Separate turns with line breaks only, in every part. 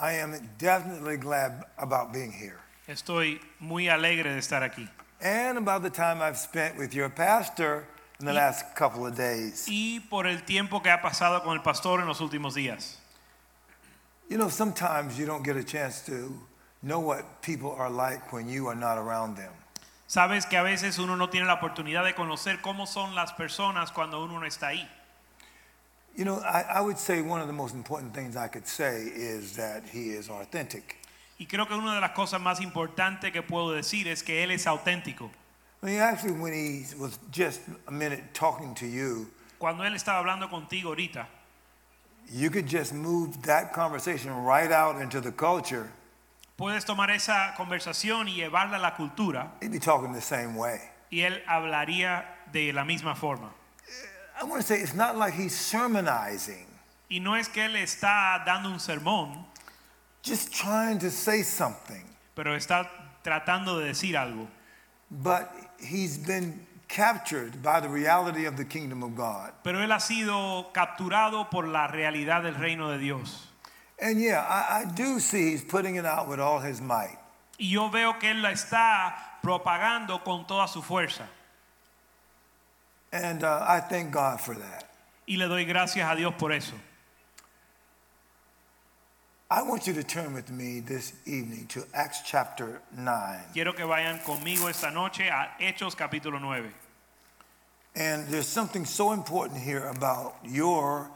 I am definitely glad about being here
Estoy muy alegre de estar aquí
and about the time I've spent with your pastor in the last couple of days.
y por el tiempo que ha pasado con el pastor en los últimos días.
You know, sometimes you don't get a chance to know what people are like when you are not around them.
Sabes que a veces uno no tiene la oportunidad de conocer cómo son las personas cuando uno no está ahí.
You know, I, I would say one of the most important things I could say is that he is authentic.
Y creo que una de las cosas más importantes que puedo decir es que él es auténtico.
I mean, actually, when he was just a minute talking to you,
Cuando él estaba hablando contigo ahorita,
you could just move that conversation right out into the culture.
puedes tomar esa conversación y llevarla a la cultura
He'd be talking the same way.
y él hablaría de la misma forma.
I want to say it's not like he's sermonizing,
Y no es que él está dando un sermón,
just trying to say something.
pero está tratando de decir algo.
But he's been captured by the reality of the kingdom of God.
Pero él ha sido capturado por la realidad del reino de Dios.
And yeah, I, I do see he's putting it out with all his might.
Y yo veo que él la está propagando con toda su fuerza.
And uh, I thank God for that.
Y le doy gracias a Dios por eso.
I want you to turn with me this evening to Acts chapter 9.
Quiero que vayan conmigo esta noche a Hechos capítulo 9.
And there's something so important here about your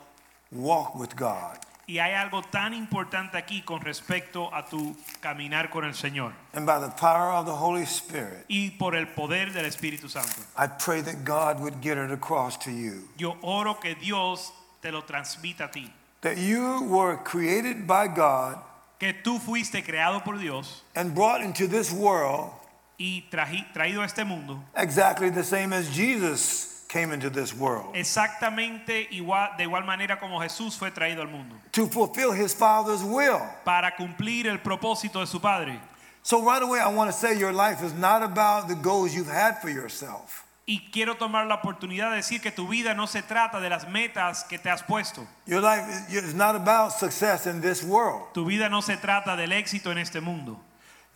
walk with God.
Y hay algo tan importante aquí con respecto a tu caminar con el Señor.
And by the power of the Holy Spirit,
Y por el poder del Espíritu Santo.
I pray that God would get it across to you.
Yo oro que Dios te lo transmita a ti.
that you were created by God
Que tú fuiste creado por Dios
and brought into this world
y traído a este mundo
exactly the same as Jesus came into this world
exactamente igual, de igual manera como Jesús fue traído al mundo.
to fulfill his Father's will.
para cumplir el propósito de su padre.
So, right away, I want to say your life is not about the goals you've had for yourself.
Y quiero tomar la oportunidad de decir que tu vida no se trata de las metas que te has puesto.
Your life is not about success in this world.
Tu vida no se trata del éxito en este mundo.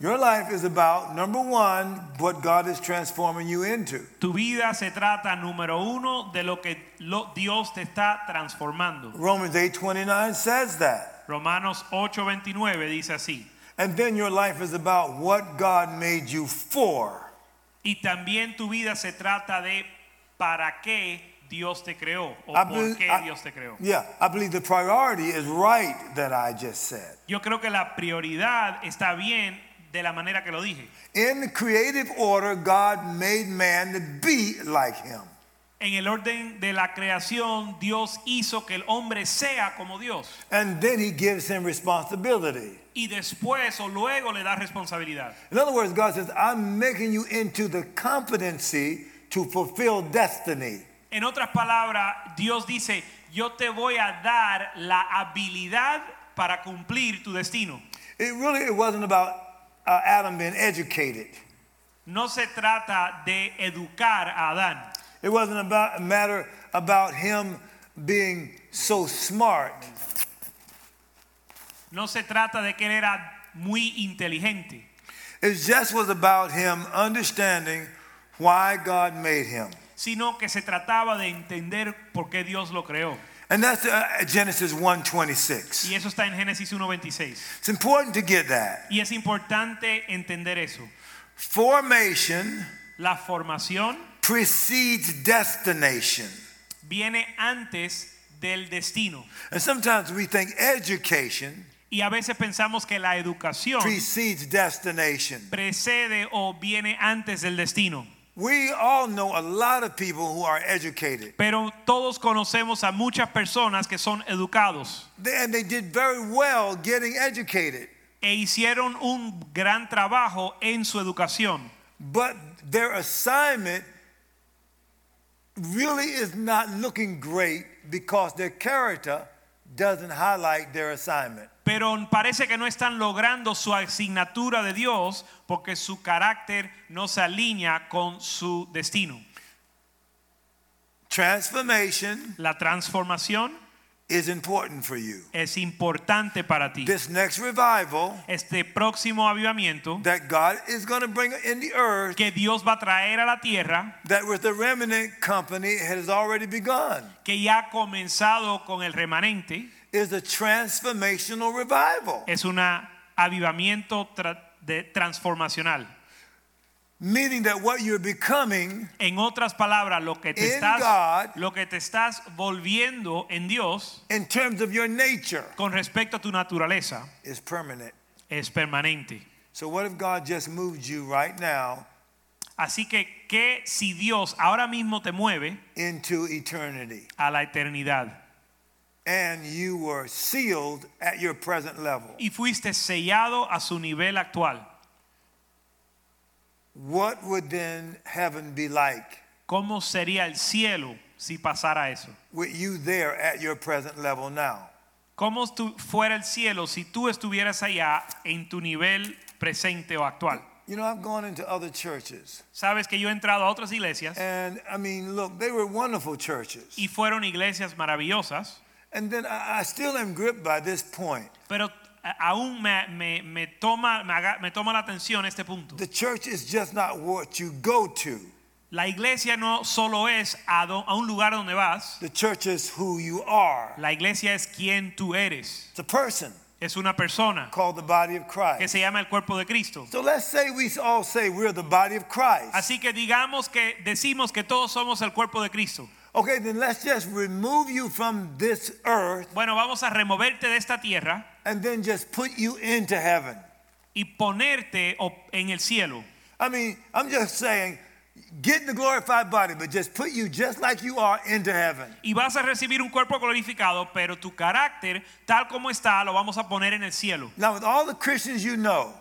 Your life is about, number one, what God is transforming you into.
Tu vida se trata, número uno, de lo que lo- Dios te está transformando.
Romans 8:29 says that.
Romanos 8:29 dice así.
And then your life is about what God made you for.
Y también tu vida se trata de para qué Dios te creó o
I
por
believe-
qué
I-
Dios te creó.
Yeah, I believe the priority is right that I just said.
Yo creo que la prioridad está bien de la manera que lo dije.
In creative order, God made man to be like him.
En el orden de la creación, Dios hizo que el hombre sea como Dios.
And then he gives him responsibility.
Y después o luego le da responsabilidad.
In other words, God says, I'm making you into the competency to fulfill destiny.
En otras palabras, Dios dice, yo te voy a dar la habilidad para cumplir tu destino.
It really it wasn't about uh, Adam being educated.
No se trata de educar a Adán.
It wasn't about a matter about him being so smart.
No se trata de que él era muy inteligente.
It just was about him understanding why God made him.
sino que se trataba de entender por qué Dios lo creó.
And that's uh, Genesis 1:26.
Y eso está en Génesis 1.26.
It's important to get that.
Y es importante entender eso.
Formation
La formación
precedes destination.
viene antes del destino.
And sometimes we think education
Y a veces pensamos que la educación
precedes destination.
precede o viene antes del destino.
We all know a lot of people who are educated.
Pero todos conocemos a muchas personas que son educados
and they did very well getting educated.
e hicieron un gran trabajo en su educación.
But their assignment really is not looking great because their character doesn't highlight their assignment.
Pero parece que no están logrando su asignatura de Dios porque su carácter no se alinea con su destino.
Transformation
La transformación
is important for you.
es importante para ti.
This next revival
Este próximo avivamiento
that God is going to bring in the earth,
que Dios va a traer a la tierra,
that with the remnant company has already begun,
que ya ha comenzado con el remanente,
is a transformational revival.
es un avivamiento tra- de- transformacional.
Meaning that what you're becoming
En otras palabras, lo que te
In
estás
God.
lo que te estás volviendo en Dios
in terms of your nature
con respecto a tu naturaleza
is permanent.
es permanente.
So what if God just moved you right now
Así que que si Dios ahora mismo te mueve
into eternity
a la eternidad
and you were sealed at your present level?
y fuiste sellado a su nivel actual,
What would then heaven be like
¿cómo sería el cielo si pasara eso?
with you there at your present level now?
¿Cómo fuera el cielo si tú estuvieras allá en tu nivel presente o actual?
You know, I've gone into other churches
Sabes que yo he entrado a otras iglesias
and I mean, look, they were wonderful churches.
y fueron iglesias maravillosas,
And then I, I still am gripped by this point.
pero aún me, me- me toma, me, haga- me toma la atención este punto.
The church is just not what you go to.
La iglesia no solo es a, do- a un lugar donde vas,
The church is who you are.
la iglesia es quien tú eres.
It's a person
Es una persona
called the body of Christ.
que se llama el cuerpo de Cristo.
So let's say we all say we're the body of Christ.
Así que digamos que decimos que todos somos el cuerpo de Cristo.
Okay, then let's just remove you from this earth
Bueno, vamos a removerte de esta tierra
and then just put you into heaven.
y ponerte en el cielo.
I mean, I'm just saying, get the glorified body, but just put you just like you are into heaven.
Y vas a recibir un cuerpo glorificado, pero tu carácter, tal como está, lo vamos a poner en el cielo.
Now, with all the Christians you know,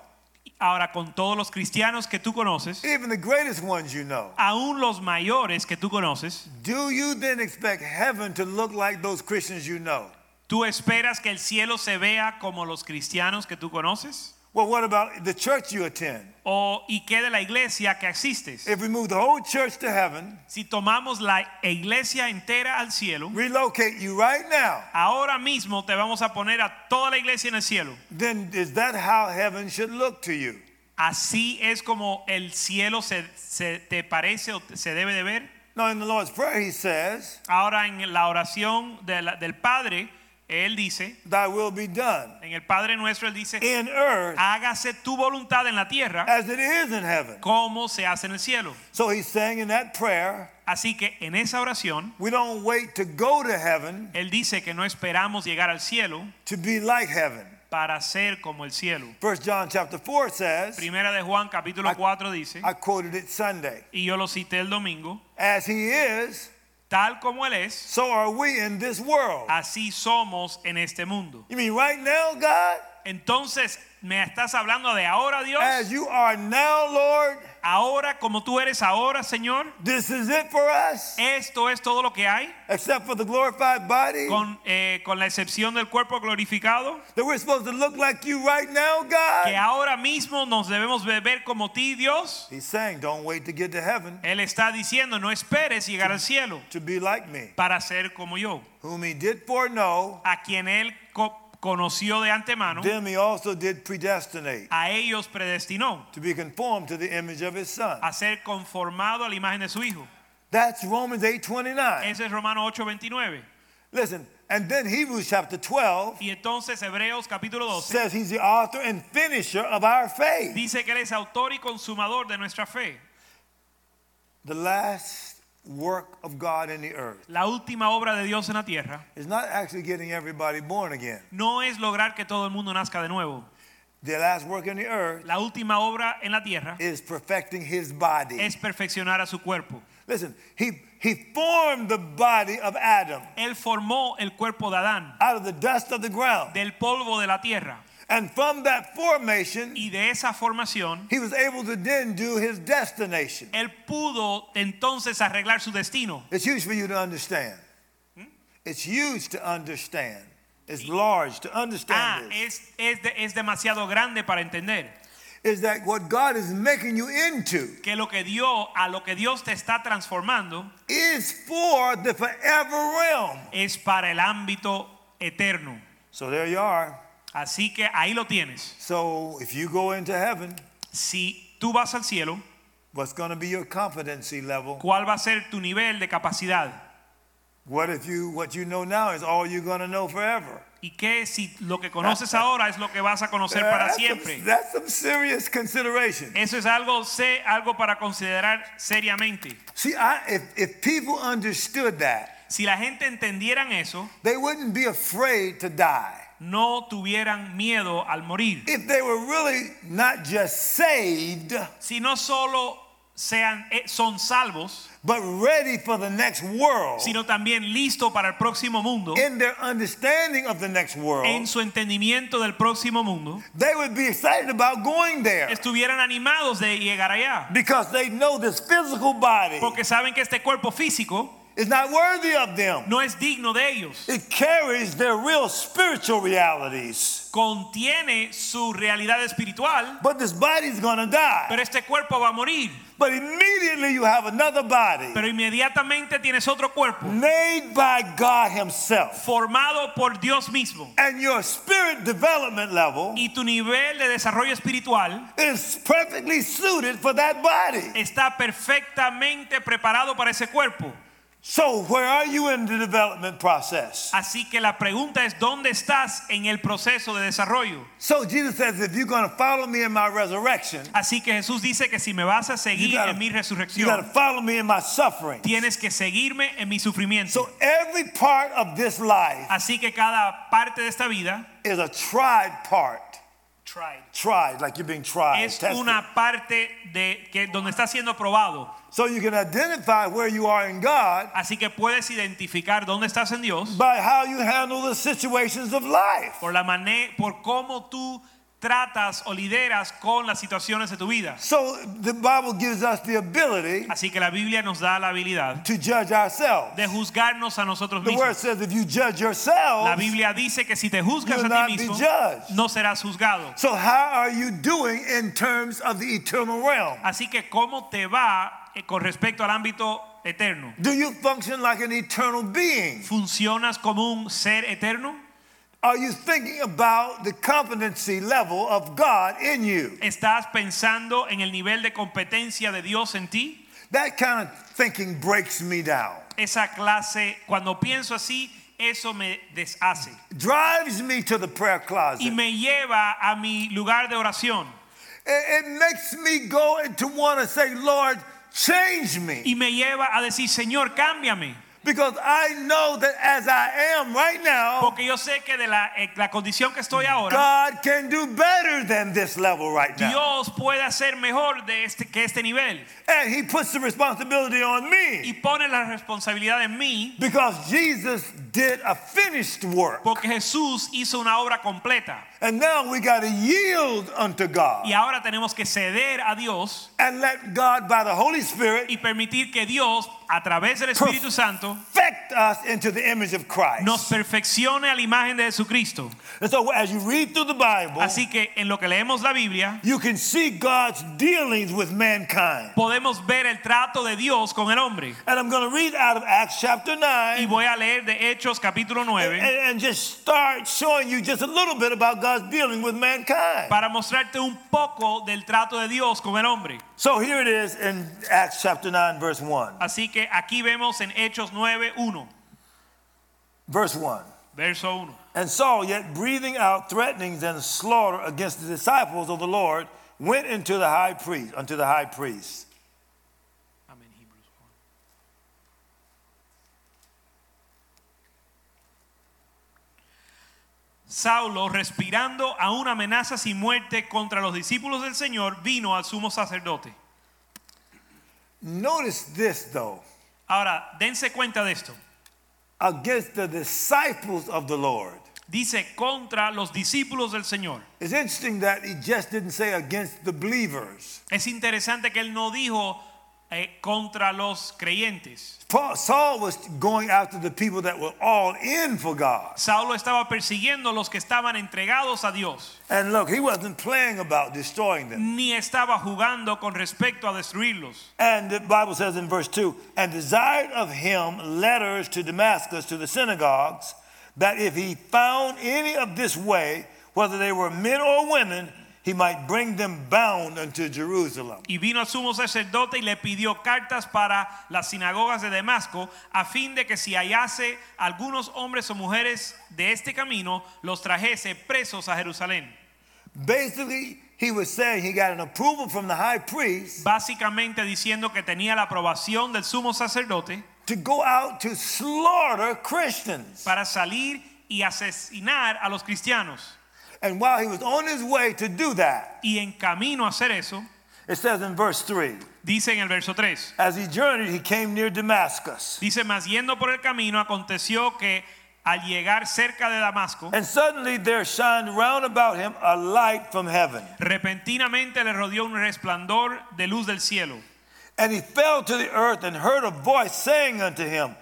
Ahora, con todos los cristianos que tú conoces,
even the greatest ones you know,
aún los mayores que tú conoces,
do you then expect heaven to look like those Christians you know?
¿Tú esperas que el cielo se vea como los cristianos que tú conoces?
Well, what about the church you attend?
¿O y qué de la iglesia que asistes?
If we move the whole church to heaven,
Si tomamos la iglesia entera al cielo,
relocate you right now,
ahora mismo te vamos a poner a toda la iglesia en el cielo.
then is that how heaven should look to you?
Así es como el cielo se, se te parece o se debe de ver.
In the Lord's Prayer, He says,
Ahora en la oración de la- del Padre, Él dice,
Thy will be done
en el Padre nuestro, Él dice,
in earth
hágase tu voluntad en la tierra
as it is in heaven.
como se hace en el cielo.
So He's saying in that prayer,
Así que en esa oración,
we don't wait to go to heaven
Él dice que no esperamos llegar al cielo
to be like heaven.
para ser como el cielo.
First John chapter 4 says,
Primera de Juan capítulo
I-
4 dice,
I quoted it Sunday,
y yo lo cité el domingo,
as He is,
tal como Él es,
so are we in this world.
así somos en este mundo.
You mean right now, God?
Entonces, ¿me estás hablando de ahora, Dios?
As you are now, Lord,
Ahora, como tú eres ahora, Señor,
this is it for us,
esto es todo lo que hay,
except for the glorified body.
con, eh, con la excepción del cuerpo glorificado,
That we're supposed to look like you right now,
que
God.
ahora mismo nos debemos de ver como ti, Dios.
He's saying, don't wait to get to heaven
Él está diciendo, no esperes llegar al cielo
to be like me,
para ser como yo,
whom He did foreknow,
a quien Él conoció de antemano,
them He also did predestinate
a ellos predestinó
to be conformed to the image of His Son.
a ser conformado a la imagen de su Hijo.
That's Romans 8:29.
Ese es Romano 8:29.
Listen, and then Hebrews chapter 12
Y entonces Hebreos capítulo 12
says He's the author and finisher of our faith.
dice que Él es autor y consumador de nuestra fe.
The last work of God in the earth
La última obra de Dios en la tierra
is not actually getting everybody born again.
no es lograr que todo el mundo nazca de nuevo.
the last work in the earth,
la última obra en la tierra
is perfecting his body.
es perfeccionar a su cuerpo.
Listen, he, he formed the body of Adam
Él formó el cuerpo de Adán
out of the dust of the ground.
del polvo de la tierra
And from that formation,
y de esa formación
he was able to then do his destination.
él pudo entonces arreglar su destino.
It's huge for you to understand. It's huge to understand. It's large to
Ah,
understand this.
es, es, de- es demasiado grande para entender
Is that what God is making you into
que lo que Dios a lo que Dios te está transformando
is for the forever realm.
es para el ámbito eterno.
So there you are.
Así que ahí lo tienes.
So if you go into heaven,
Si tú vas al cielo,
what's going to be your competency level?
¿cuál va a ser tu nivel de capacidad?
What if you what you know now is all you're going to know forever?
¿Y qué si lo que conoces ahora es lo que vas a conocer para
That's
siempre?
some, that's some serious consideration.
Eso es algo, sé, algo para considerar seriamente.
See, I, if, if people understood that,
Si la gente entendieran eso,
they wouldn't be afraid to die.
No tuvieran miedo al morir.
If they were really not just saved,
Si no solo sean, eh, son salvos,
but ready for the next world,
sino también listos para el próximo mundo,
in their understanding of the next world,
en su entendimiento del próximo mundo,
they would be excited about going there
estuvieran animados de llegar allá.
because they know this physical body
Porque saben que este cuerpo físico
is not worthy of them.
no es digno de ellos.
It carries their real spiritual realities.
Contiene su realidad espiritual,
But this body's gonna die.
pero este cuerpo va a morir.
But immediately you have another body
Pero inmediatamente tienes otro cuerpo
made by God Himself.
formado por Dios mismo.
And your spirit development level
Y tu nivel de desarrollo espiritual
is perfectly suited for that body.
está perfectamente preparado para ese cuerpo.
So, where are you in the development process?
Así que la pregunta es, ¿dónde estás en el proceso de desarrollo?
So, Jesus says, if you're going to follow me in my resurrection,
Así que Jesús dice que si me vas a seguir
gotta,
en mi resurrección.
you gotta follow me in my suffering.
tienes que seguirme en mi sufrimiento.
So, every part of this life
Así que cada parte de esta vida
is a tried part. Tried. Tried, like you're being tried.
es
tested.
una parte de que donde está siendo probado.
So, you can identify where you are in God
Así que puedes identificar dónde estás en Dios
by how you handle the situations of life.
por la manera, por cómo tú tratas o lideras con las situaciones de tu vida.
So, the Bible gives us the ability
Así que la Biblia nos da la habilidad
to judge ourselves.
de juzgarnos a nosotros mismos.
The word says if you judge
La
yourselves,
Biblia dice que si te juzgas a
not
ti
be
mismo,
judged.
no serás juzgado.
so how are you doing in terms of the eternal realm?
Así que cómo te va con respecto al ámbito eterno.
Do you function like an eternal being?
¿Funcionas como un ser eterno?
Are you thinking about the competency level of God in you?
¿Estás pensando en el nivel de competencia de Dios en ti?
That kind of thinking breaks me down.
Esa clase, cuando pienso así, eso me deshace
Drives me to the prayer
y
closet.
me lleva a mi lugar de oración
It, it makes me go to want to say, Lord, change me.
y me lleva a decir, Señor, cámbiame.
Because I know that as I am right now,
Porque yo sé que de la, eh, la condición que estoy ahora,
God can do better than this level right now.
Dios puede hacer mejor de este, que este nivel.
And He puts the responsibility on me.
Y pone la responsabilidad en mí
Because Jesus did a finished work.
porque Jesús hizo una obra completa.
And now we got to yield unto God
Y ahora tenemos que ceder a Dios
and let God, by the Holy Spirit,
y permitir que Dios, a través del Espíritu Santo,
perfect us into the image of Christ.
nos perfeccione a la imagen de Jesucristo.
And so as you read through the Bible,
Así que en lo que leemos la Biblia,
you can see God's dealings with mankind.
podemos ver el trato de Dios con el hombre.
And I'm going to read out of Acts chapter 9
Y voy a leer de Hechos capítulo
and,
9
and just start showing you just a little bit about God's dealing with mankind.
para mostrarte un poco del trato de Dios con el hombre.
So here it is in Acts chapter 9, verse 1.
Así que aquí vemos en Hechos 9, 1,
Verse 1.
verso 1.
And Saul, yet breathing out threatenings and slaughter against the disciples of the Lord, went into the high priest, unto the high priest.
Saulo, respirando a una amenaza sin muerte contra los discípulos del Señor, vino al sumo sacerdote.
Notice this though.
Ahora, dense cuenta de esto.
Against the disciples of the Lord.
Dice contra los discípulos del Señor.
It's interesting that he just didn't say against the believers.
Es interesante que él no dijo eh, contra los creyentes.
Paul, Saul was going after the people that were all in for God.
Saulo estaba persiguiendo los que estaban entregados a Dios,
And look, he wasn't playing about destroying them.
ni estaba jugando con respecto a destruirlos.
And the Bible says in verse 2 and desired of him letters to Damascus to the synagogues, that if he found any of this way, whether they were men or women, he might bring them bound unto Jerusalem.
Y vino al sumo sacerdote y le pidió cartas para las sinagogas de Damasco, a fin de que si hallase algunos hombres o mujeres de este camino, los trajese presos a Jerusalén.
Basically, he was saying he got an approval from the high priest
Básicamente diciendo que tenía la aprobación del sumo sacerdote
to go out to slaughter Christians.
para salir y asesinar a los cristianos.
And while he was on his way to do that,
Y en camino a hacer eso,
it says in verse 3
dice en el verso 3,
as he journeyed, he came near Damascus.
dice, mas yendo por el camino aconteció que al llegar cerca de Damasco,
And suddenly there shined round about him a light from heaven.
repentinamente le rodeó un resplandor de luz del cielo.
And he fell to the earth and heard a voice saying unto him,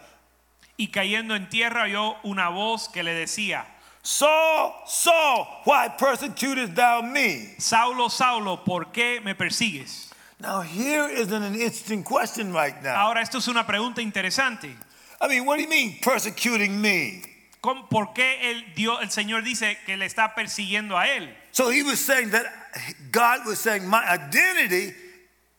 Y cayendo en tierra oyó una voz que le decía,
Saul, Saul, why persecutest thou me?
Saulo, Saulo, ¿por qué me persigues?
Now, here is an interesting question right now.
Ahora esto es una pregunta interesante.
I mean, what do you mean persecuting me?
¿Por qué el, Dios, el Señor dice que le está persiguiendo a él?
So he was saying that God was saying, My identity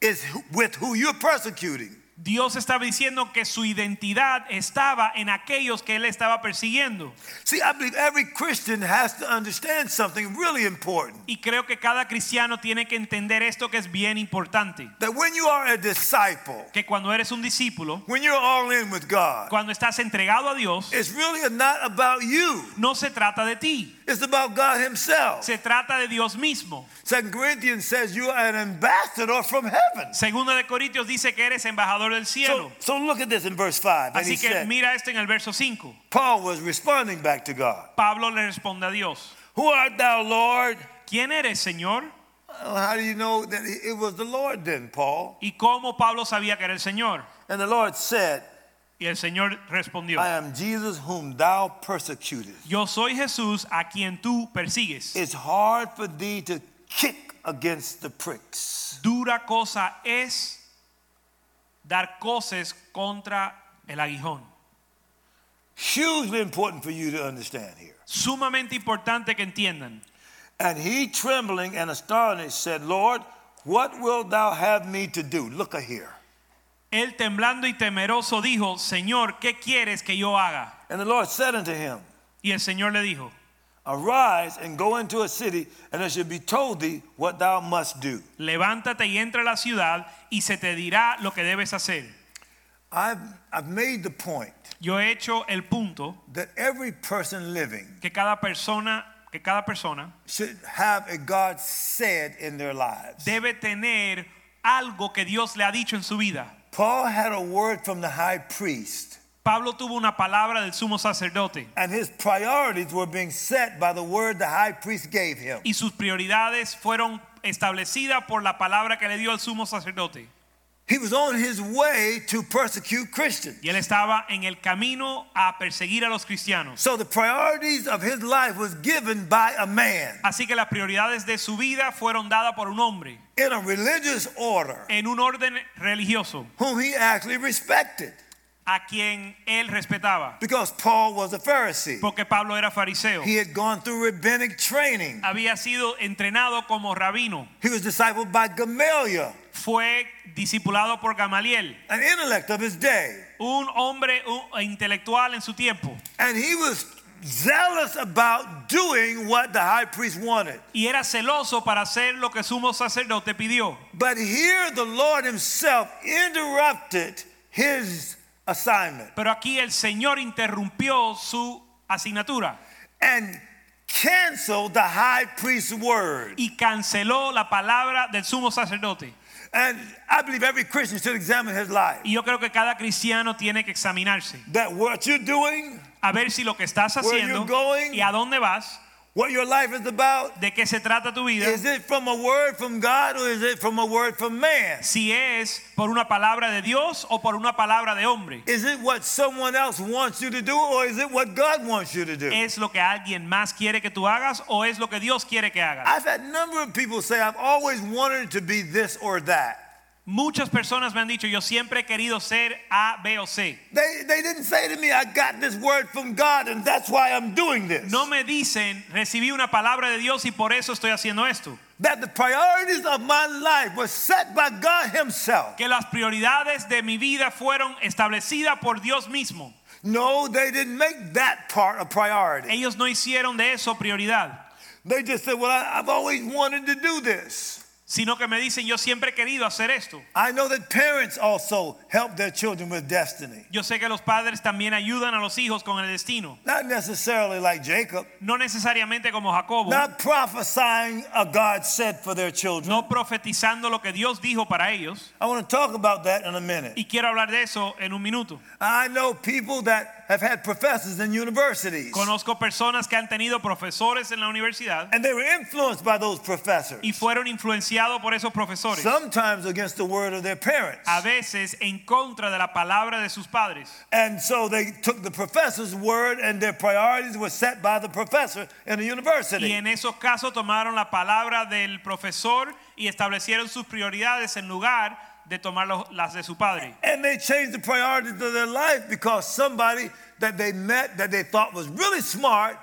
is with who you're persecuting.
Dios estaba diciendo que su identidad estaba en aquellos que él estaba persiguiendo.
See, I believe every Christian has to understand something really important.
Y creo que cada cristiano tiene que entender esto que es bien importante.
That when you are a disciple,
Que cuando eres un discípulo,
when you're all in with God,
cuando estás entregado a Dios,
it's really not about you.
no se trata de ti,
It's about God Himself.
se trata de Dios mismo.
Second Corinthians says you are an ambassador from heaven.
Segunda de Corintios dice que eres embajador del
So,
cielo.
so look at this in verse 5. And he
Así que
said,
mira esto en el verso 5.
Paul was responding back to God.
Pablo le responde a Dios,
Who art thou, Lord?
¿quién eres, Señor?
Well, how do you know that it was the Lord then, Paul?
¿Y cómo Pablo sabía que era el Señor?
And the Lord said,
Y el Señor respondió,
I am Jesus whom thou persecutest.
yo soy Jesús a quien tú persigues.
It's hard for thee to kick against the pricks.
Dura cosa es dar coces contra el aguijón.
Hugely important for you to understand here.
Sumamente importante que entiendan.
And he, trembling and astonished, said, Lord, what wilt thou have me to do? Look here.
Él temblando y temeroso dijo, Señor, ¿qué quieres que yo haga?
And the Lord said unto him,
Y el Señor le dijo,
Arise and go into a city, and it shall be told thee what thou must do.
levántate y entra a la ciudad y se te dirá lo que debes hacer.
I've, I've made the point
Yo he hecho el punto
that every person living
que cada persona, que cada persona
should have a God said in their lives.
debe tener algo que Dios le ha dicho en su vida.
Paul had a word from the high priest,
Pablo tuvo una palabra del sumo sacerdote
and his priorities were being set by the word the high priest gave him.
y sus prioridades fueron establecidas por la palabra que le dio el sumo sacerdote.
He was on his way to persecute Christians.
Y él estaba en el camino a perseguir a los cristianos.
So the priorities of his life was given by a man
Así que las prioridades de su vida fueron dadas por un hombre
in a religious order
en un orden religioso
whom he actually respected
a quien él respetaba.
because Paul was a Pharisee.
Porque Pablo era fariseo.
He had gone through rabbinic training.
Había sido entrenado como rabino.
He was discipled by Gamaliel,
Fue discipulado por Gamaliel,
an intellect of his day.
un hombre un- intelectual en su tiempo.
And he was zealous about doing what the high priest wanted.
Y era celoso para hacer lo que sumo sacerdote pidió.
But here the Lord himself interrupted his assignment
Pero aquí el Señor interrumpió su asignatura
and canceled the high priest's word.
y canceló la palabra del sumo sacerdote.
And I believe every Christian should examine his life.
Y yo creo que cada cristiano tiene que examinarse
That what you're doing,
a ver si lo que estás
Where
haciendo
going.
y a dónde vas,
what your life is about,
de qué se trata tu vida,
is it from a word from God or is it from a word from man?
si es por una palabra de Dios o por una palabra de hombre.
Is it what someone else wants you to do or is it what God wants you to do?
¿Es lo que alguien más quiere que tú hagas o es lo que Dios quiere que hagas?
I've had a number of people say, I've always wanted to be this or that.
Muchas personas me han dicho, yo siempre he querido ser A, B o C.
They, they didn't say to me, I got this word from God and that's why I'm doing this.
No me dicen, recibí una palabra de Dios y por eso estoy haciendo esto.
That the priorities of my life were set by God Himself.
Que las prioridades de mi vida fueron establecidas por Dios mismo.
No, they didn't make that part a priority.
Ellos no hicieron de eso prioridad,
They just said, Well, I, I've always wanted to do this.
Sino que me dicen, yo siempre he querido hacer esto.
I know that parents also help their children with destiny.
Yo sé que los padres también ayudan a los hijos con el destino.
Not necessarily like Jacob,
No necesariamente como Jacobo,
not prophesying a God said for their children.
no profetizando lo que Dios dijo para ellos.
I want to talk about that in a minute.
Y quiero hablar de eso en un minuto.
I know people that have had professors in universities,
Conozco personas que han tenido profesores en la universidad
and they were influenced by those professors,
y fueron influenciados por esos profesores.
sometimes against the word of their parents.
A veces en contra de la palabra de sus padres.
And so they took the professor's word, and their priorities were set by the professor in the university.
Y en esos casos tomaron la palabra del profesor y establecieron sus prioridades en lugar de tomar las de su padre.
And they changed the priorities of their life because somebody that they met that they thought was really smart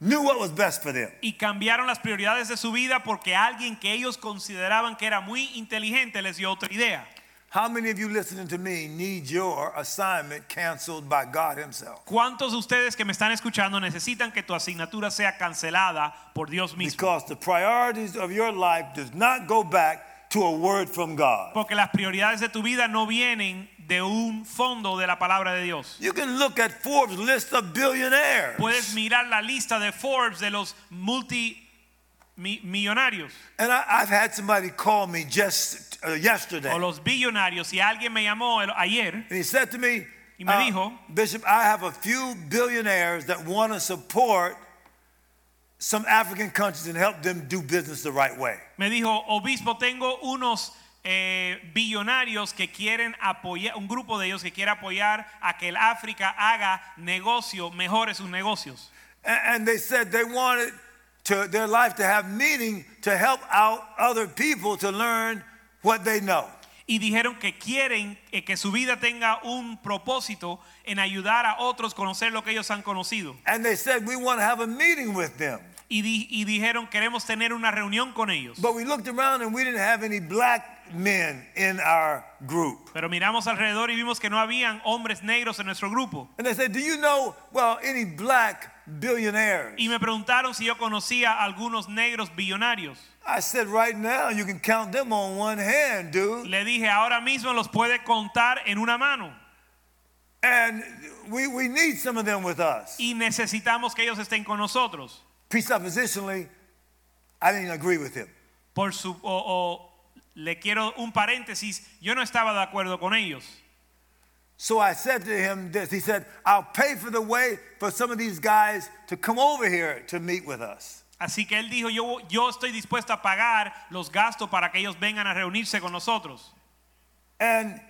knew what was best for them.
Y cambiaron las prioridades de su vida porque alguien que ellos consideraban que era muy inteligente les dio otra idea.
How many of you listening to me need your assignment canceled by God Himself?
¿Cuántos de ustedes que me están escuchando necesitan que tu asignatura sea cancelada por Dios mismo?
Because the priorities of your life does not go back to a word from God.
Porque las prioridades de tu vida no vienen de un fondo de la palabra de Dios.
You can look at Forbes' list of billionaires.
Puedes mirar la lista de Forbes de los multimillonarios
And I, I've had somebody call me just uh, yesterday.
o los billonarios. Y alguien me llamó ayer
And he said to me,
Y me
uh,
dijo-
Bishop, I have a few billionaires that want to support some African countries and help them do business the right way.
Me dijo, obispo, tengo unos eh, billonarios que quieren apoyar, un grupo de ellos que quiere apoyar a que el África haga negocio, mejore sus negocios.
A- And they said they wanted to, their life to have meaning to help out other people to learn what they know.
Y dijeron que quieren eh, que su vida tenga un propósito en ayudar a otros conocer lo que ellos han conocido.
And they said, we want to have a meeting with them.
Y, di- y dijeron, queremos tener una reunión con ellos.
But we looked around and we didn't have any black men in our group.
Pero miramos alrededor y vimos que no habían hombres negros en nuestro grupo.
And they said, do you know, well, any black billionaires?
Y me preguntaron si yo conocía algunos negros billonarios.
I said, right now, you can count them on one hand, dude.
Le dije, ahora mismo los puede contar en una mano.
And we, we need some of them with us.
Y necesitamos que ellos estén con nosotros.
Presuppositionally, I didn't agree with him.
Por su, o, o le quiero un paréntesis, yo no estaba de acuerdo con ellos.
So I said to him this. He said, I'll pay for the way for some of these guys to come over here to meet with us.
Así que él dijo, yo, yo estoy dispuesto a pagar los gastos para que ellos vengan a reunirse con nosotros.
And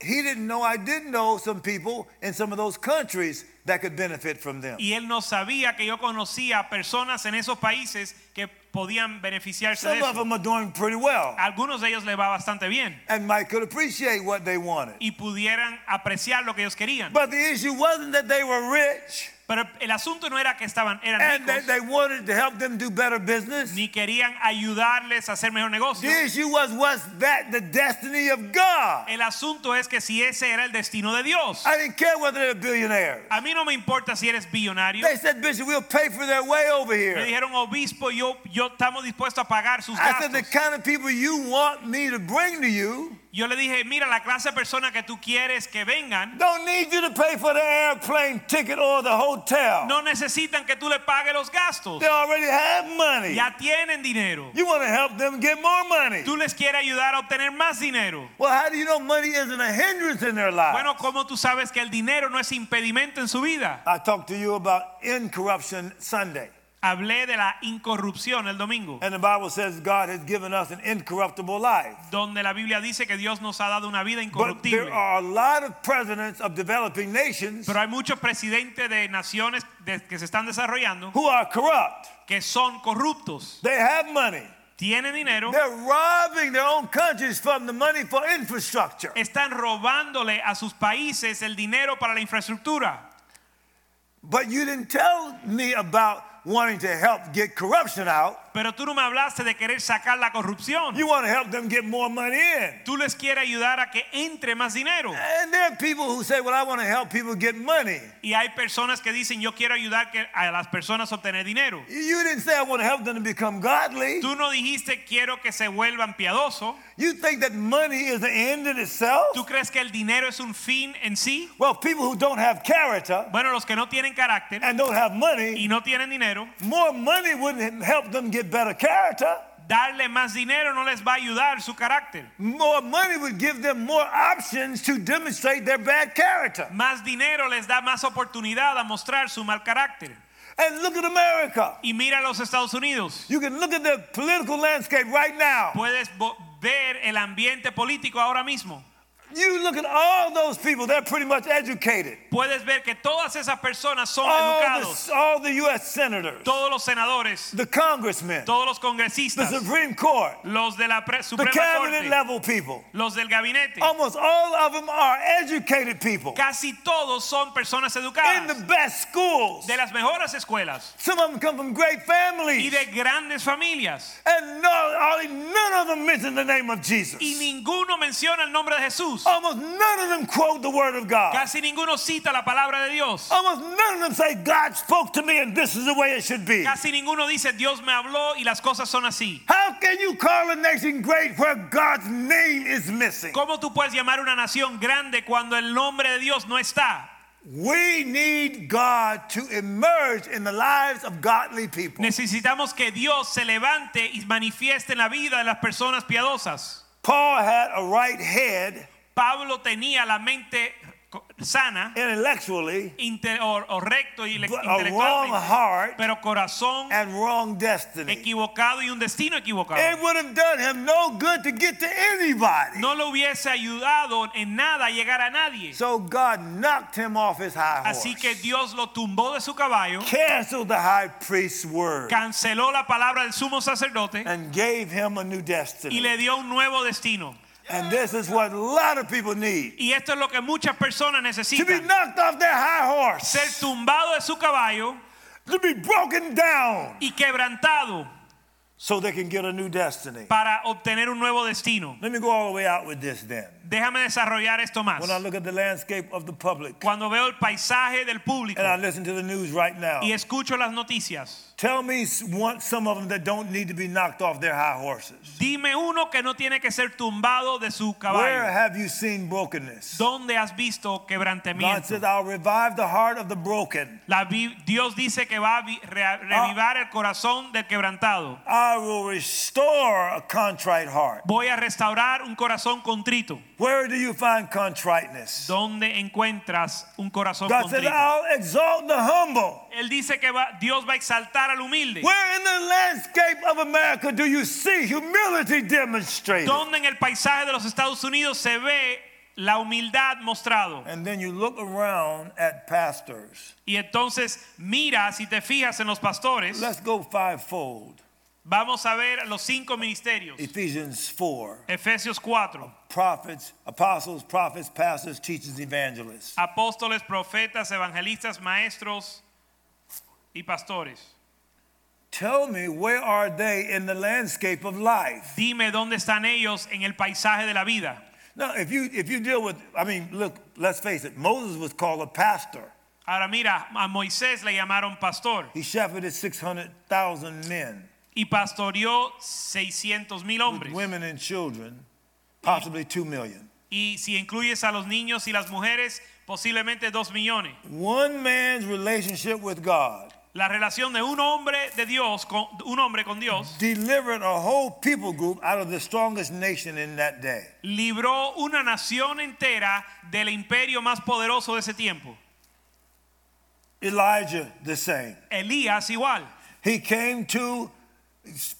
he didn't know I didn't know some people in some of those countries that could benefit from them.
Y él no sabía que yo conocía personas en esos países que podían beneficiarse de
Some of them are doing pretty well
Algunos de ellos les va bastante bien
and might could appreciate what they wanted.
y pudieran apreciar lo que ellos querían.
But the issue wasn't that they were rich
Pero el asunto no era que estaban eran
and
ricos
they wanted to help them do better business.
ni querían ayudarles a hacer mejor negocio.
The issue was, was that the destiny of God?
El asunto es que si ese era el destino de Dios.
I didn't care whether they're billionaires.
A mí no me importa si eres billonario.
They said, Bishop, we'll pay for their way over
Me
here.
dijeron, obispo, yo, yo estamos dispuestos a pagar sus
I said, the
gastos.
kind of people you want me to bring to you
Yo le dije, mira, la clase de personas que tú quieres que vengan
don't need you to pay for the airplane ticket or the hotel.
no necesitan que tú le pagues los gastos.
They already have money.
Ya tienen dinero.
You want to help them get more money.
Tú les quieres ayudar a obtener más dinero.
Well, how do you know money isn't a hindrance in their lives?
Bueno, ¿cómo tú sabes que el dinero no es impedimento en su vida?
I talked to you about incorruption Sunday.
Hablé de la incorrupción el domingo,
And the Bible says God has given us an incorruptible life.
donde la Biblia dice que Dios nos ha dado una vida
But
incorruptible.
there are a lot of presidents of developing nations
Pero hay muchos presidentes de naciones de- que se están desarrollando
who are corrupt.
que son corruptos.
They have money.
Tienen dinero,
They're robbing their own countries from the money for infrastructure.
están robándole a sus países el dinero para la infraestructura.
But you didn't tell me about wanting to help get corruption out.
Pero tú no me hablaste de querer sacar la corrupción.
You want to help them get more money in.
Tú les quieres ayudar a que entre más dinero.
And there are people who say, Well, I want to help people get money.
Y hay personas que dicen, yo quiero ayudar a las personas a obtener dinero.
You didn't say, I want to help them to become godly.
Tú no dijiste, quiero que se vuelvan piadosos.
You think that money is the end in itself?
¿Tú crees que el dinero es un fin en sí?
Well, people who don't have character
Bueno, los que no tienen carácter
and don't have money,
y no tienen dinero,
more money wouldn't help them get better character.
darle más dinero no les va a ayudar su carácter.
More money would give them more options to demonstrate their bad character.
Más dinero les da más oportunidad a mostrar su mal carácter.
And look at America.
Y mira los Estados Unidos.
You can look at the political landscape right now.
Puedes ver el ambiente político ahora mismo.
You look at all those people, they're pretty much educated.
Puedes ver que todas esas personas son
All
educados.
the, all the U.S. senators,
Todos los senadores,
the congressmen,
todos los congresistas.
the Supreme Court,
los de la pre-
the cabinet
Corte,
level people.
los del gabinete.
Almost all of them are educated people
Casi todos son personas educadas.
in the best schools.
de las mejores escuelas
Some of them come from great families.
y de grandes familias.
And no, none of them mention the name of Jesus.
Y ninguno menciona el nombre de Jesús.
Almost none of them quote the word of God.
Casi ninguno cita la palabra de Dios.
Almost none of them say, God spoke to me and this is the way it should be.
Casi ninguno dice Dios me habló y las cosas son así.
How can you call a nation great where God's name is missing?
¿Cómo tú puedes llamar una nación grande cuando el nombre de Dios no está?
We need God to emerge in the lives of godly people.
Necesitamos que Dios se levante y manifieste en la vida de las personas piadosas.
Paul had a right head
Pablo tenía la mente sana
intellectually,
inte- o, o recto y
wrong
intelectualmente,
heart
pero corazón
and wrong destiny.
equivocado y un destino equivocado.
It would have done him no good to get to anybody.
No le hubiese ayudado en nada a llegar a nadie.
So God knocked him off his high horse.
Así que Dios lo tumbó de su caballo,
canceled the high priest's word
canceló la palabra del sumo sacerdote
and gave him a new
y
destiny.
le dio un nuevo destino.
And this is what a lot of people need.
Y esto es lo que muchas personas necesitan.
To be knocked off their high horse.
Ser tumbado de su caballo
To be broken down
y quebrantado
so they can get a new destiny.
para obtener un nuevo destino.
Let me go all the way out with this then.
Déjame desarrollar esto más.
When I look at the landscape of the public
Cuando veo el paisaje del público
and I listen to the news right now,
y escucho las noticias,
tell me one, some of them that don't need to be knocked off their high horses.
dime uno que no tiene que ser tumbado de su caballo.
Where have you seen brokenness?
¿Dónde has visto
God says, I'll revive the heart of the broken.
La Dios dice que va a vi- re- revivar el corazón del quebrantado.
I will restore a contrite heart.
Voy a restaurar un corazón contrito.
Where do you find contriteness?
¿Dónde encuentras un corazón
God
contrito?
I'll exalt the humble.
Él dice que va- Dios va a exaltar al humilde.
Where in the landscape of America do you see humility demonstrated?
¿Dónde en el paisaje de los Estados Unidos se ve la humildad mostrado?
And then you look around at pastors.
Y entonces mira, si te fijas en los pastores,
Let's go fivefold.
Vamos a ver los cinco ministerios.
Ephesians 4.
Efesios 4.
Prophets, apostles, prophets, pastors, teachers, evangelists.
Apóstoles, profetas, evangelistas, maestros y pastores.
Tell me, where are they in the landscape of life?
Dime dónde están ellos en el paisaje de la vida.
Now, if you if you deal with, I mean, look, let's face it, Moses was called a pastor.
Ahora mira, a Moisés le llamaron pastor
He shepherded 600,000 men,
y pastoreó 600 mil hombres
women and children. possibly 2 million.
Y si incluyes a los niños y las mujeres, posiblemente dos millones.
One man's relationship with God
La relación de un hombre de Dios, con, un hombre con Dios,
delivered a whole people group out of the strongest nation in that day.
libró una nación entera del imperio más poderoso de ese tiempo.
Elijah, the same.
Elías igual.
He came to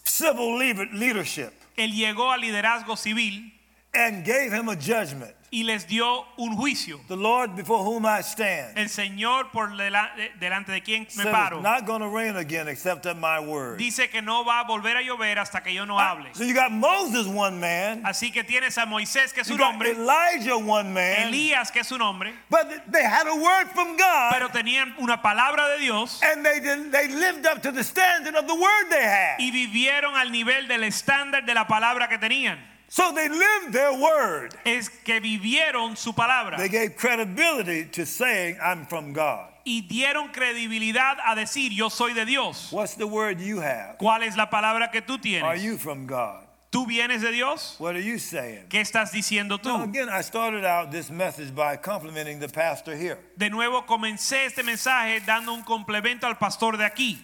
civil leadership.
Él llegó al liderazgo civil
and gave him a judgment.
y les dio un juicio.
The Lord before whom I stand
El Señor por dela- delante de quien me paro
it's not going to rain again except at my word.
dice que no va a volver a llover hasta que yo no hable.
So you got Moses, one man.
Así que tienes a Moisés que es
You
un hombre,
Elijah, one man.
Elías que es un hombre,
But they had a word from God.
pero tenían una palabra de Dios
and they did, they lived up to the standard of the word they had.
y vivieron al nivel del estándar de la palabra que tenían.
So they lived their word.
Es que vivieron su palabra
They gave credibility to saying, I'm from God.
y dieron credibilidad a decir yo soy de Dios.
What's the word you have?
¿Cuál es la palabra que tú tienes?
Are you from God?
¿Tú vienes de Dios?
What are you saying?
¿Qué estás diciendo
Now,
tú?
again, I started out this message by complimenting the pastor here.
De nuevo comencé este mensaje dando un complemento al pastor de aquí.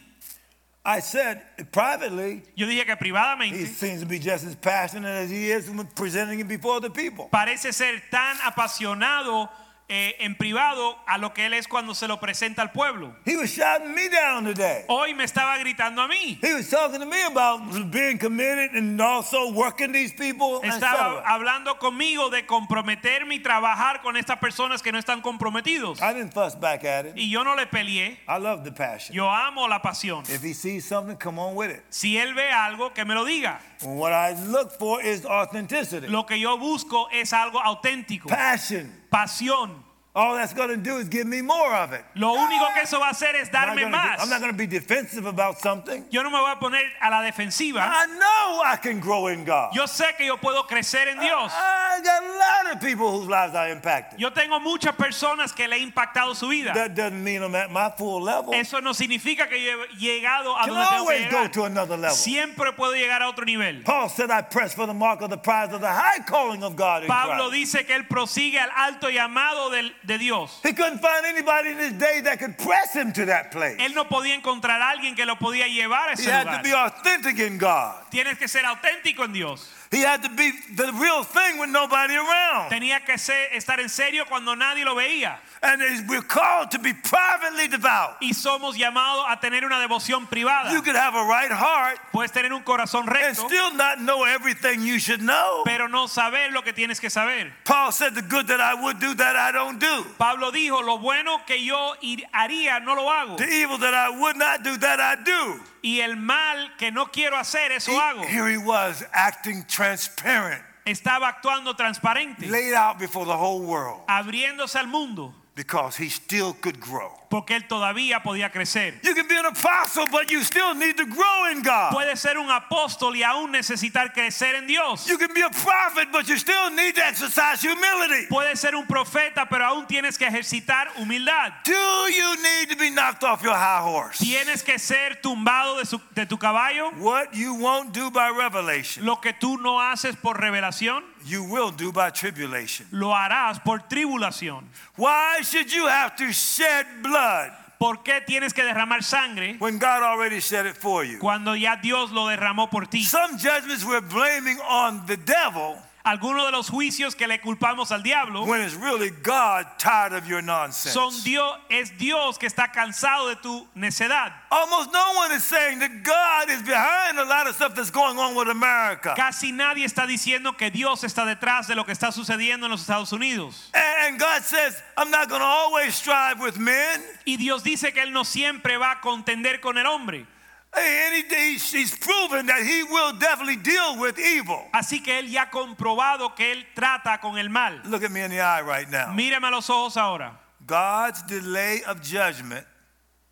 I said privately,
Yo dije que privadamente.
he seems to be just as passionate as he is when presenting it before the people.
parece ser tan apasionado eh, en privado a lo que él es cuando se lo presenta al pueblo.
He was shouting me down today.
Hoy me estaba gritando a mí.
He was talking to me about being committed and also working these people.
Estaba hablando conmigo de comprometerme y trabajar con estas personas que no están comprometidos.
I didn't fuss back at him.
Y yo no le peleé.
I love the passion.
Yo amo la pasión.
If he sees something, come on with it.
Si él ve algo, que me lo diga.
What I look for is authenticity,
Lo que yo busco es algo auténtico,
passion.
Pasión.
All that's going to do is give me more of it.
Lo único que eso va a hacer es
I'm
darme más.
get- I'm not going to be defensive about something.
Yo no me voy a poner a la defensiva.
I know I can grow in God.
Yo sé que yo puedo crecer en Dios.
I got a lot of people whose lives I impacted.
Yo tengo muchas personas que le he impactado su vida.
That doesn't mean I'm at my full level.
Eso no significa que yo he llegado a
can
donde tengo que
always go
llegar.
to another level.
Siempre puedo llegar a otro nivel.
Paul said, I press for the mark of the prize of the high calling of God in
Pablo
Christ.
dice que él prosigue al alto llamado del- de Dios.
He couldn't find anybody in his day that could press him to that place.
Él no podía encontrar a alguien que lo podía llevar a
He
ese
had to be authentic in God.
Tienes que ser auténtico en Dios.
He had to be the real thing with nobody around.
Tenía que ser- estar en serio cuando nadie lo veía.
And we're called to be privately devout.
Y somos llamados a tener una devoción privada.
You could have a right heart
Puedes tener un corazón recto.
and still not know everything you should know.
pero no saber lo que tienes que saber.
Paul said, The good that I would do, that I don't do.
Pablo dijo, lo bueno que yo haría no lo hago.
The evil that I would not do, that I do.
Y el mal que no quiero hacer, eso hago.
Here he was acting transparent,
Estaba actuando transparente,
laid out before the whole world
abriéndose al mundo,
because he still could grow.
porque él todavía podía crecer.
You can be an apostle, but you still need to grow in God.
Puede ser un apóstol y aún necesitar crecer en Dios.
You can be a prophet, but you still need to exercise humility.
Puede ser un profeta, pero aún tienes que ejercitar humildad.
Do you need to be knocked off your high horse?
Tienes que ser tumbado de, su- de tu caballo.
What you won't do by revelation,
Lo que tú no haces por revelación,
you will do by tribulation.
lo harás por tribulación.
Why should you have to shed blood
¿Por qué tienes que derramar sangre
when God already shed it for you?
cuando ya Dios lo derramó por ti?
Some judgments we're blaming on the devil
Algunos de los juicios que le culpamos al diablo
when it's really God tired of your nonsense.
son Dios, es Dios que está cansado de tu necedad.
Almost no one is saying that God is behind a lot of stuff that's going on with America.
Casi nadie está diciendo que Dios está detrás de lo que está sucediendo en los Estados Unidos.
And God says, I'm not going to always strive with men.
Y Dios dice que Él no siempre va a contender con el hombre.
Hey, and he, he's, he's proven that he will definitely deal with evil.
Así que Él ya ha comprobado que Él trata con el mal.
Look at me in the eye right now.
Míreme a los ojos ahora.
God's delay of judgment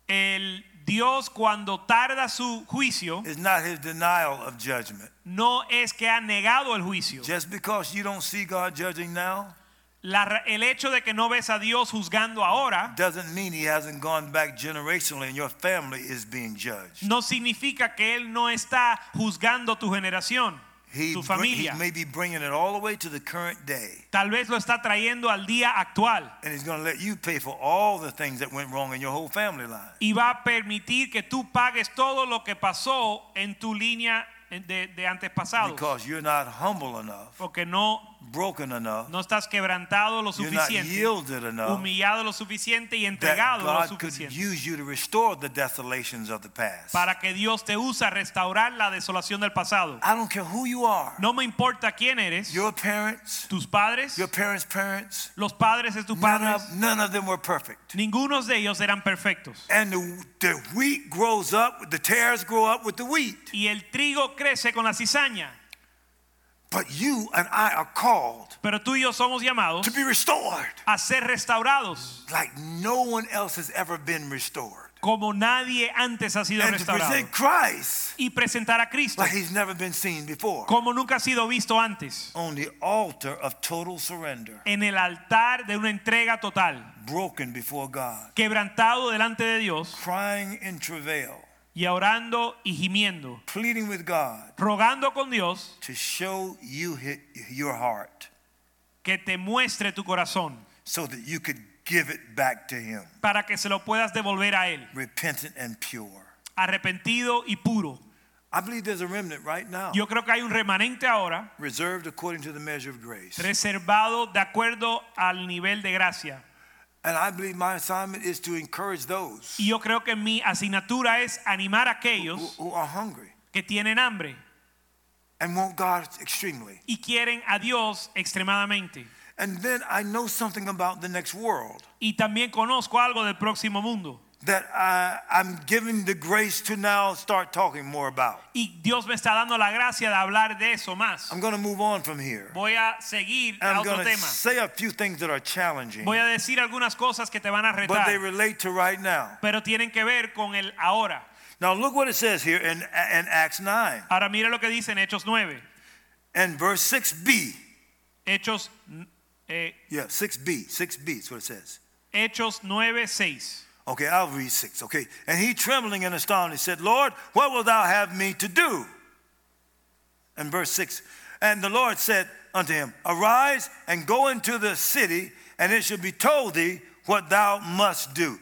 El Dios cuando tarda su juicio
is not his denial of judgment.
no es que ha negado el juicio.
Just because you don't see God judging now
La el hecho de que no ves a Dios juzgando ahora
doesn't mean he hasn't gone back generationally and your family is being judged.
no significa que Él no está juzgando tu generación.
He,
tu
bring- he
familia.
may be bringing it all the way to the current day.
Tal vez lo está trayendo al día actual
And he's going to let you pay for all the things that went wrong in your whole family line.
y va a permitir que tú pagues todo lo que pasó en tu línea de, de antes pasado.
Because you're not humble enough,
Porque no,
broken enough,
no estás quebrantado lo
you're not
suficiente,
yielded enough
humillado lo suficiente y entregado lo
God could
suficiente
use you to restore the desolations of the past.
para que Dios te use a restaurar la desolación del pasado.
I don't care who you are.
No me importa quién eres,
Your parents,
tus padres,
your parents' parents,
los padres de tus
none
padres,
of, none of them were perfect.
ninguno de ellos eran perfectos.
And the, the wheat grows up, the tares grow up with the wheat.
Y el trigo crece con la cizaña.
But you and I are called
Pero tú y yo somos llamados
to be restored
a ser restaurados
like no one else has ever been restored.
como nadie antes ha sido
And to
restaurado.
present Christ
Y presentar a Cristo
like he's never been seen before
como nunca ha sido visto antes.
on the altar of total surrender,
En el altar de una entrega total.
broken before God,
Quebrantado delante de Dios
crying in travail,
y orando y gimiendo.
pleading with God
Rogando con Dios
to show you your heart
que te muestre tu corazón
so that you could give it back to him,
para que se lo puedas devolver a Él.
repentant and pure.
Arrepentido y puro.
I believe there's a remnant right now,
Yo creo que hay un remanente ahora
reserved according to the measure of grace.
reservado de acuerdo al nivel de gracia.
And I believe my assignment is to encourage those
Y yo creo que mi asignatura es animar a
who,
aquellos
who are hungry
que tienen hambre
and want God extremely.
y quieren a Dios extremadamente.
And then I know something about the next world
Y también conozco algo del próximo mundo.
That I, I'm giving the grace to now start talking more about.
Y Dios me está dando la gracia de hablar de eso más.
I'm going to move on from here.
Voy a seguir
And
a
I'm
otro
going to
tema.
say a few things that are challenging,
Voy a decir algunas cosas que te van a
but they relate to right now.
pero tienen que ver con el ahora.
Now look what it says here in, in Acts 9
Ahora mira lo que dice en Hechos 9.
and verse 6b.
Hechos, eh,
Yeah, 6b. 6b is what it says.
Hechos 9, 6.
Okay, I'll read 6. Okay. And he trembling and astonished said, Lord, what wilt thou have me to do? And verse 6 And the Lord said unto him, Arise and go into the city, and it shall be told thee what thou must do.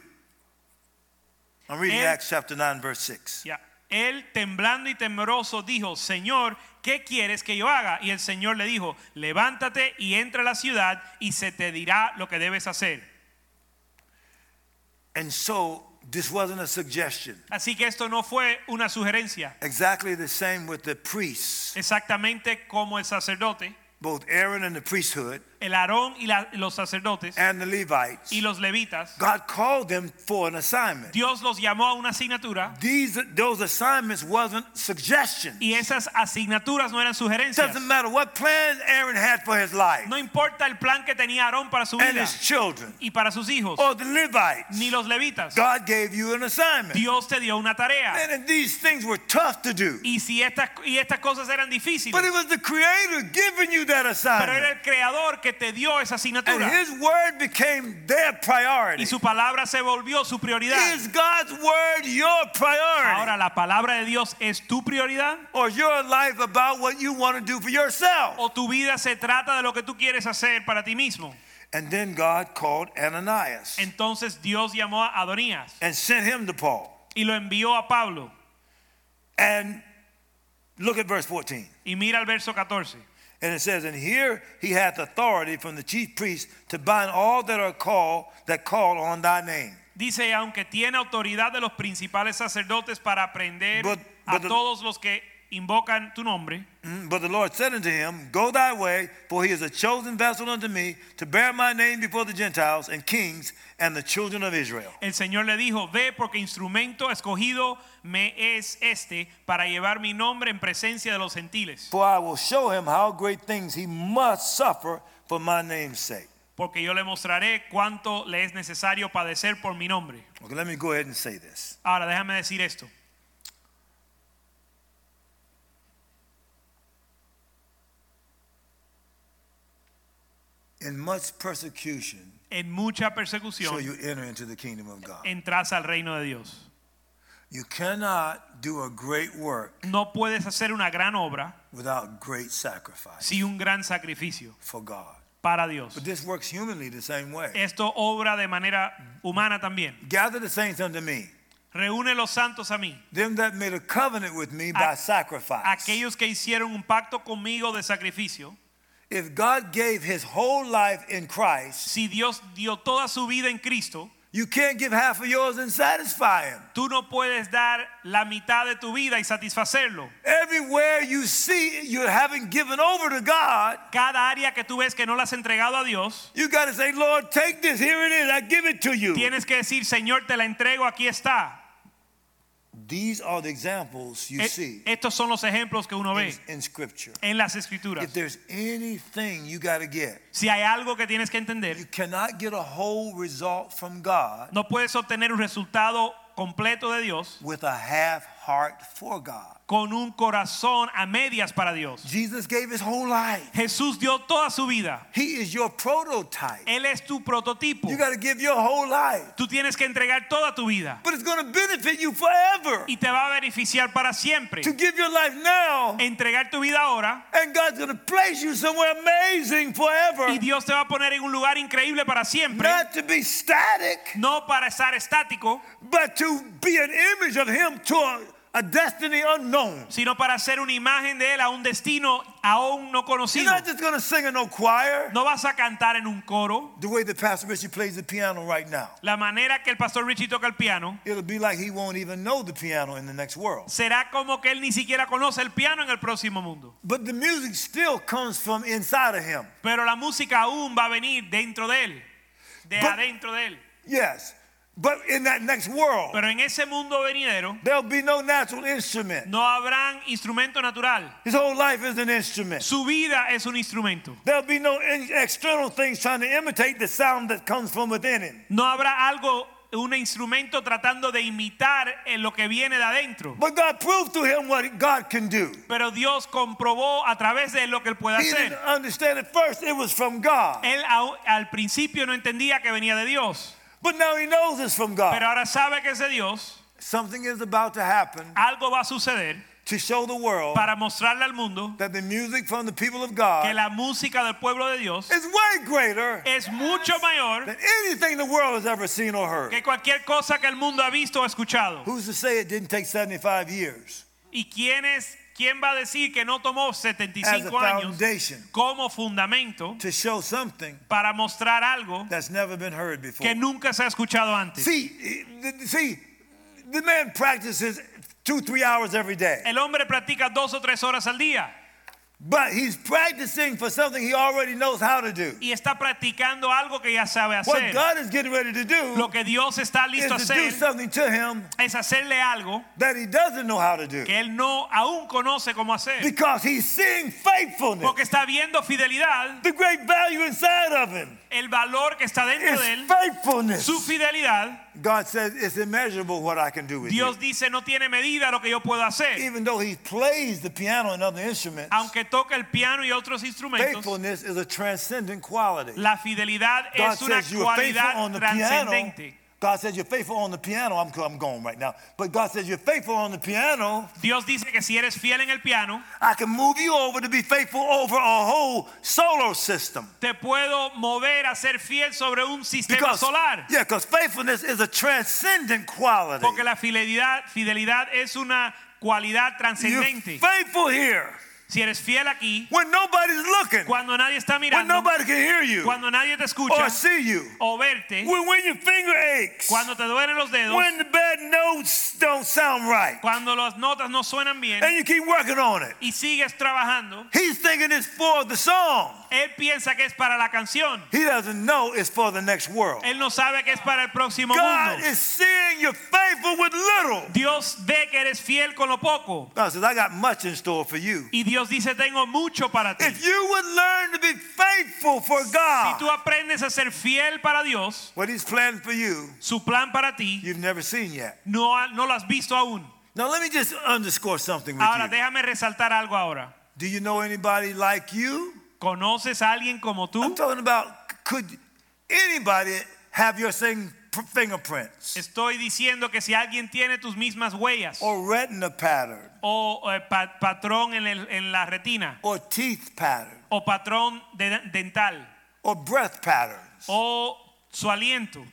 I'm reading
And-
Acts chapter 9, verse 6.
Yeah. Él, temblando y temeroso, dijo, Señor, ¿qué quieres que yo haga? Y el Señor le dijo, levántate y entra a la ciudad y se te dirá lo que debes hacer.
And so this wasn't a suggestion.
Así que esto no fue una sugerencia,
Exactly the same with the priests,
exactamente como el sacerdote,
both Aaron and the priesthood
el Aarón y la- los sacerdotes
and the Levites.
y los levitas.
God called them for an assignment.
Dios los llamó a una asignatura
These those assignments wasn't suggestions.
y esas asignaturas no eran sugerencias.
Doesn't matter what plans Aaron had for his life
No importa el plan que tenía Aarón para su vida.
and his children
y para sus hijos,
or the Levites.
ni los levitas.
God gave you an assignment.
Dios te dio una tarea.
And these things were tough to do.
Y si estas y estas cosas eran difíciles,
But it was the creator giving you that assignment.
pero era el creador que te dio esa
And his word became their priority.
y su palabra se volvió su prioridad.
Is God's word your priority?
Ahora la palabra de Dios es tu prioridad
or your life about what you want to do for yourself?
o tu vida se trata de lo que tú quieres hacer para ti mismo.
And then God called Ananias
Entonces Dios llamó a Adonías
and sent him to Paul.
y lo envió a Pablo.
And look at verse 14.
Y mira el verso 14.
And it says, And here he hath authority from the chief priest to bind all that are called that call on thy name.
Dice, aunque tiene autoridad de los principales sacerdotes para aprender
But-
a
the-
todos los que invocan tu nombre,
Mm, But the Lord said unto him, Go thy way, for he is a chosen vessel unto me to bear my name before the Gentiles and kings and the children of Israel.
el Señor le dijo, ve porque instrumento escogido me es este para llevar mi nombre en presencia de los gentiles,
For I will show him how great things he must suffer for my name's sake.
porque yo le mostraré cuánto le es necesario padecer por mi nombre.
Okay, let me go ahead and say this.
Ahora déjame decir esto.
In much persecution
En mucha persecución
you enter into the kingdom of God.
entras al reino de Dios.
You cannot do a great work
No puedes hacer una gran obra
without great sacrifice
sin un gran sacrificio
for God.
para Dios.
But this works humanly the same way.
Esto obra de manera humana también.
Gather the saints unto me,
Reúne los santos a mí,
them that made a covenant with me by
A-
sacrifice.
aquellos que hicieron un pacto conmigo de sacrificio.
If God gave his whole life in Christ,
Si Dios dio toda su vida en Cristo,
you can't give half of yours and satisfy him.
tú no puedes dar la mitad de tu vida y satisfacerlo.
Everywhere you see you having given over to God,
Cada área que tú ves que no la has entregado a Dios,
you got to say, Lord, take this. Here it is. I give it to you.
tienes que decir, Señor, te la entrego, aquí está.
These are the examples you see
Estos son los ejemplos que uno
in,
ve
in Scripture.
en las escrituras.
If there's anything you got to get,
Si hay algo que tienes que entender,
you cannot get a whole result from God
no puedes obtener un resultado completo de Dios
with a half heart for God.
con un corazón a medias para Dios.
Jesus gave his whole life.
Jesús dio toda su vida.
He is your prototype.
Él es tu prototipo.
You got to give your whole life.
Tú tienes que entregar toda tu vida
But it's going to benefit you forever
y te va a beneficiar para siempre.
to give your life now.
Entregar tu vida ahora
And God's going to place you somewhere amazing forever.
y Dios te va a poner en un lugar increíble para siempre.
Not to be static,
No para estar estático,
but to be an image of Him to a, a destiny unknown.
sino para ser una imagen de Él a un destino aún no
You're
conocido.
not just going to sing in no choir
No vas a cantar en un coro.
the way that Pastor Richie plays the piano right now.
La manera que el pastor Richie toca el piano
It'll be like he won't even know the piano in the next world.
será como que él ni siquiera conoce el piano en el próximo mundo.
But the music still comes from inside of him.
Pero la música aún va a venir dentro de él, de
But-
adentro de él.
Yes. But in that next world,
Pero en ese mundo venidero
there'll be no natural instrument.
no habrán instrumento natural.
His whole life is an instrument.
Su vida es un instrumento.
There'll be no in- external things trying to imitate the sound that comes from within him.
No habrá algo, un instrumento tratando de imitar en lo que viene de adentro.
But God proved to him what God can do.
Pero Dios comprobó a través de lo que él puede
He didn't
hacer.
understand at first it was from God.
Él au- al principio no entendía que venía de Dios,
But now he knows it's from God.
pero ahora sabe que es de Dios.
Something is about to happen
Algo va a suceder
to show the world
para mostrarle al mundo
that the music from the people of God que
la música del pueblo de Dios
is way greater
es mucho mayor
than anything the world has ever seen or heard.
que cualquier cosa que el mundo ha visto o escuchado.
Who's to say it didn't take 75 years
¿Y quién es quién va a decir que no tomó
as a
75 años como fundamento
to show something
para mostrar algo que nunca se ha escuchado antes?
See, eh, see, the man practices two, three hours every day,
El hombre practica dos o tres horas al día
but he's practicing for something he already knows how to do.
y está practicando algo que ya sabe
What. God is getting ready to do
Lo que Dios está
is
listo a
to do something to him
es hacerle algo
that he doesn't know how to do
que él no aún conoce cómo hacer.
because he's seeing faithfulness,
Porque está viendo fidelidad,
the great value inside of him.
el valor que está dentro de él,
faithfulness.
su fidelidad.
God says it's immeasurable what I can do with
Dios
you.
dice no tiene medida lo que yo puedo hacer.
Even though he plays the piano and other instruments,
Aunque toca el piano y otros instrumentos,
faithfulness is a transcendent quality.
la fidelidad
God
es una cualidad
on
trascendente.
God says you're faithful on the piano. I'm, I'm going right now. But God says you're faithful on the piano.
Dios dice que si eres fiel en el piano,
I can move you over to be faithful over a whole solar system.
te puedo mover a ser fiel sobre un sistema
Because,
solar.
yeah, because faithfulness is a transcendent quality.
Porque la fidelidad, fidelidad es una cualidad
transcendente.
You're
faithful here
Si eres fiel aquí,
when nobody's looking,
cuando nadie está mirando, when
nobody can hear you
cuando nadie te escucha
or see you,
o verte,
when, when your finger aches,
cuando te duelen los dedos,
when the bad notes don't sound right,
cuando las notas no suenan bien
and you keep working on it.
y sigues trabajando,
He's thinking it's for the song.
él piensa que es para la canción.
He doesn't know it's for the next world.
Él no sabe que es para el próximo
God
mundo.
is seeing you're faithful with little.
Dios ve que eres fiel con lo poco.
God says, I got much in store for you.
Y Dios dice, tengo mucho para ti.
If you would learn to be faithful for God, Si
tú aprendes a ser fiel para Dios,
what He's planned for you,
su plan para ti
you've never seen yet.
no, no lo has visto aún.
Now, let me just underscore something with
Ahora
you.
déjame resaltar algo ahora.
Do you know anybody like you?
¿Conoces a alguien como tú?
I'm talking about could anybody have your same fingerprints
Estoy diciendo que si alguien tiene tus mismas huellas
or retina pattern
o eh, pa- patrón en, el- en la retina
or teeth pattern
o patrón de- dental
or breath patterns.
o su aliento,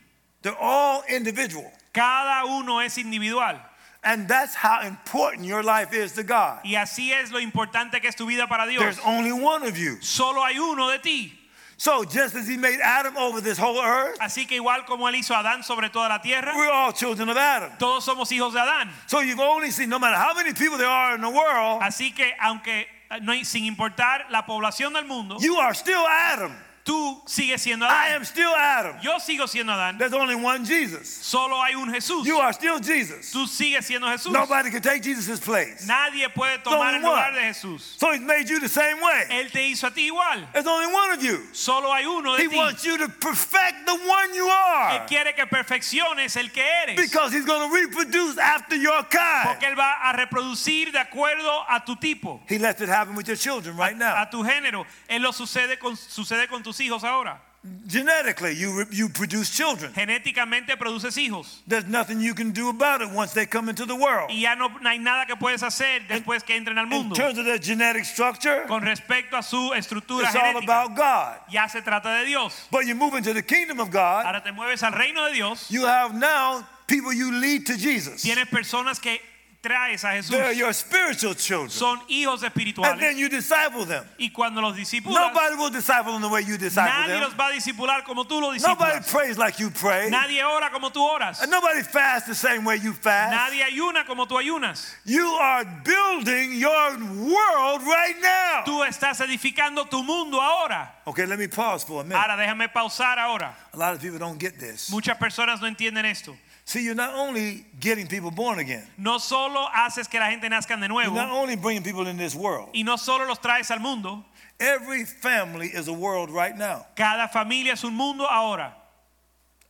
They're all individual.
cada uno es individual.
And that's how important your life is to God.
Y así es lo importante que es tu vida para Dios.
There's only one of you.
Solo hay uno de ti.
So just as he made Adam over this whole earth,
Así que igual como él hizo a Adán sobre toda la tierra,
we're all children of Adam.
todos somos hijos de Adán.
So you've only seen, no matter how many people there are in the world,
Así que aunque eh, no sin importar la población del mundo,
you are still Adam.
Tú sigues siendo
I am still Adam.
Yo sigo siendo Adán.
There's only one Jesus.
Solo hay un Jesús.
You are still Jesus.
Tú sigues siendo Jesús.
Nobody can take Jesus' place.
Nadie puede tomar el lugar de Jesús.
So he's made you the same way.
Él te hizo a ti igual.
There's only one of you.
Solo hay uno de
He
ti.
wants you to perfect the one you
Él
are.
quiere que perfecciones el que eres.
Because he's going to reproduce after your kind.
Porque Él va a reproducir de acuerdo a tu tipo,
He lets it happen with your children right now.
a tu género. Él lo sucede con, sucede con tus hijos ahora.
Genetically, you, you produce children.
Genéticamente produces hijos.
There's nothing you can do about it once they come into the world.
Y ya no, no hay nada que puedes hacer después que entren al
In
mundo.
terms of their genetic structure,
Con respecto a su estructura
it's all about God.
ya se trata de Dios.
But you move into the kingdom of God,
Ahora te mueves al reino de Dios.
you have now people you lead to Jesus.
Tienes personas que traes a Jesús.
They're your spiritual children.
Son hijos
And
espirituales.
then you disciple them.
Y cuando los discipulas,
Nobody will disciple them the way you disciple
nadie los
them.
va a discipular como tú lo
Nobody
discipulas.
prays like you pray.
Nadie ora como tú oras.
And nobody fasts the same way you fast.
Nadie ayuna como tú ayunas.
You are building your world right now.
Tú estás edificando tu mundo ahora.
Okay, let me pause for a minute.
Ahora déjame pausar ahora.
A lot of people don't get this.
Muchas personas no entienden esto.
See, you're not only getting people born again,
No solo haces que la gente nazca de nuevo.
you're not only bringing people in this world.
y no solo los traes al mundo.
Every family is a world right now.
Cada familia es un mundo ahora.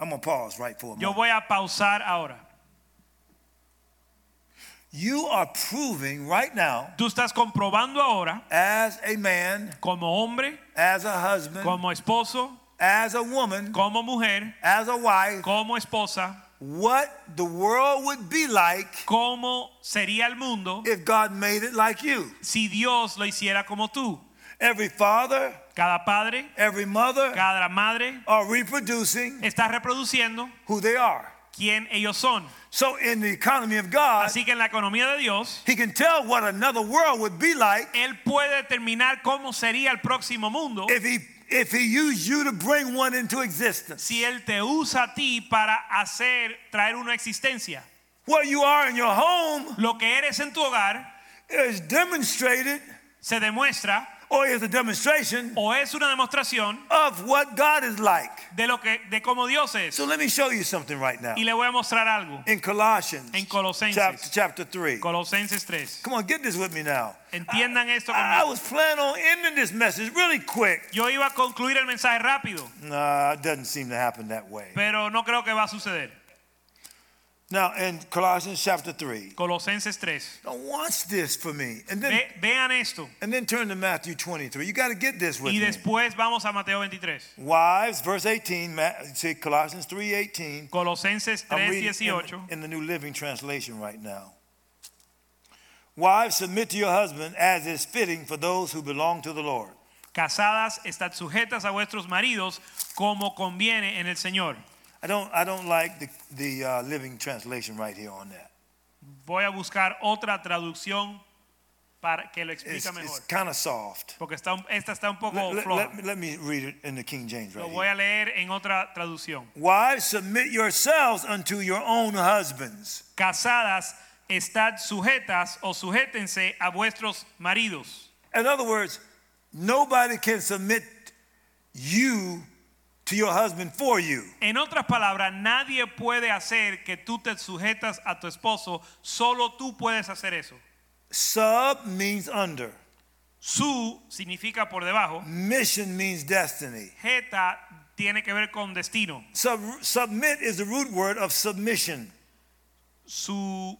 I'm going to pause right for a moment.
Yo voy a pausar ahora.
You are proving right now,
Tú estás comprobando ahora
as a man,
como hombre,
as a husband,
como esposo,
as a woman,
como mujer,
as a wife,
como esposa,
what the world would be like
cómo sería el mundo
if God made it like you.
si Dios lo hiciera como tú.
Every father,
Cada padre,
every mother
cada madre
are reproducing
está reproduciendo
who they are.
quién ellos son.
So in the economy of God,
Así que en la economía de Dios,
he can tell what another world would be like
Él puede determinar cómo sería el próximo mundo
if he if he used you to bring one into existence.
si Él te usa a ti para hacer, traer una existencia.
What you are in your home
Lo que eres en tu hogar
is demonstrated
se demuestra
or is a demonstration
o es una demostración
of what God is like.
de lo que de cómo Dios es.
So let me show you something right now.
Y le voy a mostrar algo
In Colossians
en Colosenses,
chapter, chapter 3.
Colosenses 3.
Come on, get this with me now.
Entiendan esto
I, I was planning on ending this message really quick.
Yo iba a concluir el mensaje rápido,
Nah, it doesn't seem to happen that way.
pero no creo que va a suceder.
Now, in Colossians chapter 3,
Colosenses 3.
now watch this for me. And then,
Ve- vean esto.
and then turn to Matthew 23. You got to get this with
Y
me.
después vamos a Mateo 23.
Wives, verse 18, Ma- see Colossians 3 18.
Colosenses
I'm reading
18.
in, in the New Living Translation right now. Wives, submit to your husband as is fitting for those who belong to the Lord.
Casadas, estad sujetas a vuestros maridos como conviene en el Señor.
I don't, I don't like the, the uh, Living Translation right here on that.
Voy a buscar otra traducción para que lo
It's,
mejor.
it's kind of soft.
Porque está, esta está un poco
Let,
floja.
let me, let me read it in the King James right
Lo
here.
voy a leer en otra traducción.
Wives, submit yourselves unto your own husbands.
Casadas, estad sujetas o sujétense a vuestros maridos.
In other words, nobody can submit you to your husband for you.
En otras palabras, nadie puede hacer que tú te sujetas a tu esposo, solo tú puedes hacer eso.
Sub means under.
Su significa por debajo,
Mission means destiny.
jeta tiene que ver con destino.
Sub, submit is the root word of submission.
Su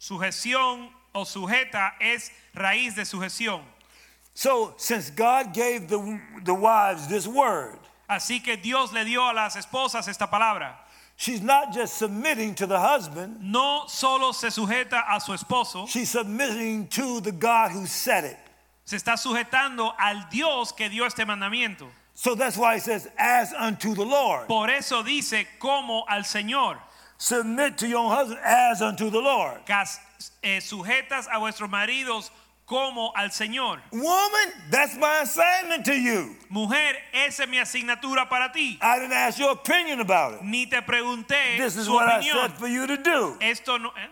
sujeción o sujeta es raíz de sujeción.
So, since God gave the, the wives this word,
Así que Dios le dio a las esposas esta palabra.
she's not just submitting to the husband,
no solo se sujeta a su esposo,
she's submitting to the God who said it.
se está sujetando al Dios que dio este mandamiento.
So that's why he says, as unto the Lord.
Por eso dice como al Señor.
Submit to your husband as unto the Lord.
Cas- eh, sujetas a vuestros maridos como al Señor.
Woman, that's my assignment to you.
Mujer, esa es mi asignatura para ti.
I didn't ask your opinion about it.
Ni te pregunté
This is what I said for you to do.
Esto no, ¿eh?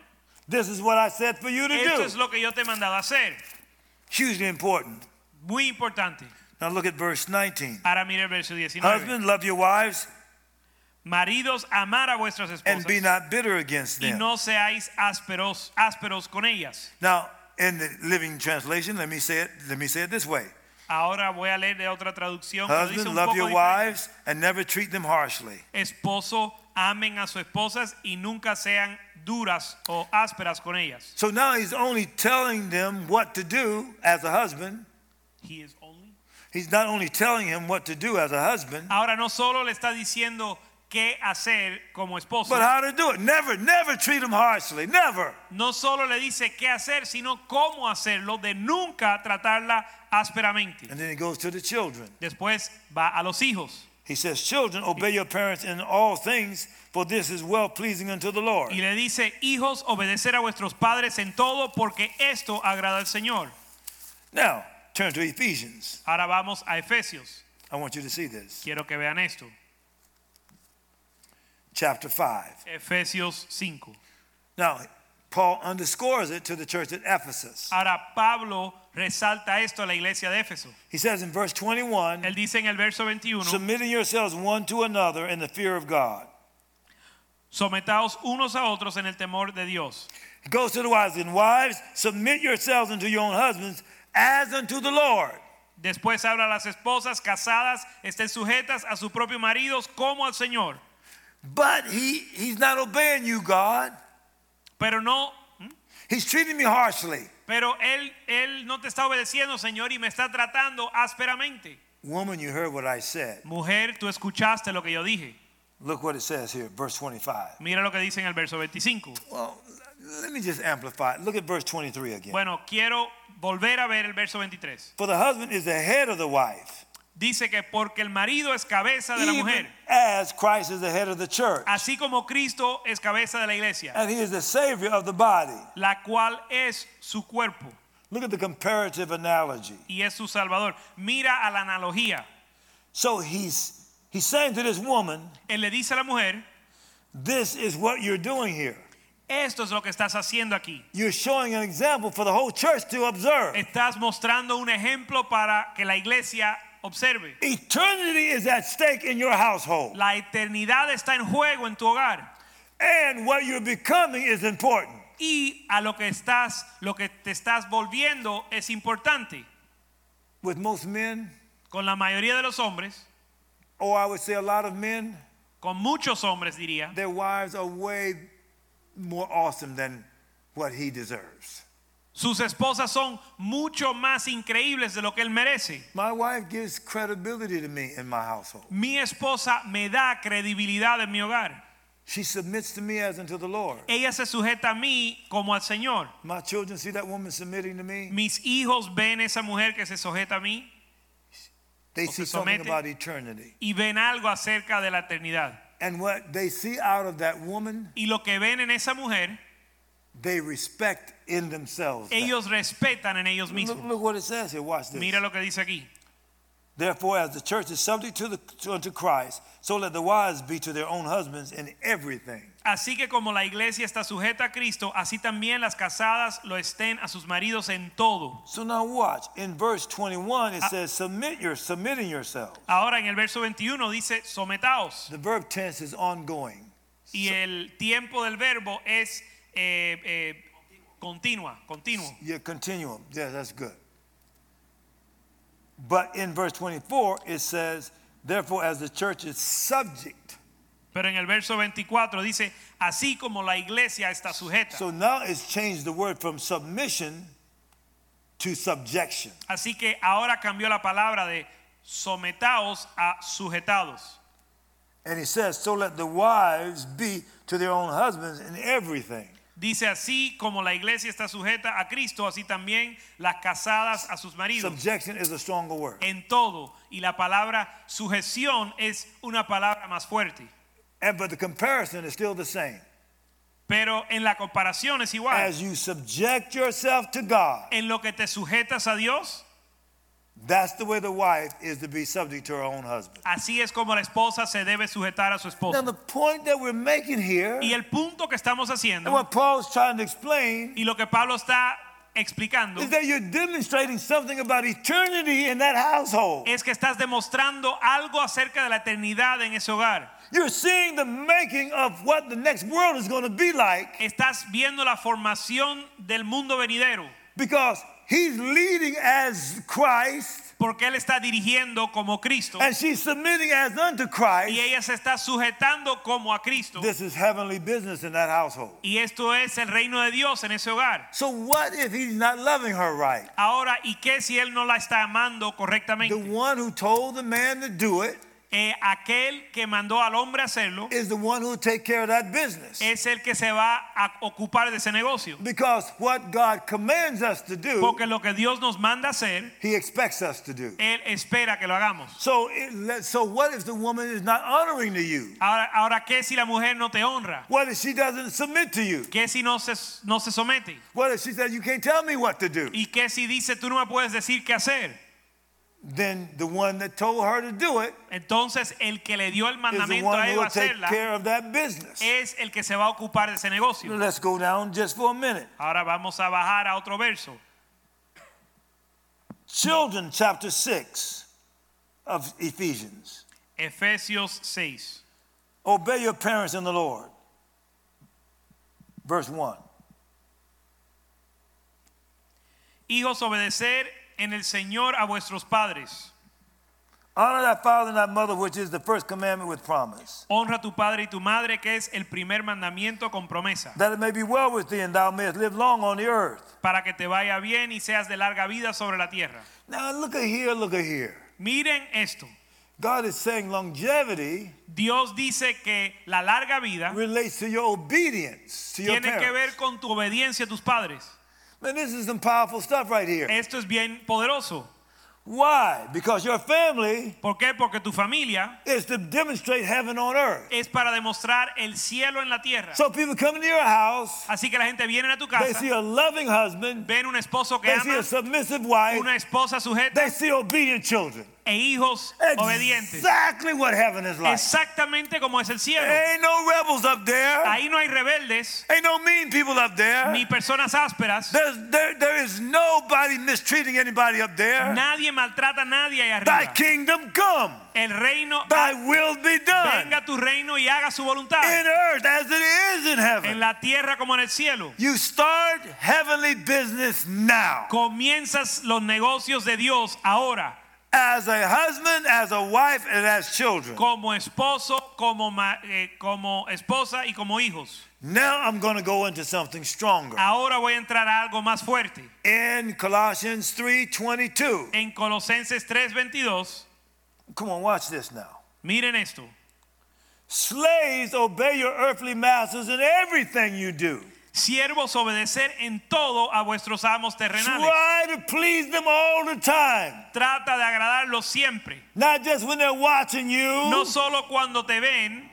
This is what I said for you to
Esto
do.
es lo que yo te he mandado a hacer.
Hugely important.
Muy importante.
Now look at verse 19.
Ahora mire el verso 19.
Husband, love your wives
Maridos, amar a vuestras esposas.
and be not bitter against them.
y no seáis ásperos, ásperos con ellas.
Now, in the Living Translation, let me say it. Let me say it this way:
Ahora voy a leer de otra traducción
Husband,
un
love
poco
your
diferente.
wives and never treat them harshly.
Esposo, amen a sus esposas y nunca sean duras o ásperas con ellas.
So now he's only telling them what to do as a husband.
He is only.
He's not only telling him what to do as a husband,
Ahora no solo le está diciendo qué hacer como esposo,
but how to do it. Never, never treat them harshly. Never.
no solo le dice qué hacer, sino cómo hacerlo, de nunca tratarla ásperamente.
And then he goes to the children.
Después va a los hijos
He says, Children, obey your parents in all things, for this is well pleasing unto the Lord.
y le dice, hijos, obedecer a vuestros padres en todo, porque esto agrada al Señor.
Now, turn to Ephesians.
Ahora vamos a Efesios.
I want you to see this.
Quiero que vean esto.
Chapter 5.
Efesios 5.
Now, Paul underscores it to the church at Ephesus.
Ahora Pablo resalta esto a la iglesia de Éfeso.
He says in verse 21
Él dice en el verso 21,
submitting yourselves one to another in the fear of God.
sometaos unos a otros en el temor de Dios.
He goes to the wives and wives, submit yourselves unto your own husbands as unto the Lord.
Después habla a las esposas casadas, estén sujetas a sus propios maridos como al Señor.
But he, he's not obeying you, God.
Pero no,
He's treating me harshly.
pero él, él no te está obedeciendo, Señor, y me está tratando ásperamente.
Woman, you heard what I said.
Mujer, tú escuchaste lo que yo dije.
Look what it says here, verse 25.
Mira lo que dice en el verso 25.
Well, let me just amplify. Look at verse 23 again.
Bueno, quiero volver a ver el verso 23.
For the husband is the head of the wife,
Dice que porque el marido es cabeza de la mujer,
as Christ is the head of the church,
así como Cristo es cabeza de la iglesia,
and he is the savior of the body.
la cual es su cuerpo
Look at the comparative analogy.
y es su salvador. Mira a la analogía.
So he's he's saying to this woman,
Él le dice a la mujer,
this is what you're doing here.
esto es lo que estás haciendo aquí.
You're showing an example for the whole church to observe.
Estás mostrando un ejemplo para que la iglesia observe.
Eternity is at stake in your household.
La eternidad está en juego en tu hogar
And what you're becoming is important.
y a lo que estás, lo que te estás volviendo es importante.
With most men,
Con la mayoría de los hombres,
or I would say a lot of men,
con muchos hombres diría,
their wives are way more awesome than what he deserves.
Sus esposas son mucho más increíbles de lo que él merece.
My wife gives credibility to me in my household.
Mi esposa me da credibilidad en mi hogar.
She submits to me as unto the Lord.
Ella se sujeta a mí como al Señor.
My children see that woman submitting to me.
Mis hijos ven esa mujer que se sujeta a mí
They see
se
something about eternity.
y ven algo acerca de la eternidad.
And what they see out of that woman,
Y lo que ven en esa mujer,
they respect in themselves.
ellos respetan en ellos mismos.
look what it says here. Watch this.
Mira lo que dice aquí.
Therefore, as the church is subject to the to, unto Christ, so let the wives be to their own husbands in everything.
Así que como la iglesia está sujeta a Cristo, así también las casadas lo estén a sus maridos en todo.
So now watch. In verse 21, it ah. says, submit your submitting yourself.
Ahora en el verso 21 dice, sometaos.
The verb tense is ongoing.
Y el tiempo del verbo es eh, eh, continua, continuo.
Yeah, continuum. Yeah, that's good. But in verse 24, it says, therefore, as the church is subject.
Pero en el verso 24 dice, así como la iglesia está sujeta.
So now it's changed the word from submission to subjection.
Así que ahora cambió la palabra de sometaos a sujetados.
And he says, So let the wives be to their own husbands in everything.
Dice así como la iglesia está sujeta a Cristo, así también las casadas a sus maridos.
Subjection is a stronger word.
En todo. Y la palabra sujeción es una palabra más fuerte.
And but the comparison is still the same.
Pero en la comparación es igual.
As you subject yourself to God,
En lo que te sujetas a Dios,
that's the way the wife is to be subject to her own husband.
así es como la esposa se debe sujetar a su esposo.
Now the point that we're making here,
Y el punto que estamos haciendo, and
what Paul's trying to explain,
y lo que Pablo está explicando,
is that you're demonstrating something about eternity in that household.
es que estás demostrando algo acerca de la eternidad en ese hogar.
You're seeing the making of what the next world is going to be like
Estás viendo la formación del mundo venidero,
because he's leading as Christ
porque él está dirigiendo como Cristo
and she's submitting as unto Christ.
y ella se está sujetando como a Cristo.
This is heavenly business in that household.
Y esto es el reino de Dios en ese hogar.
So what if he's not loving her right?
Ahora, ¿y qué si él no la está amando correctamente?
The one who told the man to do it
Eh, aquel que mandó al hombre a hacerlo
is the one who will take care of that business.
es el que se va a ocupar de ese negocio.
Because what God commands us to do,
Porque lo que Dios nos manda hacer,
he expects us to do.
Él espera que lo hagamos.
So, it, let- so what if the woman is not honoring to you?
Ahora, ahora ¿qué si la mujer no te honra?
What if she doesn't submit to you?
¿Qué si no se, no se somete?
What if she says, you can't tell me what to do?
¿Y qué si dice tú no me puedes decir qué hacer?
Then the one that told her to do it
Entonces el que le dio el mandamiento a ella hacerla
care of that business.
es el que se va a ocupar de ese negocio.
Let's go down just for a minute.
Ahora vamos a bajar a otro verso.
Children, chapter 6 of Ephesians.
Efesios 6.
Obey your parents in the Lord. Verse 1.
Hijos, obedecer en el Señor a vuestros padres.
Honor thy father and thy mother, which is the first commandment with promise,
Honra a tu padre y tu madre, que es el primer mandamiento con promesa,
that it may be well with thee and thou mayest live long on the earth.
para que te vaya bien y seas de larga vida sobre la tierra.
Now look at here, look at here.
Miren esto.
God is saying longevity
Dios dice que la larga vida
relates to your obedience to your
tiene que ver con tu obediencia a tus padres.
Man, this is some powerful stuff right here.
Esto es bien poderoso.
Why? Because your family
¿Por qué? Porque tu familia
is to demonstrate heaven on earth.
es para demostrar el cielo en la tierra.
So people come into your house,
Así que la gente viene a tu casa.
they see a loving husband,
ven un esposo que
they see a submissive wife,
una esposa sujeta
they see obedient children.
E hijos obedientes.
Exactly what heaven is like.
Exactamente como es el cielo.
Ain't no rebels up there.
Ahí no hay rebeldes
Ain't no mean people up there.
ni personas ásperas.
There's, there, there is nobody mistreating anybody up there.
Nadie maltrata a nadie ahí
Thy kingdom come.
El reino,
Thy will be done.
venga tu reino y haga su voluntad.
In earth as it is in heaven.
En la tierra como en el cielo.
You start heavenly business now.
Comienzas los negocios de Dios ahora.
As a husband, as a wife, and as children.
Como esposo, como, ma- eh, como esposa y como hijos.
Now I'm going to go into something stronger.
Ahora voy a entrar a algo más fuerte.
In Colossians 3:22.
En Colosenses 3:22,
Come on, watch this now.
miren esto.
Slaves, obey your earthly masters in everything you do.
Siervos, obedecer en todo a vuestros amos terrenales.
Try to please them all the time.
Trata de agradarlos siempre.
Not just when they're watching you.
No solo cuando te ven,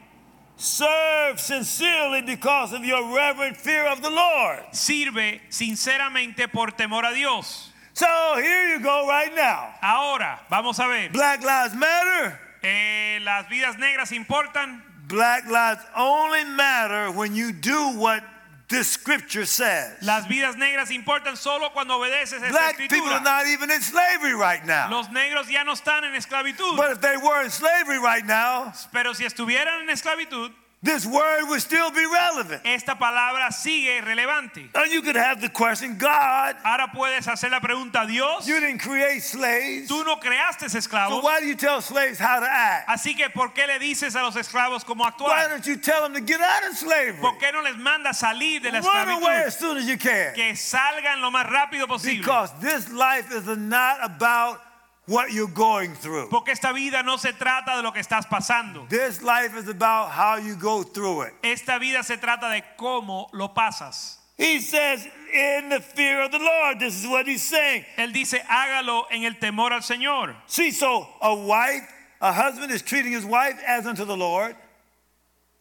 Serve sincerely because of your reverent fear of the Lord.
sirve sinceramente por temor a Dios.
So here you go right now.
Ahora, vamos a ver.
Black lives matter.
Eh, las vidas negras importan.
Black lives only matter when you do what this scripture says.
Las vidas negras importan solo cuando obedeces esta
Black people are not even in slavery right now.
Los negros ya no están en esclavitud.
But if they were in slavery right now,
Pero si estuvieran en esclavitud,
this word would still be relevant.
esta palabra sigue relevante.
And you could have the question God,
Ahora puedes hacer la pregunta, Dios,
you didn't create slaves.
tú no creaste esclavos.
So why do you tell slaves how to act?
así que ¿por qué le dices a los esclavos cómo actuar?
Why don't you tell them to get out of slavery?
¿Por qué no les manda salir de la
Run away as soon as you can.
Que salgan lo más rápido posible.
Because this life is not about what you're going through.
Porque esta vida no se trata de lo que estás pasando.
This life is about how you go through it.
Esta vida se trata de cómo lo pasas.
He says, in the fear of the Lord. This is what he's saying.
Él dice, hágalo en el temor al Señor.
See, so a wife, a husband is treating his wife as unto the Lord.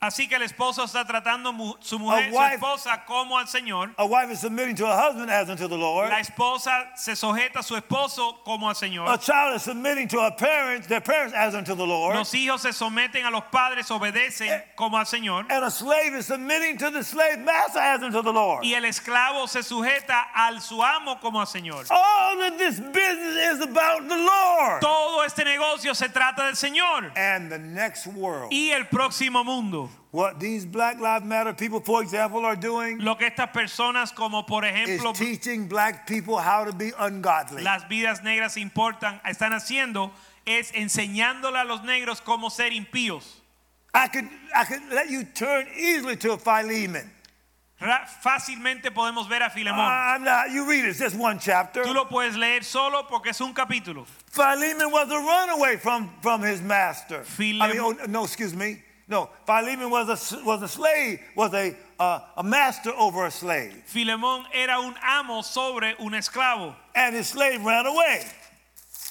Así que el esposo está tratando mu- su mujer, su
wife-
esposa como al Señor.
A wife is submitting to a husband as unto the Lord.
La esposa se sujeta a su esposo como al
A
Señor.
child is submitting to a parent, their parents as unto the Lord.
Los hijos se someten a los padres, obedecen como al Señor.
And a slave is submitting to the slave master as unto the Lord.
Y el esclavo se sujeta al su amo como al Señor.
All of this business is about the Lord
Todo este negocio se trata del Señor
and the next world.
y el próximo mundo.
What these Black Lives Matter people, for example, are doing
Lo que estas personas como por
is
ejemplo
teaching black people how to be ungodly.
las vidas negras importan, están haciendo es enseñándole a los negros cómo ser impíos.
I could, I could let you turn easily to Philemon.
Ra- Fácilmente podemos ver a Filemón.
Not, you read it, just one chapter.
Tú lo puedes leer solo porque es un capítulo.
Philemon was a runaway from, from his master. I mean,
Philemon-
oh, no, excuse me. No, Philemon was a, was a slave, was a, uh, a master over a slave.
Filemón era un amo sobre un esclavo
And his slave ran away.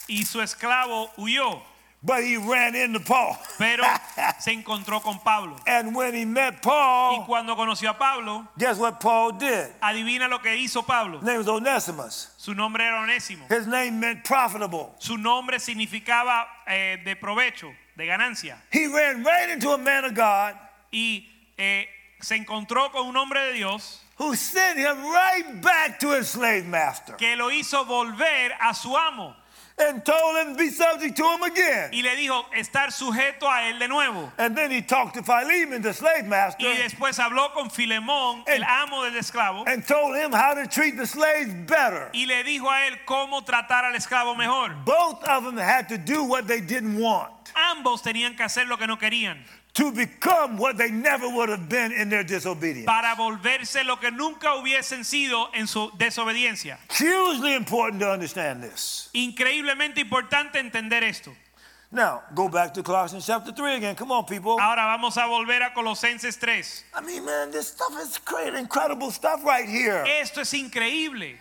y su esclavo huyó,
But he ran into Paul.
pero se encontró con Pablo.
and when he met Paul, Y
cuando conoció a Pablo,
guess what Paul did?
adivina lo que hizo Pablo.
His name was Onesimus.
Su nombre era Onésimo.
His name meant profitable.
Su nombre significaba eh, de provecho, de ganancia.
He ran right into a man of God
Y eh, se encontró con un hombre de Dios
who sent him right back to his slave master
que lo hizo volver a su amo
and told him to be subject to him again.
y le dijo estar sujeto a él de nuevo.
And then he talked to Philemon, the slave master,
Y después habló con Filemón, el amo del esclavo,
and told him how to treat the slaves better.
y le dijo a él cómo tratar al esclavo mejor.
Both of them had to do what they didn't want
Ambos tenían que hacer lo que no querían
to become what they never would have been in their disobedience.
para volverse lo que nunca hubiesen sido en su desobediencia.
Hugely important to understand this.
Increíblemente importante entender esto.
Now, go back to Colossians chapter 3 again. Come on, people.
Ahora vamos a volver a Colosenses 3.
I mean, man, this stuff is great, incredible stuff right here.
Esto es increíble.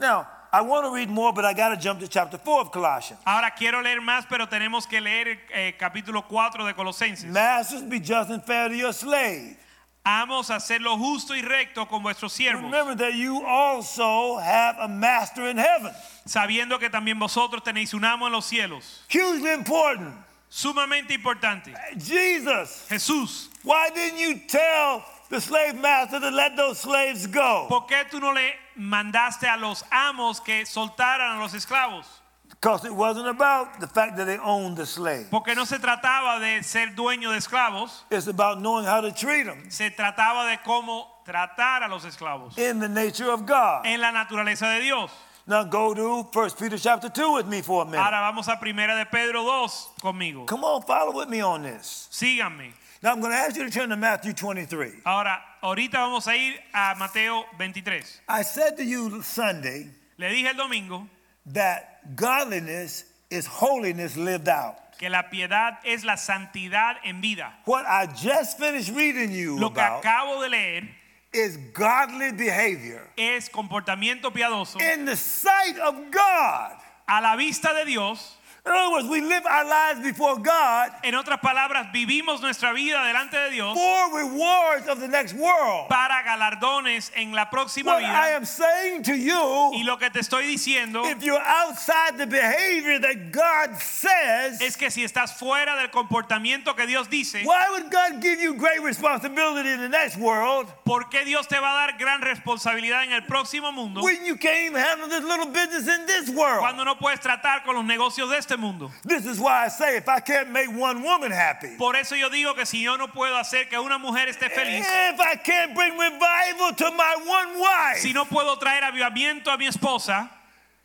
Now, I want to read more, but I got to jump to chapter 4 of Colossians.
Ahora quiero leer más, pero tenemos que leer el capítulo 4 de Colosenses.
Masters, be just and fair to your slave.
Amos hacer lo justo y recto con vuestros siervos,
Remember that you also have a master in heaven.
sabiendo que también vosotros tenéis un amo en los cielos.
Hugely important.
Sumamente importante.
Jesus,
Jesús,
why didn't you tell the slave master to let those slaves go?
¿por qué tú no le mandaste a los amos que soltaran a los esclavos?
Because it wasn't about the fact that they owned the slave.
Porque no se trataba de ser dueño de esclavos,
It's about knowing how to treat them
se trataba de cómo tratar a los esclavos
in the nature of God.
en la naturaleza de Dios.
Now go to 1 Peter chapter 2 with me for a minute.
Ahora vamos a Primera de Pedro 2 conmigo.
Come on, follow with me on this.
Síganme.
Now I'm going to ask you to turn to Matthew 23.
Ahora, ahorita vamos a ir a Mateo 23.
I said to you Sunday
Le dije el domingo
that godliness is holiness lived out.
que la piedad es la santidad en vida.
What I just finished reading you
Lo que
about
acabo de leer
is godly behavior
es comportamiento piadoso
in the sight of God.
a la vista de Dios.
In other words, we live our lives before God
En otras palabras, vivimos nuestra vida delante de Dios
for rewards of the next world.
para galardones en la próxima
What I am saying to you.
Y lo que te estoy diciendo
if you're outside the behavior that God says,
es que si estás fuera del comportamiento que Dios dice,
why would God give you great responsibility in the next world
¿por qué Dios te va a dar gran responsabilidad en el próximo mundo
when you can't handle this little business in this world?
cuando no puedes tratar con los negocios de este mundo?
This is why I say if I can't make one woman happy,
Por eso yo digo que si yo no puedo hacer que una mujer esté feliz,
if I can't bring revival to my one wife,
si no puedo traer avivamiento a mi esposa,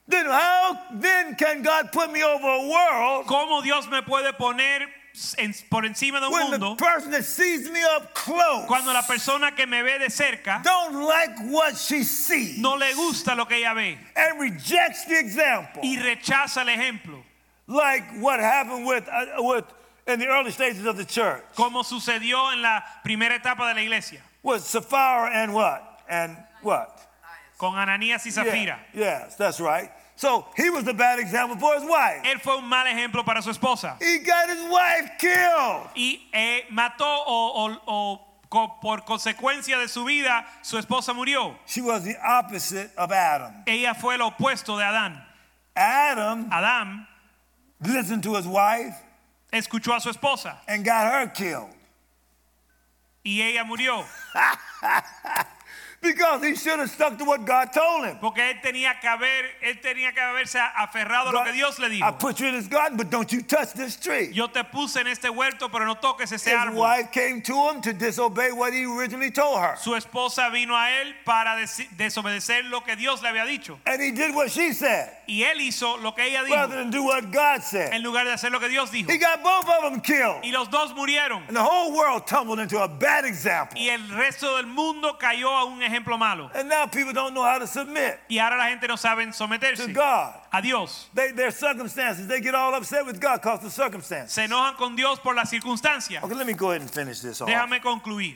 then how then can God put me over a world
¿cómo Dios me puede poner en- por encima de un
when the
mundo,
person that sees me up close
cuando la persona que me ve de cerca
don't like what she sees
no le gusta lo que ella ve
and rejects the example,
y rechaza el ejemplo,
like what happened with, uh, with in the early stages of the church
como sucedió en la primera etapa de la iglesia,
with Sapphira and what and what.
con Ananías y Zafira.
Yeah, yes, that's right. So he was a bad example for his wife.
Él fue un mal ejemplo para su esposa
He got his wife killed.
y eh, mató o, o- o co- por consecuencia de su vida su esposa murió.
She was the opposite of Adam.
Ella fue el opuesto de Adán.
Adam
Adán
listened to his wife.
Escuchó a su esposa.
And got her killed.
Y ella murió
because he should have stuck to what God told him.
porque él tenía que haber él tenía que haberse aferrado a lo que Dios le dijo.
I put you in this garden, but don't you touch this tree.
Yo te puse en este huerto, pero no toques ese
His
árbol.
wife came to him to disobey what he originally told her.
Su esposa vino a él para desobedecer lo que Dios le había dicho.
And he did what she said
Y él hizo lo que ella dijo.
rather than do what God said.
en lugar de hacer lo que Dios dijo.
He got both of them killed.
Y los dos murieron.
And the whole world tumbled into a bad example.
Y el resto del mundo cayó a un ejemplo malo.
And now people don't know how to submit
Y ahora la gente no sabe
to God.
a Dios.
They, their circumstances, they get all upset with God because of circumstances.
Se enojan con Dios por las circunstancias.
Okay, let me go ahead and finish this off.
Déjame concluir.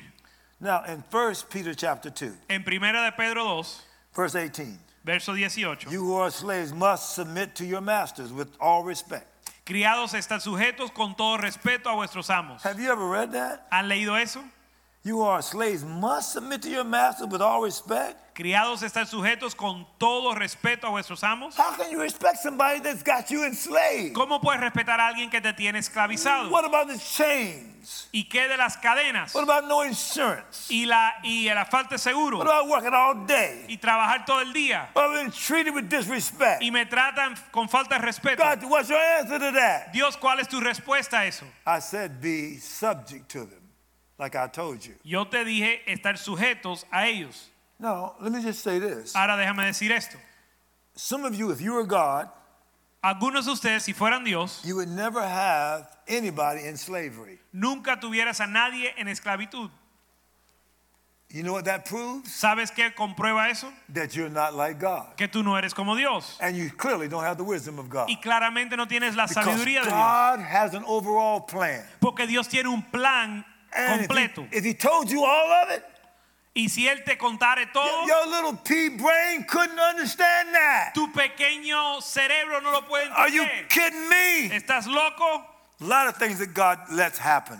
Now, in 1 Peter chapter 2,
En Primera de Pedro 2,
verse 18,
verso 18.
you who are slaves must submit to your masters with all respect.
Criados están sujetos con todo respeto a vuestros amos.
Have you ever read that?
¿Han leído eso?
You are slaves must submit to your master with all respect.
Criados están sujetos con todo respeto a vuestros amos.
How can you respect somebody that's got you enslaved?
¿Cómo puedes respetar a alguien que te tiene esclavizado?
What about the chains?
¿Y qué de las cadenas?
What about no insurance?
Y la, y la falta de seguro?
What about working all day?
Y trabajar todo el día.
About being treated with disrespect?
Y me tratan con falta de respeto.
God, what's your answer to that?
Dios, ¿cuál es tu respuesta a eso?
I said, be subject to them, like I told you.
Yo te dije estar sujetos a ellos.
No, let me just say this.
Ahora déjame decir esto.
Some of you, if you were God,
Algunos de ustedes, si fueran Dios,
you would never have anybody in slavery.
nunca tuvieras a nadie en esclavitud.
You know what that proves?
¿Sabes qué comprueba eso?
That you're not like God.
Que tú no eres como Dios.
And you clearly don't have the wisdom of God.
Y claramente no tienes la
Because
sabiduría de Dios.
God has an overall plan.
Porque Dios tiene un plan
And if he, if he told you all of it,
Y si Él te contare todo,
your little pea brain couldn't understand that.
tu pequeño cerebro no lo puede
Are you kidding me?
¿Estás loco?
A lot of things that God lets happen.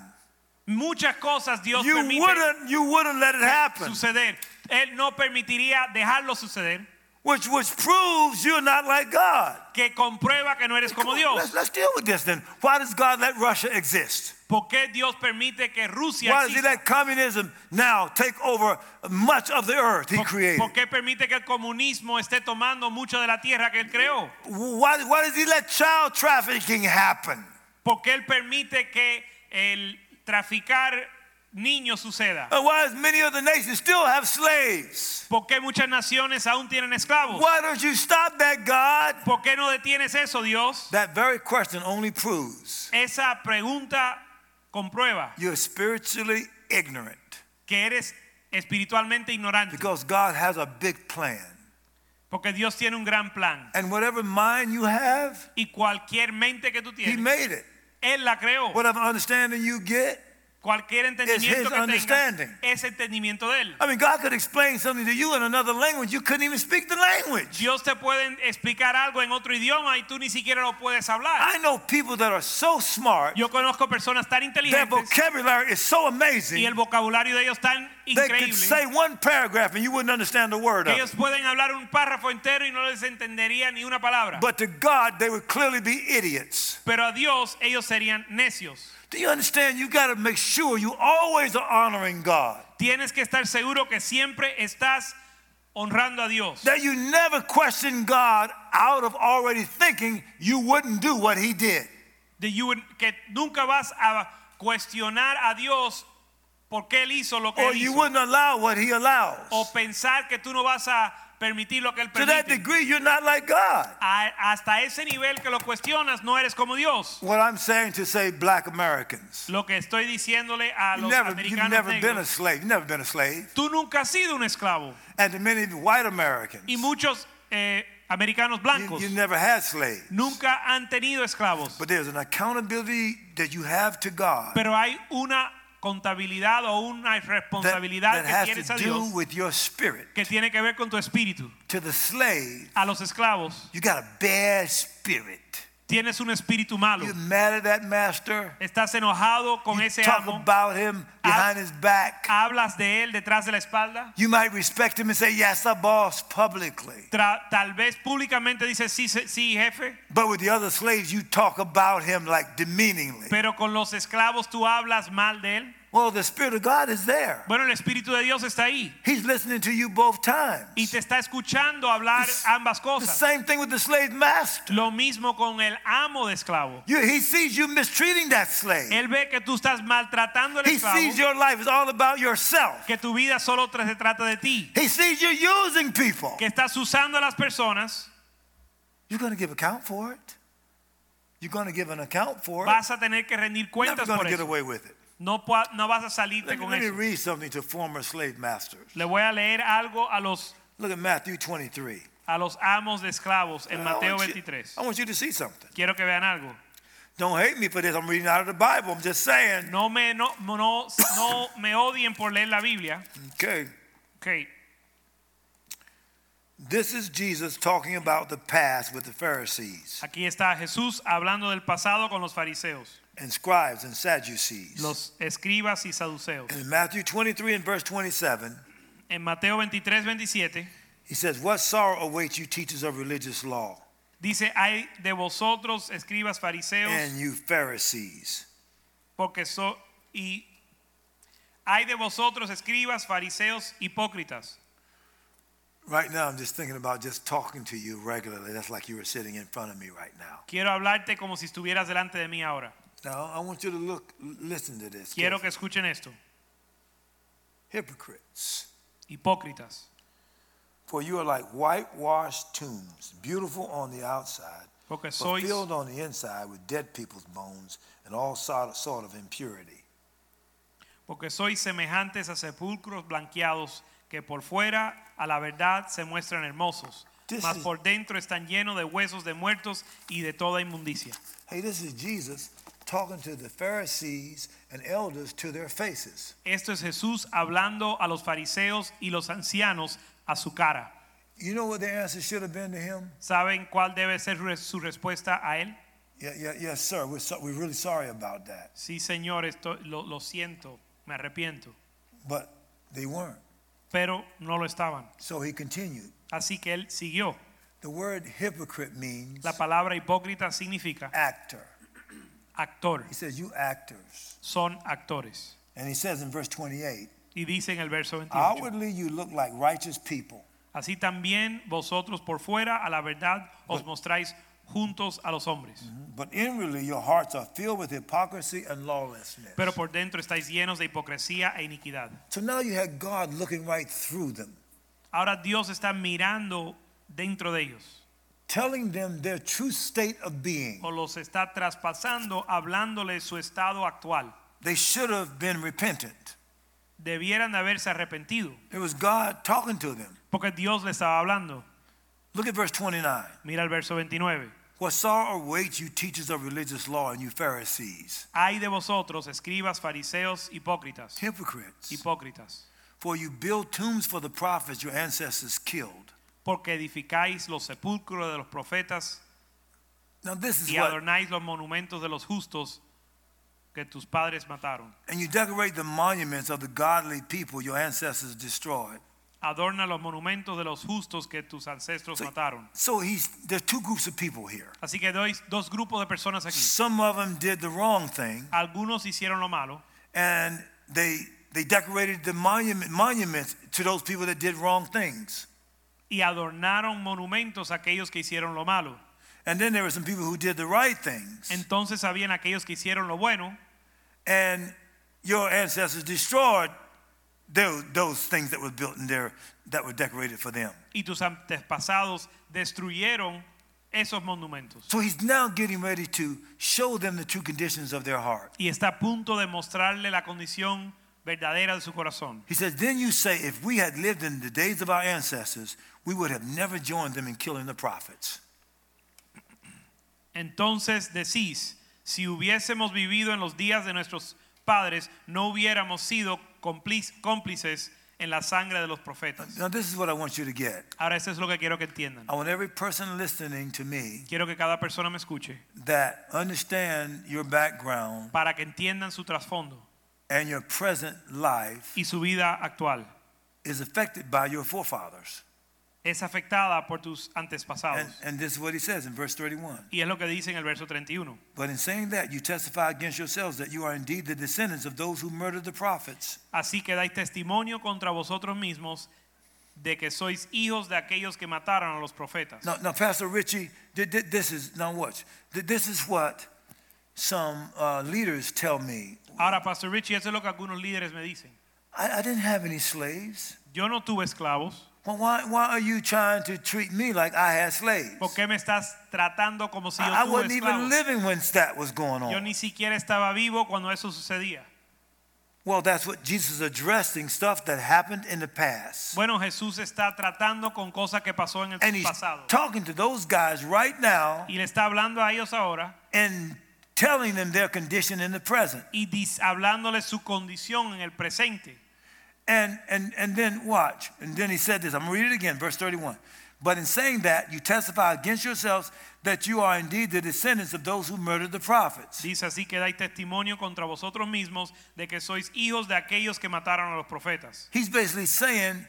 Muchas cosas Dios
You
permite
wouldn't, you wouldn't let it happen.
suceder. Él no permitiría dejarlo suceder,
Which, which proves you're not like God.
que comprueba que no eres como
Let's,
Dios.
let's deal with this then. Why does God let Russia exist?
¿Por qué Dios permite que Rusia
Why does he let communism now take over much of the earth he
¿Por,
created?
por qué permite que el comunismo esté tomando mucho de la tierra que Él creó?
Why, why does he let child trafficking happen?
¿Por qué Él permite que el traficar niños suceda?
Why does many other nations still have slaves?
¿Por qué muchas naciones aún tienen esclavos?
Why don't you stop that, God?
¿Por qué no detienes eso, Dios?
That very question only proves
Esa pregunta comprueba
you're spiritually ignorant
que eres espiritualmente ignorante.
because God has a big plan.
Porque Dios tiene un gran plan.
And whatever mind you have,
Y cualquier mente que tú
He made it.
Él la creó.
Whatever understanding you get,
Cualquier entendimiento que tengas es entendimiento de Él.
I mean, God could explain something to you in another language. You couldn't even speak the language.
Dios te puede explicar algo en otro idioma y tú ni siquiera lo puedes hablar.
I know people that are so smart,
Yo conozco personas tan inteligentes.
their vocabulary is so amazing.
y el vocabulario de ellos tan
they could
increíble
say one paragraph and you wouldn't understand a word of
ellos
it.
pueden hablar un párrafo entero y no les entendería ni una palabra.
But to God, they would clearly be idiots.
Pero a Dios ellos serían necios.
Do you understand? You got to make sure you always are honoring God.
Tienes que estar seguro que siempre estás honrando a Dios.
That you never question God out of already thinking you wouldn't do what He did.
De you- que nunca vas a cuestionar a Dios por qué Él hizo lo que
Or
Él
you wouldn't allow what He allows.
O pensar que tú no vas a permitir lo que él
To that degree, you're not like God.
A- hasta ese nivel que lo cuestionas, no eres como Dios.
What I'm saying to say, black Americans.
Lo que estoy diciéndole a
You've
los
never, you've
americanos
never been a slave. You've never been a slave.
tú nunca has sido un esclavo.
And many white Americans,
Y muchos eh, americanos
you,
blancos
you never had slaves.
nunca han tenido esclavos.
But there's an accountability that you have to God
Pero hay una contabilidad o una
that,
responsabilidad
that
que
has
tienes a Dios
do with your spirit.
que tiene que ver con tu espíritu.
To the slave,
A los esclavos
you got a bad spirit.
Tienes un espíritu malo.
You're mad at that master.
Estás enojado con
You
ese
talk
amo.
about him behind his back.
Hablas de él detrás de la espalda.
You might respect him and say, yes, the boss publicly.
Tal vez públicamente dices sí, sí, jefe.
But with the other slaves, you talk about him like demeaningly.
Pero con los esclavos tú hablas mal de él.
Well, the Spirit of God is there.
Bueno, el Espíritu de Dios está ahí
He's listening to you both times.
y te está escuchando hablar ambas cosas.
The same thing with the slave master.
Lo mismo con el amo de esclavo.
You, he sees you mistreating that slave.
Él ve que tú estás maltratando al
He
esclavo,
sees your life is all about yourself.
que tu vida solo se trata de ti,
He sees you using people.
que estás usando a las personas.
You're going to give account for it. You're going to give an account for it.
Vas a tener que rendir cuentas
Never
cuentas
going
por
to get away with it.
No, no vas a salirte
Let me,
con
let me read something to former slave masters.
Le voy a leer algo a los,
Look at Matthew 23.
a los amos de esclavos en
I
Mateo
want you-
23.
I want you to see something.
Quiero que vean algo.
Don't hate me for this. I'm reading out of the Bible. I'm just saying.
No me, no, no, no me odien por leer la Biblia.
Okay.
Okay.
This is Jesus talking about the past with the Pharisees
Aquí está Jesús hablando del pasado con los fariseos,
and scribes and Sadducees.
los escribas y saduceos.
In Matthew 23 and verse 27,
En Mateo 23, 27
he says, What sorrow awaits you, teachers of religious law,
dice, hay de vosotros escribas fariseos
and you Pharisees.
porque so y hay de vosotros escribas fariseos hipócritas.
Right now, I'm just thinking about just talking to you regularly. That's like you were sitting in front of me right now.
Quiero hablarte como si estuvieras delante de mí ahora.
Now, I want you to look, listen to this.
Quiero que escuchen esto.
Hypocrites.
Hipócritas.
For you are like whitewashed tombs, beautiful on the outside,
Porque
but
sois
filled on the inside with dead people's bones and all sort sort of impurity.
porque sois semejantes a sepulcros blanqueados que por fuera a la verdad se muestran hermosos,
This
mas
is-
por dentro están llenos de huesos de muertos y de toda inmundicia.
Hey, this is Jesus talking to the Pharisees and elders to their faces.
Esto es Jesús hablando a los fariseos y los ancianos a su cara.
You know what the answer should have been to him?
¿Saben cuál debe ser su respuesta a él?
Yeah, yeah, yes, sir. We're, so, we're really sorry about that.
Sí, Señor, esto, lo, lo siento, me arrepiento.
But they weren't.
Pero no lo estaban.
So he continued.
Así que él siguió.
The word hypocrite means
La palabra hipócrita significa
actor.
Actor.
He says, You actors.
Son actores.
And he says in verse 28,
Y dice en el verso 28.
Outwardly you look like righteous people,
Así también vosotros por fuera a la verdad os mostráis juntos a los hombres. Mm-hmm.
but inwardly your hearts are filled with hypocrisy and lawlessness.
Pero por dentro estáis llenos de hipocresía e iniquidad.
So now you had God looking right through them,
Ahora Dios está mirando dentro de ellos.
Telling them their true state of being.
O los está traspasando hablándoles su estado actual.
They should have been repentant.
Debieran haberse arrepentido.
It was God talking to them.
Porque Dios estaba hablando.
Look at verse 29.
Mira el verso 29.
What sorrow awaits you, teachers of religious law, and you Pharisees,
Hay de vosotros, escribas, fariseos, hipócritas.
hypocrites,
Hipócritas.
for you build tombs for the prophets your ancestors killed.
Porque edificáis los sepulcros de los profetas
Now, this is
y
what,
adornáis los monumentos de los justos que tus padres mataron.
and you decorate the monuments of the godly people your ancestors destroyed.
Adorna los monumentos de los justos que tus ancestros
So,
mataron.
so he's there's two groups of people here.
Así que doy dos grupos de personas aquí.
Some of them did the wrong thing,
Algunos hicieron lo malo
and they they decorated the monument monuments to those people that did wrong things.
Y adornaron monumentos a aquellos que hicieron lo malo.
And then there were some people who did the right things,
Entonces habían aquellos que hicieron lo bueno
and your ancestors destroyed those, those things that were built in there that were decorated for them.
y tus antepasados destruyeron esos monumentos.
So he's now getting ready to show them the true conditions of their heart.
Y está a punto de mostrarle la condición verdadera de su corazón.
He says, Then you say, if we had lived in the days of our ancestors, we would have never joined them in killing the prophets.
Entonces decís, si hubiésemos vivido en los días de nuestros padres, no hubiéramos sido cómplices en la sangre de los profetas.
Now, this is what I want you to get.
Ahora eso es lo que quiero que entiendan.
I want every person listening to me
Quiero que cada persona me escuche
that understand your background
para que entiendan su trasfondo
and your present life
y su vida actual.
is affected by your forefathers.
Es afectada por tus antepasados.
and this is what he says in verse 31.
Y es lo que dice en el verso 31.
But in saying that, you testify against yourselves that you are indeed the descendants of those who murdered the prophets.
Así que dais testimonio contra vosotros mismos de que sois hijos de aquellos que mataron a los profetas.
Now, now Pastor Richie, th- th- this is, now watch, this is what some uh, leaders tell me.
Ahora, Pastor Richie, eso es lo que algunos líderes me dicen.
I, I didn't have any slaves.
Yo no tuve esclavos.
Well, why, why are you trying to treat me like I had slaves?
¿Por qué me estás tratando como si yo
I, I
tuve
wasn't even
esclavos?
living when that was going
Yo
on.
ni siquiera estaba vivo cuando eso sucedía.
Well, that's what Jesus is addressing stuff that happened in the past.
Bueno, Jesús está tratando con cosas que pasó en el
And he's
pasado.
talking to those guys right now
Y le está hablando a ellos ahora
and telling them their condition in the present.
y dis- hablándole su condición en el presente.
And, and, and then watch. And then he said this. I'm going to read it again, verse 31. But in saying that, you testify against yourselves that you are indeed the descendants of those who murdered the prophets.
Dice así que dais testimonio contra vosotros mismos de que sois hijos de aquellos que mataron a los profetas.
He's basically saying,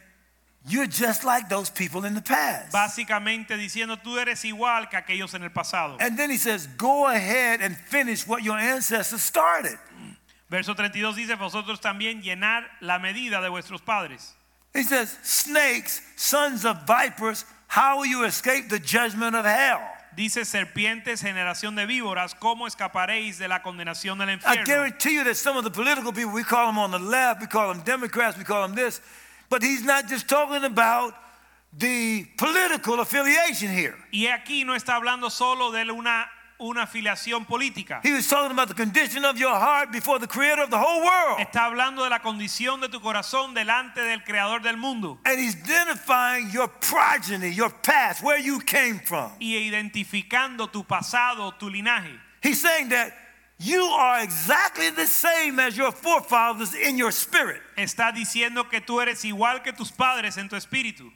you're just like those people in the past.
Básicamente diciendo tú eres igual que aquellos en el pasado.
And then he says, go ahead and finish what your ancestors started.
Verso 32 dice, vosotros también llenar la medida de vuestros padres.
He says, snakes, sons of vipers, how will you escape the judgment of hell?
Dice serpientes, generación de víboras, ¿cómo escaparéis de la condenación del infierno?
I guarantee you that some of the political people, we call them on the left, we call them Democrats, we call them this, but he's not just talking about the political affiliation here.
Y aquí no está hablando solo de una, una afiliación política.
He was talking about the condition of your heart before the creator of the whole world.
Está hablando de la condición de tu corazón delante del creador del mundo.
And he's identifying your progeny, your past, where you came from.
Y identificando tu pasado, tu linaje.
He's saying that you are exactly the same as your forefathers in your spirit.
Está diciendo que tú eres igual que tus padres en tu espíritu.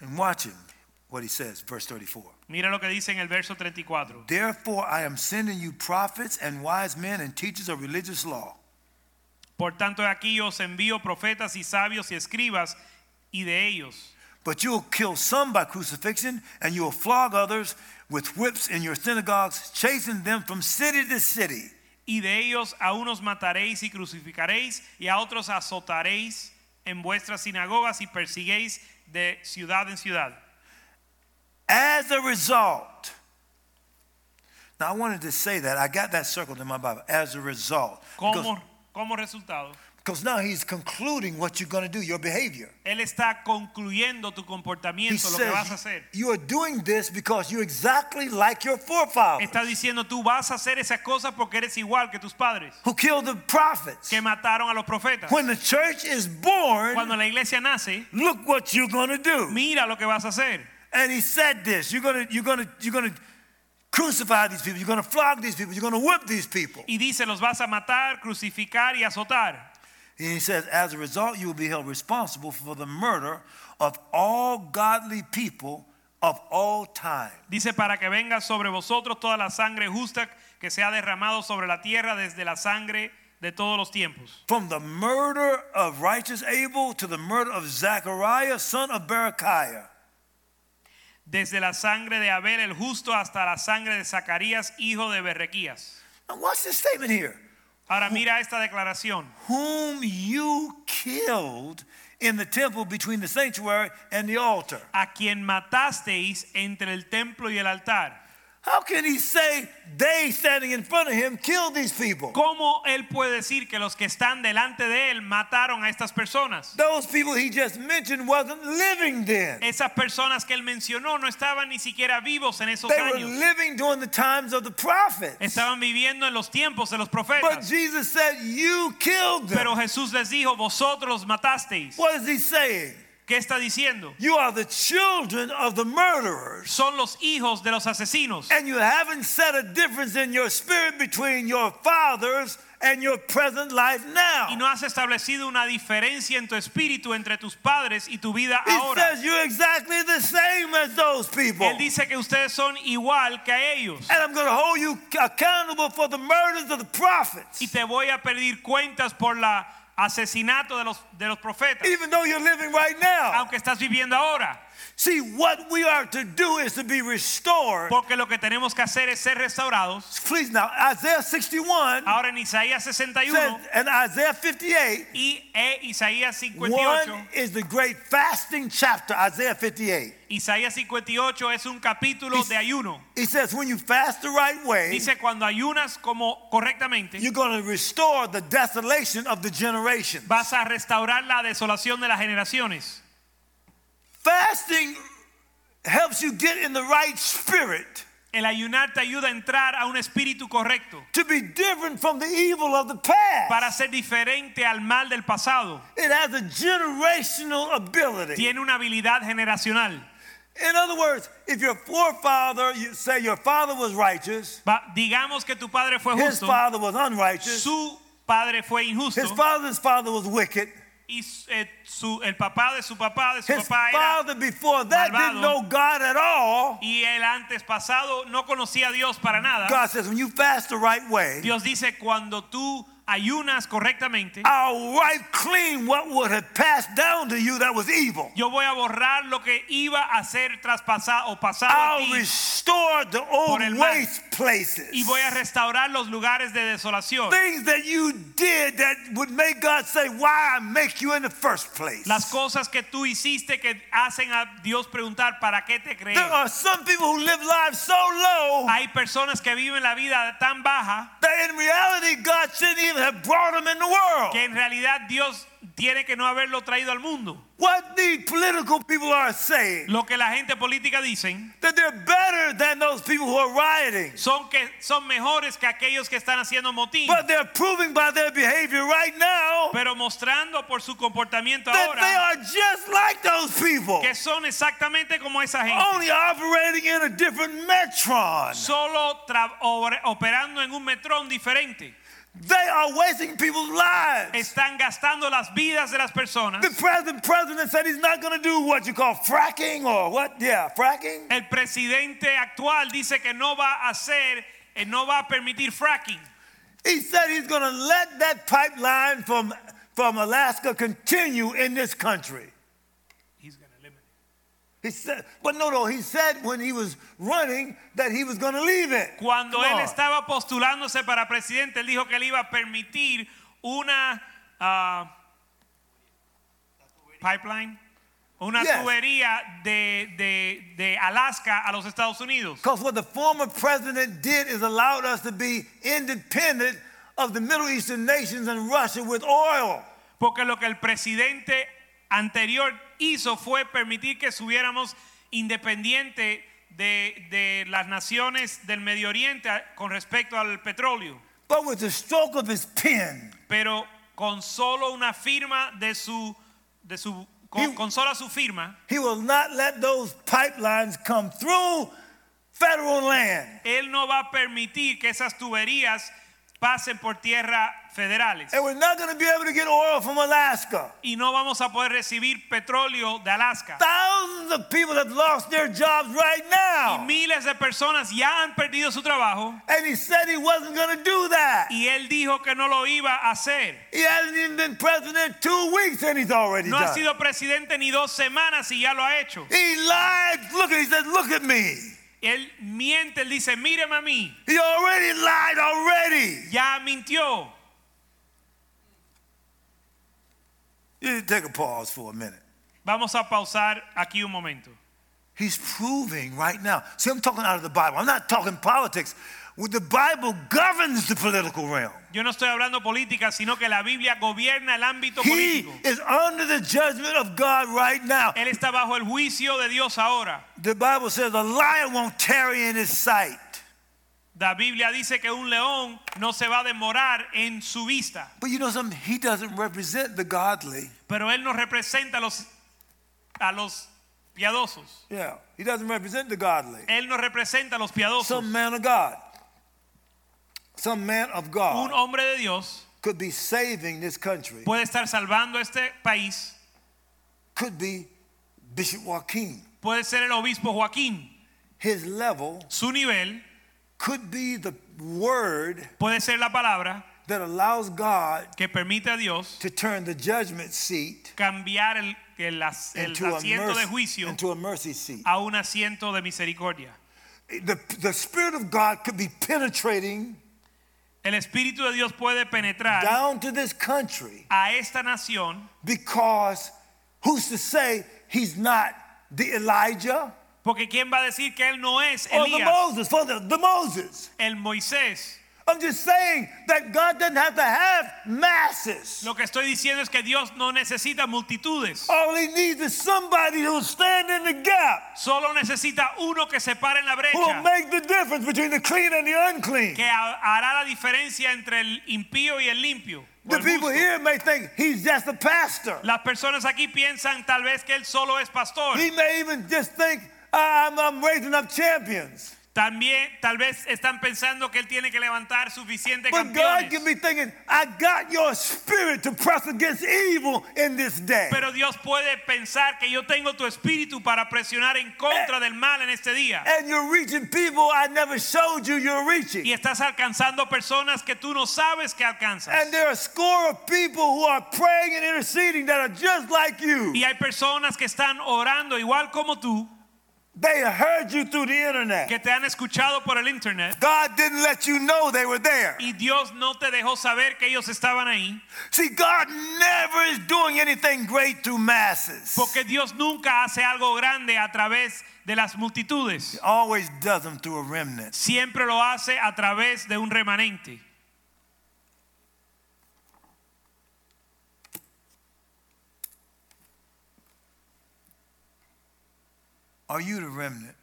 And watch him, what he says, verse 34.
Mira lo que dice en el verso 34.
Therefore, I am sending you prophets and wise men and teachers of religious law.
Por tanto, aquí os envío profetas y sabios y escribas y de ellos.
But you'll kill some by crucifixion, and you'll flog others with whips in your synagogues, chasing them from city to city.
Y de ellos a unos mataréis y crucificaréis, y a otros azotaréis en vuestras sinagogas y persiguéis de ciudad en ciudad.
As a result, now I wanted to say that. I got that circled in my Bible. As a result. Because,
Como, como resultado,
because now he's concluding what you're going to do, your behavior.
Él está concluyendo tu
He
comportamiento, lo que vas a
says
hacer.
you are doing this because you're exactly like your forefathers
Está diciendo tú vas a hacer esas cosas porque eres igual que tus padres
who killed the prophets.
que mataron a los profetas.
When the church is born,
Cuando la iglesia nace,
look what you're going to do.
mira lo que vas a hacer.
And he said this, you're going to you're going to you're going to crucify these people, you're going to flog these people, you're going to whip these people.
Y dice, los vas a matar, crucificar y azotar.
And he says as a result you will be held responsible for the murder of all godly people of all time.
Dice, para que venga sobre vosotros toda la sangre justa que se ha derramado sobre la tierra desde la sangre de todos los tiempos.
From the murder of righteous Abel to the murder of Zechariah, son of Berechiah.
Desde la sangre de Abel el justo hasta la sangre de Zacarías, hijo de Berrequías.
Now watch this statement here.
Ahora mira esta declaración.
Whom you killed in the temple between the sanctuary and the altar.
A quien matasteis entre el templo y el altar.
How can he say they standing in front of him killed these people?
¿Cómo él puede decir que los que están delante de él mataron a estas personas?
Those people he just mentioned wasn't living then.
Esas personas que él mencionó no estaban ni siquiera vivos en esos
They were
años.
living during the times of the prophets.
Estaban viviendo en los tiempos de los
But
profetas.
Jesus said, You killed them.
Pero Jesús les dijo, vosotros los matasteis.
What is he saying?
¿Qué está diciendo?
You are the children of the murderers.
Son los hijos de los asesinos.
And you haven't set a difference in your spirit between your fathers and your present life now.
Y no has establecido una diferencia en tu espíritu entre tus padres y tu vida
He
ahora.
says you're exactly the same as those people.
Él dice que ustedes son igual que ellos.
And I'm going to hold you accountable for the murders of the prophets.
Y te voy a pedir cuentas por la asesinato de los, de los profetas.
Even though you're living right now.
Aunque estás viviendo ahora.
See, what we are to do is to be restored.
Porque lo que tenemos que hacer es ser restaurados.
Please now, Isaiah 61
Ahora en Isaías
says,
61
and Isaiah 58,
y e Isaías 58.
one is the great fasting chapter, Isaiah 58.
Isaías 58 es un capítulo de ayuno.
He says, when you fast the right way,
Dice cuando ayunas como correctamente,
you're going to restore the desolation of the generation.
vas a restaurar la desolación de las generaciones.
Fasting helps you get in the right spirit
El ayunar te ayuda a entrar a un espíritu correcto
to be different from the evil of the past.
para ser diferente al mal del pasado.
It has a generational ability.
Tiene una habilidad generacional.
In other words, if your forefather, you say your father was righteous,
Va- digamos que tu padre fue justo.
his father was unrighteous,
su padre fue injusto
his father's father was wicked,
y eh, su- el papá de su papá de su
his
papá era
father before that didn't
malvado.
know God at all.
y el antes pasado no conocía a Dios para nada.
God says, when you fast the right way,
Dios dice cuando tú ayunas correctamente,
I'll wipe clean what would have passed down to you that was evil.
yo voy a borrar lo que iba a ser traspasado o pasado a
I'll
ti
restore the old waste places.
y voy a restaurar los lugares de desolación.
Things that you did that would make God say, Why I make you in the first place.
Las cosas que tú hiciste que hacen a Dios preguntar para qué te creé.
There are some people who live lives so low
Hay personas que viven la vida tan baja
that in reality God shouldn't even have brought them in the world.
que en realidad Dios tiene que no haberlo traído al mundo.
What the political people are saying,
Lo que la gente política dicen
that they're better than those people who are rioting.
son que son mejores que aquellos que están haciendo motín,
But they're proving by their behavior right now
pero mostrando por su comportamiento
that they
ahora
are just like those people,
que son exactamente como esa gente.
only operating in a different metron.
Solo operando en un metrón diferente.
They are wasting people's lives.
Están gastando las vidas de las personas.
The present president said he's not going to do what you call fracking or what? Yeah, fracking.
El presidente actual dice que no va a hacer, eh, no va a permitir fracking.
He said he's going to let that pipeline from, from Alaska continue in this country. He said, but no, no, he said when he was running that he was going to leave it.
Cuando
Come
él
on.
estaba postulándose para presidente, él dijo que él iba a permitir una ah, pipeline, una
Yes.
tubería de, de, de Alaska a los Estados Unidos.
Because what the former president did is allowed us to be independent of the Middle Eastern nations and Russia with oil.
Porque lo que el presidente anterior hizo fue permitir que subiéramos independiente de, de las naciones del Medio Oriente con respecto al petróleo.
But with the stroke of his pen,
Pero con solo una firma de su, de su con,
He-
con sola su firma,
he will not let those pipelines come through federal land.
él no va a permitir que esas tuberías pasen por tierra federales.
And we're not going to be able to get oil from Alaska.
Y no vamos a poder recibir petróleo de Alaska.
Thousands of people have lost their jobs right now.
Y miles de personas ya han perdido su trabajo.
And he said he wasn't going to do that.
Y él dijo que no lo iba a hacer.
He hasn't even been president two weeks and he's already
No ha sido presidente ni dos semanas y ya lo ha hecho.
He lied. Look, he said, look at me.
Él miente, él dice, míreme a mí.
He already lied already.
Ya mintió.
You take a pause for a minute.
Vamos a pausar aquí un momento.
He's proving right now. See, I'm talking out of the Bible. I'm not talking politics. Well, The Bible governs the political realm.
Yo no estoy hablando política, sino que la Biblia gobierna el ámbito
He
político.
is under the judgment of God right now.
Él está bajo el juicio de Dios ahora.
The Bible says a lion won't tarry in his sight.
La Biblia dice que un león no se va a demorar en su vista,
But you know something? He doesn't represent the godly.
pero él no representa a los, a los piadosos.
Yeah, he doesn't represent the godly.
Él no representa a los piadosos.
Some man of God, some man of
Un
God
hombre de Dios
could be saving this country.
puede estar salvando este país,
Could be Bishop Joaquin.
puede ser el obispo Joaquín.
His level
Su nivel
could be the word
puede ser la palabra
that allows God
que permite a Dios
to turn the judgment seat
cambiar el, el el
into a,
de
mercy,
juicio
into a mercy seat.
a un asiento de misericordia.
The, the Spirit of God could be penetrating
El Espíritu de Dios puede penetrar
down to this country
a esta nación
because who's to say he's not the Elijah
porque quién va a decir que él no es
or the
Elías,
Moses, for the, the Moses?
el Moisés.
I'm just saying that God doesn't have to have masses.
Lo que estoy diciendo es que Dios no necesita multitudes.
All he needs is somebody who'll stand in the gap,
Solo necesita uno que se pare en la
who'll
brecha,
make the difference between the clean and the unclean.
que ha- hará la diferencia entre el impío y el limpio.
The people here may think he's just a pastor.
Las personas aquí piensan tal vez que él solo es pastor.
He may even just think Ah, I'm, I'm raising up champions.
También tal vez están pensando que él tiene que levantar suficientes
But God can be thinking, I got your spirit to press against evil in this day.
Pero Dios puede pensar que yo tengo tu espíritu para presionar en contra eh, del mal en este día.
And you're reaching people I never showed you you're reaching.
Y estás alcanzando personas que tú no sabes que alcanzas.
And there are a score of people who are praying and interceding that are just like you.
Y hay personas que están orando igual como tú,
They heard you through the internet.
que te han escuchado por el internet.
God didn't let you know they were there.
Y Dios no te dejó saber que ellos estaban ahí.
See, God never is doing anything great through masses.
Porque Dios nunca hace algo grande a través de las multitudes.
He always does them through a remnant.
Siempre lo hace a través de un remanente.
Are you the remnant?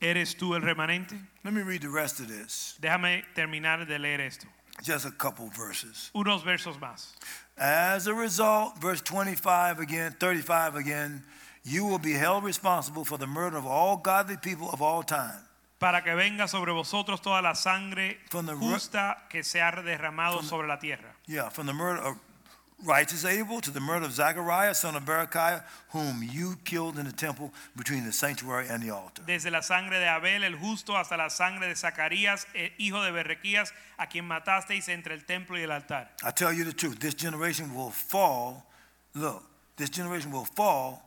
¿Eres tú el remanente?
Let me read the rest of this.
Déjame terminar de leer esto.
Just a couple verses.
Unos versos más.
As a result, verse 25 again, 35 again, you will be held responsible for the murder of all godly people of all time.
Para que venga sobre vosotros toda la sangre
From the ru-
justa que se ha derramado sobre la tierra.
Yeah, from the murder of righteous Abel to the murder of Zachariah, son of Berechiah, whom you killed in the temple between the sanctuary and the altar.
Desde la sangre de Abel el justo hasta la sangre de Zacarías, eh, hijo de Berrequías, a quien matasteis entre el templo y el altar.
I tell you the truth, this generation will fall. Look, this generation will fall.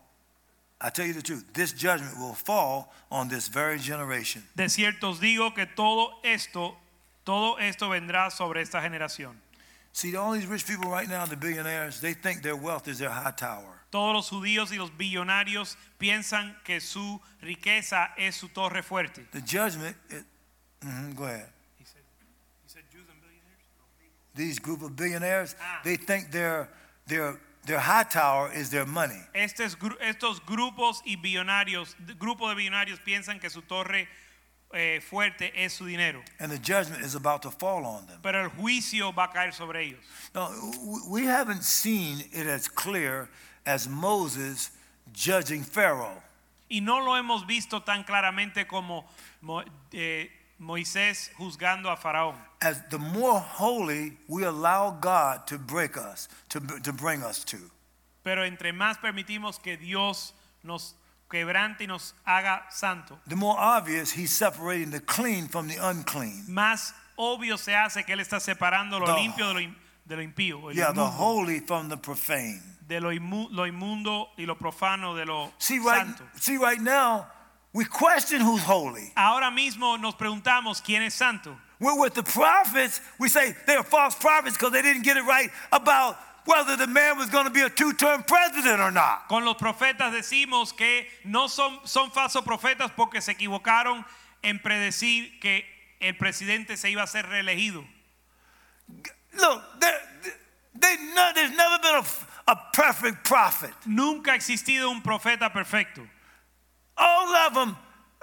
I tell you the truth, this judgment will fall on this very generation.
De cierto os digo que todo esto, todo esto vendrá sobre esta generación.
See, all these rich people right now, the billionaires, they think their wealth is their high tower.
Todos los judíos y los billonarios piensan que su riqueza es su torre fuerte.
The judgment, it, mhm, go ahead. These group of billionaires,
Ah.
they think their, their, their high tower is their money.
Estos, estos grupos y billonarios, grupo de billonarios piensan que su torre eh, fuerte es su dinero,
And the judgment is about to fall on them.
pero el juicio va a caer sobre ellos.
Now, we haven't seen it as clear as Moses judging Pharaoh.
Y no lo hemos visto tan claramente como Mo- eh, Moisés juzgando a Faraón.
As the more holy we allow God to break us, to, to bring us to.
Pero entre más permitimos que Dios nos quebrante y nos haga santo,
the more obvious he's separating the clean from the unclean.
más obvio se hace que Él está separando lo
The-
limpio de lo, de lo impío,
Yeah, the holy from the profane.
de lo, inmu- lo inmundo y lo profano de lo
See right,
santo.
see right now, we question who's holy.
Ahora mismo nos preguntamos quién es santo.
We're with the prophets. We say they're false prophets because they didn't get it right about whether the man was going to be a two-term president or not.
Con los profetas decimos que no son, son falsos profetas porque se equivocaron en predecir que el presidente se iba a ser reelegido.
Look, there, they, no, there's never been a, a perfect prophet.
Nunca ha existido un profeta perfecto.
All of them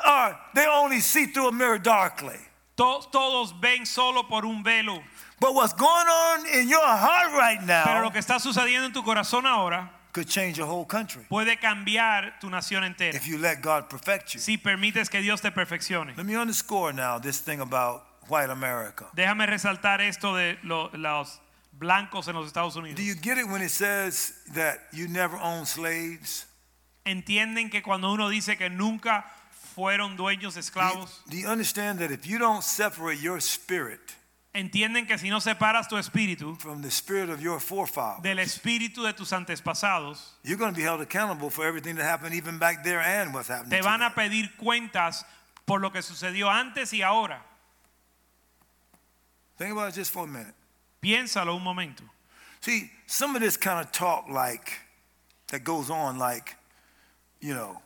are, they only see through a mirror darkly.
To- todos ven solo por un velo.
But what's going on in your heart right now
Pero lo que está sucediendo en tu corazón ahora
could change a whole country
puede cambiar tu nación entera.
if you let God perfect you.
Si permites que Dios te perfeccione.
Let me underscore now this thing about white America.
Déjame resaltar esto de lo- los blancos en los Estados Unidos.
Do you get it when it says that you never owned slaves?
Entienden que cuando uno dice que nunca fueron dueños
Do you,
esclavos,
do you understand that if you don't separate your spirit
entienden que si no separas tu espíritu
from the spirit of your forefathers,
del espíritu de tus antepasados,
you're going to be held accountable for everything that happened even back there and what's happening
te van a pedir cuentas por lo que sucedió antes y ahora.
Think about it just for a minute.
Piénsalo un momento.
See, some of this kind of talk like that goes on like, you know,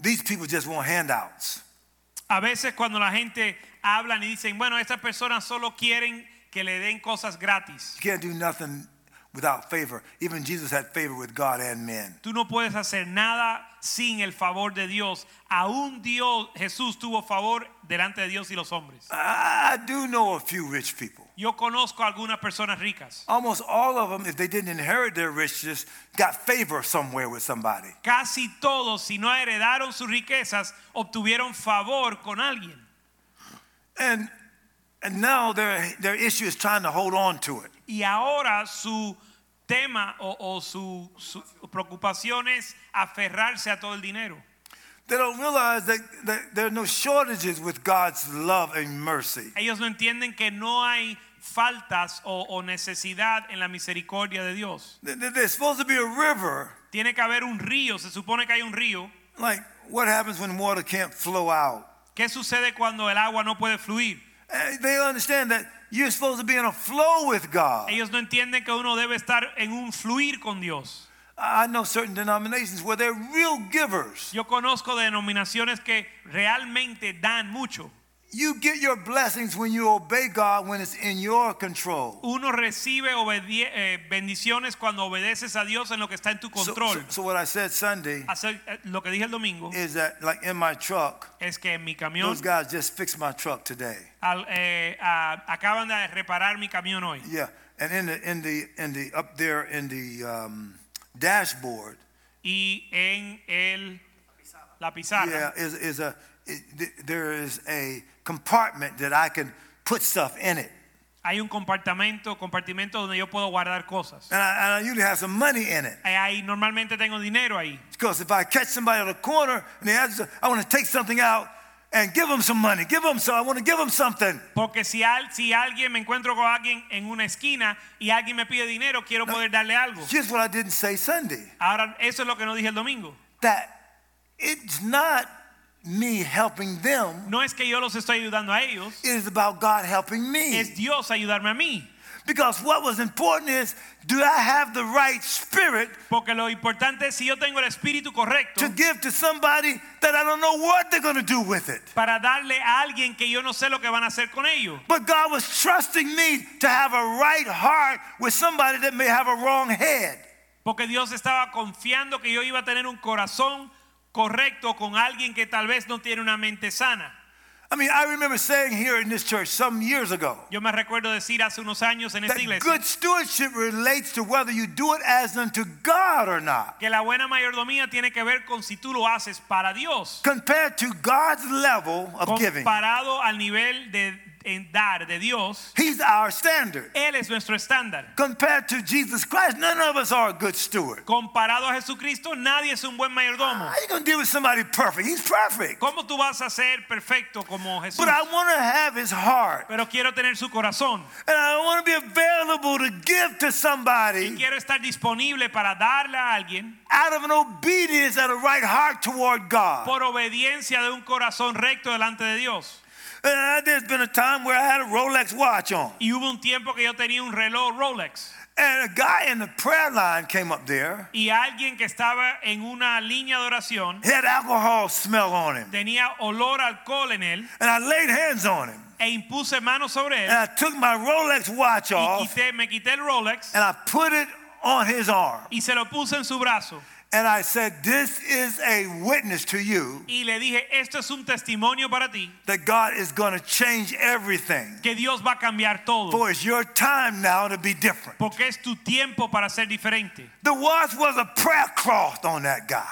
these people just want handouts.
A veces cuando la gente hablan y dicen, bueno, estas personas solo quieren que le den cosas gratis.
You can't do nothing without favor. Even Jesus had favor with God and men.
Tú no puedes hacer nada sin el favor de Dios. Aún Dios, Jesús tuvo favor delante de Dios y los hombres.
I, do know a few rich people.
Yo conozco algunas personas ricas.
Almost all of them, if they didn't inherit their riches, got favor somewhere with somebody.
Casi todos, si no heredaron sus riquezas, obtuvieron favor con alguien.
And and now their their issue is trying to hold on to it.
Y ahora su tema o, o su, su preocupación es aferrarse a todo el dinero.
They don't realize that, that there are no shortages with God's love and mercy.
Ellos no entienden que no hay faltas o, o necesidad en la misericordia de Dios.
There- there- There's supposed to be a river.
Tiene que haber un río, se supone que hay un río.
Like what happens when water can't flow out?
¿Qué sucede cuando el agua no puede fluir?
Eh, They understand that you're supposed to be in a flow with God.
Ellos no entienden que uno debe estar en un fluir con Dios.
I know certain denominations where they're real givers.
Yo conozco denominaciones que realmente dan mucho.
You get your blessings when you obey God when it's in your control.
Uno recibe eh, bendiciones cuando obedeces a Dios en lo que está en tu control.
so- so what I said Sunday
Hacer, eh, lo que dije el domingo
is that like in my truck,
es que en mi camión
those guys just fixed my truck today.
al- eh, a- acaban de reparar mi camión hoy.
Yeah, and in the in the in the up there in the um, dashboard,
Y en el, la pizarra
yeah, is is a it, there is a compartment that I can put stuff in it,
hay un compartimento, compartimento donde yo puedo guardar cosas.
and I, and I usually have some money in it.
Eh, Ahí normalmente tengo dinero ahí.
Because if I catch somebody on the corner and they ask, I want to take something out and give them some money, give them some. I want to give them something.
Porque si, al- si alguien me encuentro con alguien en una esquina y alguien me pide dinero, quiero poder darle algo.
Here's what I didn't say Sunday:
Ahora, eso es lo que no dije el domingo.
that it's not me helping them.
No es que yo los estoy ayudando a ellos,
It is about God helping me.
es Dios ayudarme a mí.
Because what was important is, do I have the right spirit
Porque lo importante es si yo tengo el espíritu correcto
to give to somebody that I don't know what they're going to do with it?
para darle a alguien que yo no sé lo que van a hacer con ellos.
But God was trusting me to have a right heart with somebody that may have a wrong head.
Porque Dios estaba confiando que yo iba a tener un corazón correcto con alguien que tal vez no tiene una mente sana.
I mean, I remember saying here in this church some years ago
Yo me recuerdo decir hace unos años en esta iglesia
good stewardship relates to whether you do it as unto God or not.
que la buena mayordomía tiene que ver con si tú lo haces para Dios,
Compared to God's level of giving,
comparado al nivel de en dar de Dios.
He's our standard.
Él es nuestro estándar.
Compared to Jesus Christ, none of us are a good steward.
Comparado a Jesucristo, nadie es un buen mayordomo.
How you gonna deal with somebody perfect? He's perfect.
¿Cómo tú vas a ser perfecto como Jesús?
But I want to have his heart.
Pero quiero tener su corazón.
And I want to be available to give to somebody.
Y quiero estar disponible para darle a alguien
out of an obedience and a right heart toward God.
por obediencia de un corazón recto delante de Dios.
Uh, there's been a time where I had a Rolex watch on.
Y hubo un tiempo que yo tenía un reloj Rolex.
And a guy in the prayer line came up there.
Y alguien que estaba en una línea de oración
He had alcohol smell on him.
tenía olor a alcohol en él
And I laid hands on him.
e impuse manos sobre él.
And I took my Rolex watch
y
off
quité, me quité el Rolex
and I put it on his arm.
y se lo puse en su brazo
And I said, This is a witness to you
y le dije, esto es un testimonio para ti,
that God is going to change everything.
que Dios va a cambiar todo,
For it's your time now to be different.
porque es tu tiempo para ser diferente.
The watch was a prayer cloth on that guy.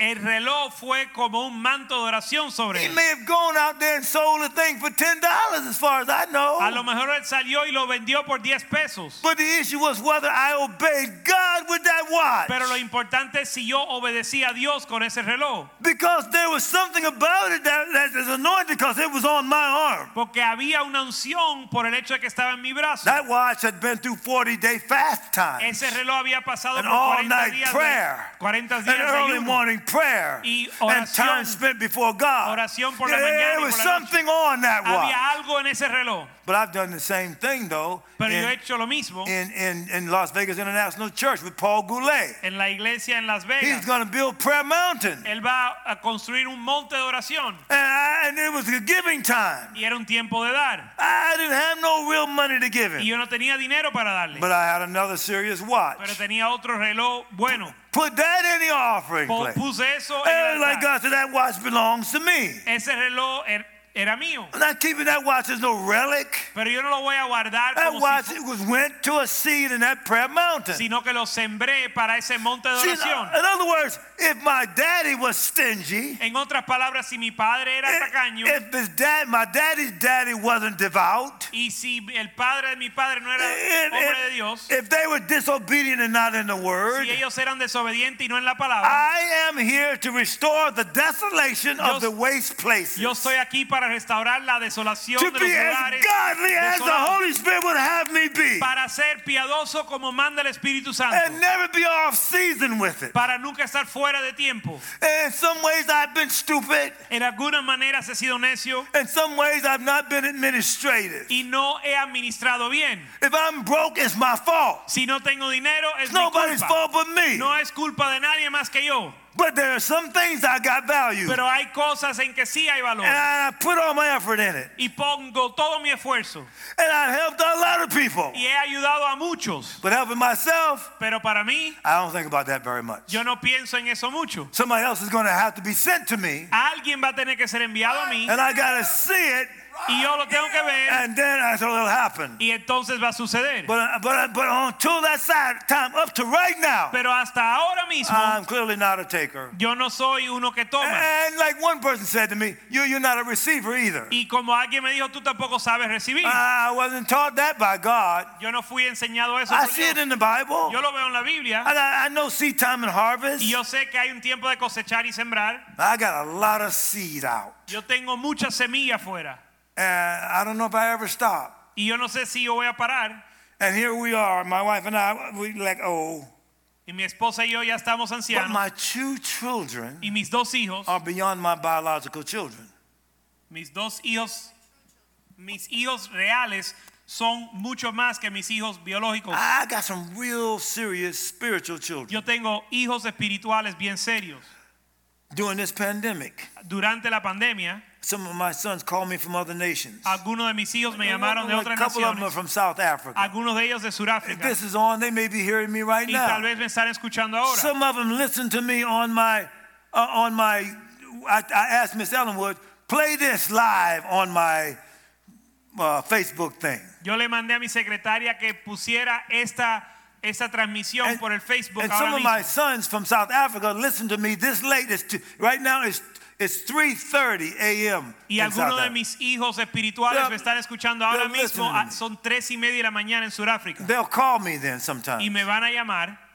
El reloj fue como un manto de oración sobre
He
él.
may have gone out there and sold the thing for $10 as far as I
A lo
know.
mejor él salió y lo vendió por 10 pesos.
But the issue was whether I obeyed God with that watch.
Pero lo importante es si yo obedecí a Dios con ese reloj.
Because there was something about it that, that is anointed because it was on my arm.
Porque había una unción por el hecho de que estaba en mi brazo.
That watch had been through 40 day fast time.
Ese reloj había pasado
An
por 40
all-night
días,
prayer.
de, 40
An
días de
early
ayuno.
Prayer.
Y
And time spent before God.
Oración por la mañana
There was
por la noche.
something on that watch.
Había algo en ese reloj.
But I've done the same thing though
Pero yo he
in,
hecho lo mismo
in, in, in Las Vegas International Church with Paul Goulet.
en la iglesia en Las Vegas.
He's going to build Prayer Mountain.
Él va a construir un monte de oración
And, I, and it was a giving time.
y era un tiempo de dar.
I didn't have no real money to give
Y
him.
yo no tenía dinero para darle.
But I had another serious watch.
Pero tenía otro reloj bueno.
Put that in the offering plate.
Puse eso en
And
el
like
altar.
God said, that watch belongs to me.
Ese reloj er- era mío.
I'm not keeping that watch as no relic.
Pero yo no lo voy a guardar
That
como
watch
si,
it was went to a seed in that prayer mountain.
sino que lo sembré para ese monte de
See,
oración.
in other words, if my daddy was stingy,
En otras palabras, si mi padre era tacaño
if his dad, my daddy's daddy wasn't devout,
y si el padre de mi padre no era
if,
hombre de Dios,
if they were disobedient and not in the word,
si ellos eran desobedientes y no en la palabra,
I am here to restore the desolation
Yo-
of the waste places.
yo estoy aquí para restaurar la desolación
to
de
be
los
as godly as the Holy Spirit would have me be,
para ser piadoso como manda el Espíritu Santo,
and never be off season with it.
para nunca estar fuera de tiempo.
In some ways, I've been stupid.
En algunas maneras he sido necio
In some ways, I've not been administrative.
y no he administrado bien.
If I'm broke, it's my fault.
Si no tengo dinero es
It's
mi
nobody's
culpa.
fault but me.
No es culpa de nadie más que yo.
But there are some things I got value.
Pero hay cosas en que sí hay valor.
And I put all my effort in it.
Y pongo todo mi esfuerzo.
And I helped a lot of people.
Y he ayudado a muchos.
But helping myself,
Pero para mí,
I don't think about that very much.
yo no pienso en eso mucho.
Somebody else is going to have to be sent to me.
Alguien va a tener que ser enviado a mí
And I got to see it.
Y yo lo tengo que ver
And then it'll happen.
y entonces va a suceder.
But, but, but until that time, up to right now,
Pero hasta ahora mismo,
I'm clearly not a taker.
yo no soy uno que toma.
And like one person said to me, you, you're not a receiver either.
Y como alguien me dijo, tú tampoco sabes recibir.
I wasn't taught that by God.
Yo no fui enseñado eso.
I
por
see it in the Bible.
Yo lo veo en la Biblia
And I, I know seed time and harvest.
y yo sé que hay un tiempo de cosechar y sembrar.
I got a lot of seed out.
Yo tengo mucha semilla afuera
And I don't know if I ever stop.
y yo no sé si yo voy a parar.
And here we are, my wife and I, we like, oh.
Y mi esposa y yo ya estamos
But my two children
y mis dos hijos,
are beyond my biological children.
mis dos hijos, mis hijos reales son mucho más que mis hijos biológicos.
I got some real serious spiritual children.
Yo tengo hijos espirituales bien serios.
During this pandemic,
Durante la pandemia,
some of my sons called me from other nations.
algunos de mis hijos me llamaron de
a couple of them are from South Africa.
algunos de ellos de
If
Sudáfrica.
this is on, they may be hearing me right
Y tal vez me están escuchando ahora.
Some of them listen to me on my, uh, on my. I, I asked Miss Ellenwood, play this live on my uh, Facebook thing.
Yo le mandé a mi secretaria que pusiera esta, esta transmisión
And,
por el Facebook
and
ahora
some of my sons from South Africa listen to me this late. It's t- right now it's it's 3:30 a.m.
Y algunos de mis hijos espirituales
They're-
me están escuchando ahora mismo.
listening.
Ah, Son tres y media de la mañana en Sudáfrica.
They'll call me then sometime.
Y me van a llamar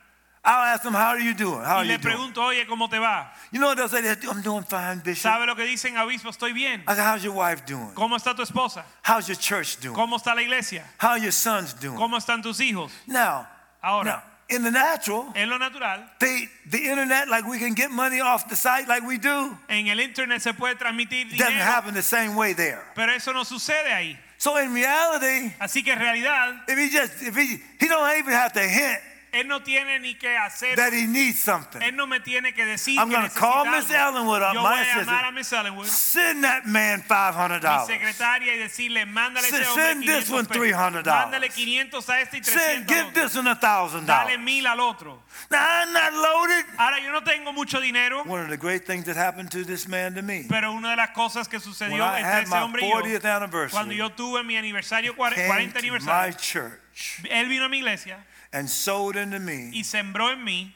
I'll ask them, "How are you doing? How
y
are you
le
doing?"
pregunto, oye, ¿cómo te va?
You know what they'll say? I'm doing fine, Bishop.
¿Sabe lo que dicen, obispo? Estoy bien.
I said, "How's your wife doing?
¿Cómo está tu esposa?
How's your church doing?
¿Cómo está la iglesia?
How are your sons doing?"
¿Cómo están tus hijos?
Now,
Ahora,
now, in the natural,
En lo natural,
they, the internet, like we can get money off the site like we do,
en el internet se puede transmitir dinero, doesn't
happen the same way there.
pero eso no sucede ahí.
So in reality,
Así que en realidad,
if he just, if he, he don't even have to hint
él no tiene ni que hacer,
that he needs something.
él no me tiene que decir
I'm gonna call. Miss Ellenwood up,
Yo
my assistant.
llamar a Miss Ellenwood,
Send that man $500.
secretaria, y decirle, mándale a ese
Send-
hombre
send this one $300.
Mándale 500 a este y 300
Send, give this one a thousand
Dale
dollars.
mil al otro.
Now I'm not loaded.
Ahora yo no tengo mucho dinero,
One of the great things that happened to this man to me.
pero una de las cosas que sucedió entre ese hombre y yo,
40th anniversary,
cuando yo tuve mi aniversario,
came
40
to my
aniversario,
church
él vino a mi iglesia
and sowed into me.
y sembró en mí,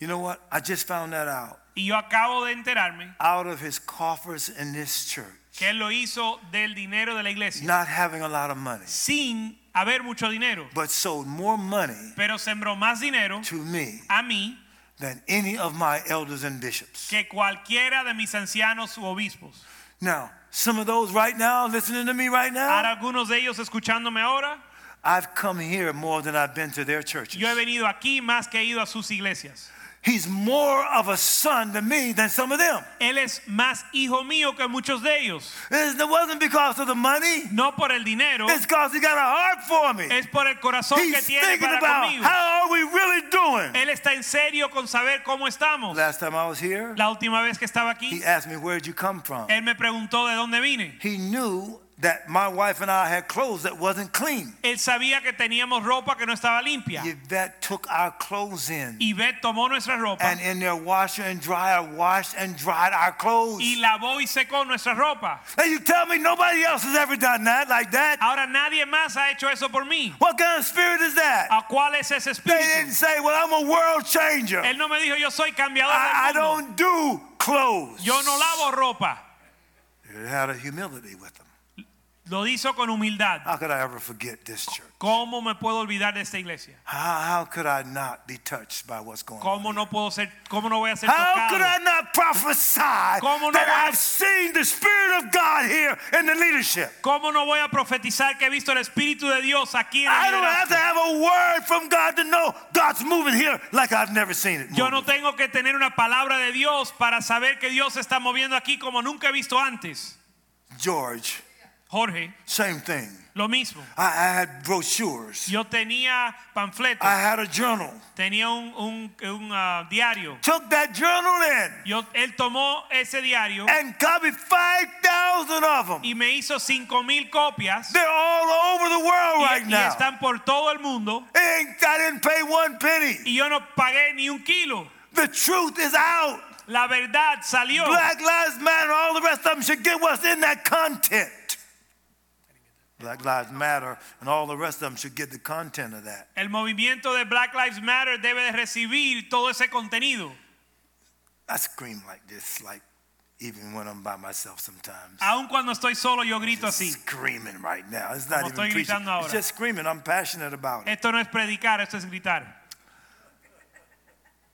You know what? I just found that out.
y yo acabo de enterarme
Out of his coffers in this church,
que él lo hizo del dinero de la iglesia,
not having a lot of money,
sin haber mucho dinero,
but sowed more money
pero sembró más dinero
to me
a mí
than any of my elders and bishops.
que cualquiera de mis ancianos u obispos.
Now, some of those right now, listening to me right now,
Ahora algunos de ellos escuchándome ahora,
I've come here more than I've been to their churches.
yo he venido aquí más que he ido a sus iglesias.
He's more of a son to me than some of them.
Él es más hijo mío que muchos de ellos.
It wasn't because of the money.
No por el dinero,
It's because he got a heart for me.
es por el corazón que
He's
tiene
thinking
para
about
conmigo.
how are we really doing.
Él está en serio con saber cómo estamos.
Last time I was here,
La última vez que estaba aquí,
he asked me, Where'd you come from?
él me preguntó de dónde vine.
He knew that my wife and I had clothes that wasn't clean.
Él sabía que teníamos ropa que no estaba limpia.
Yvette took our clothes in
Y Beth tomó nuestra ropa
and in their washer and dryer washed and dried our clothes.
y lavó y secó nuestra ropa.
And you tell me nobody else has ever done that like that?
Ahora nadie más ha hecho eso por mí.
What kind of spirit is that?
¿A cuál es ese espíritu?
They didn't say, Well, I'm a world changer.
Él no me dijo yo soy cambiador
I, I
del mundo.
don't do clothes.
Yo no lavo ropa.
It had a humility with.
Lo hizo con humildad.
How could I ever forget this church?
¿Cómo me puedo olvidar de esta iglesia?
How, how could I not be touched by what's going on?
¿Cómo no puedo ser, cómo no voy a ser
How could I
tocado?
not prophesy
¿Cómo no
that
voy a-
I've seen the Spirit of God here in the leadership?
¿Cómo no voy a profetizar que he visto el Espíritu de Dios aquí en
I
el
don't have to have a word from God to know God's moving here like I've never seen it.
Yo no tengo que tener una palabra de Dios para saber que Dios está moviendo aquí como nunca he visto antes.
George,
Jorge,
same thing.
lo mismo.
I, I had brochures.
Yo tenía panfletos,
I had a journal.
tenía un, un- un, ah, diario.
Took that journal in
Yo, él tomó ese diario
and copied 5,000 of them.
y me hizo cinco mil copias
They're all over the world
y,
right
y
now.
están por todo el mundo
Ain't- I didn't pay one penny.
y yo no pagué ni un kilo.
The truth is out.
La verdad salió.
Black Lives Matter, all the rest of them should get what's in that content. Black Lives Matter and all the rest of them should get the content of that.
El movimiento de Black Lives Matter debe de recibir todo ese contenido.
I scream like this, like even when I'm by myself sometimes.
Aun cuando estoy solo yo grito así.
Screaming right now. It's not
Como
even preaching.
ahora.
It's just screaming. I'm passionate about it.
Esto no es predicar, esto es gritar.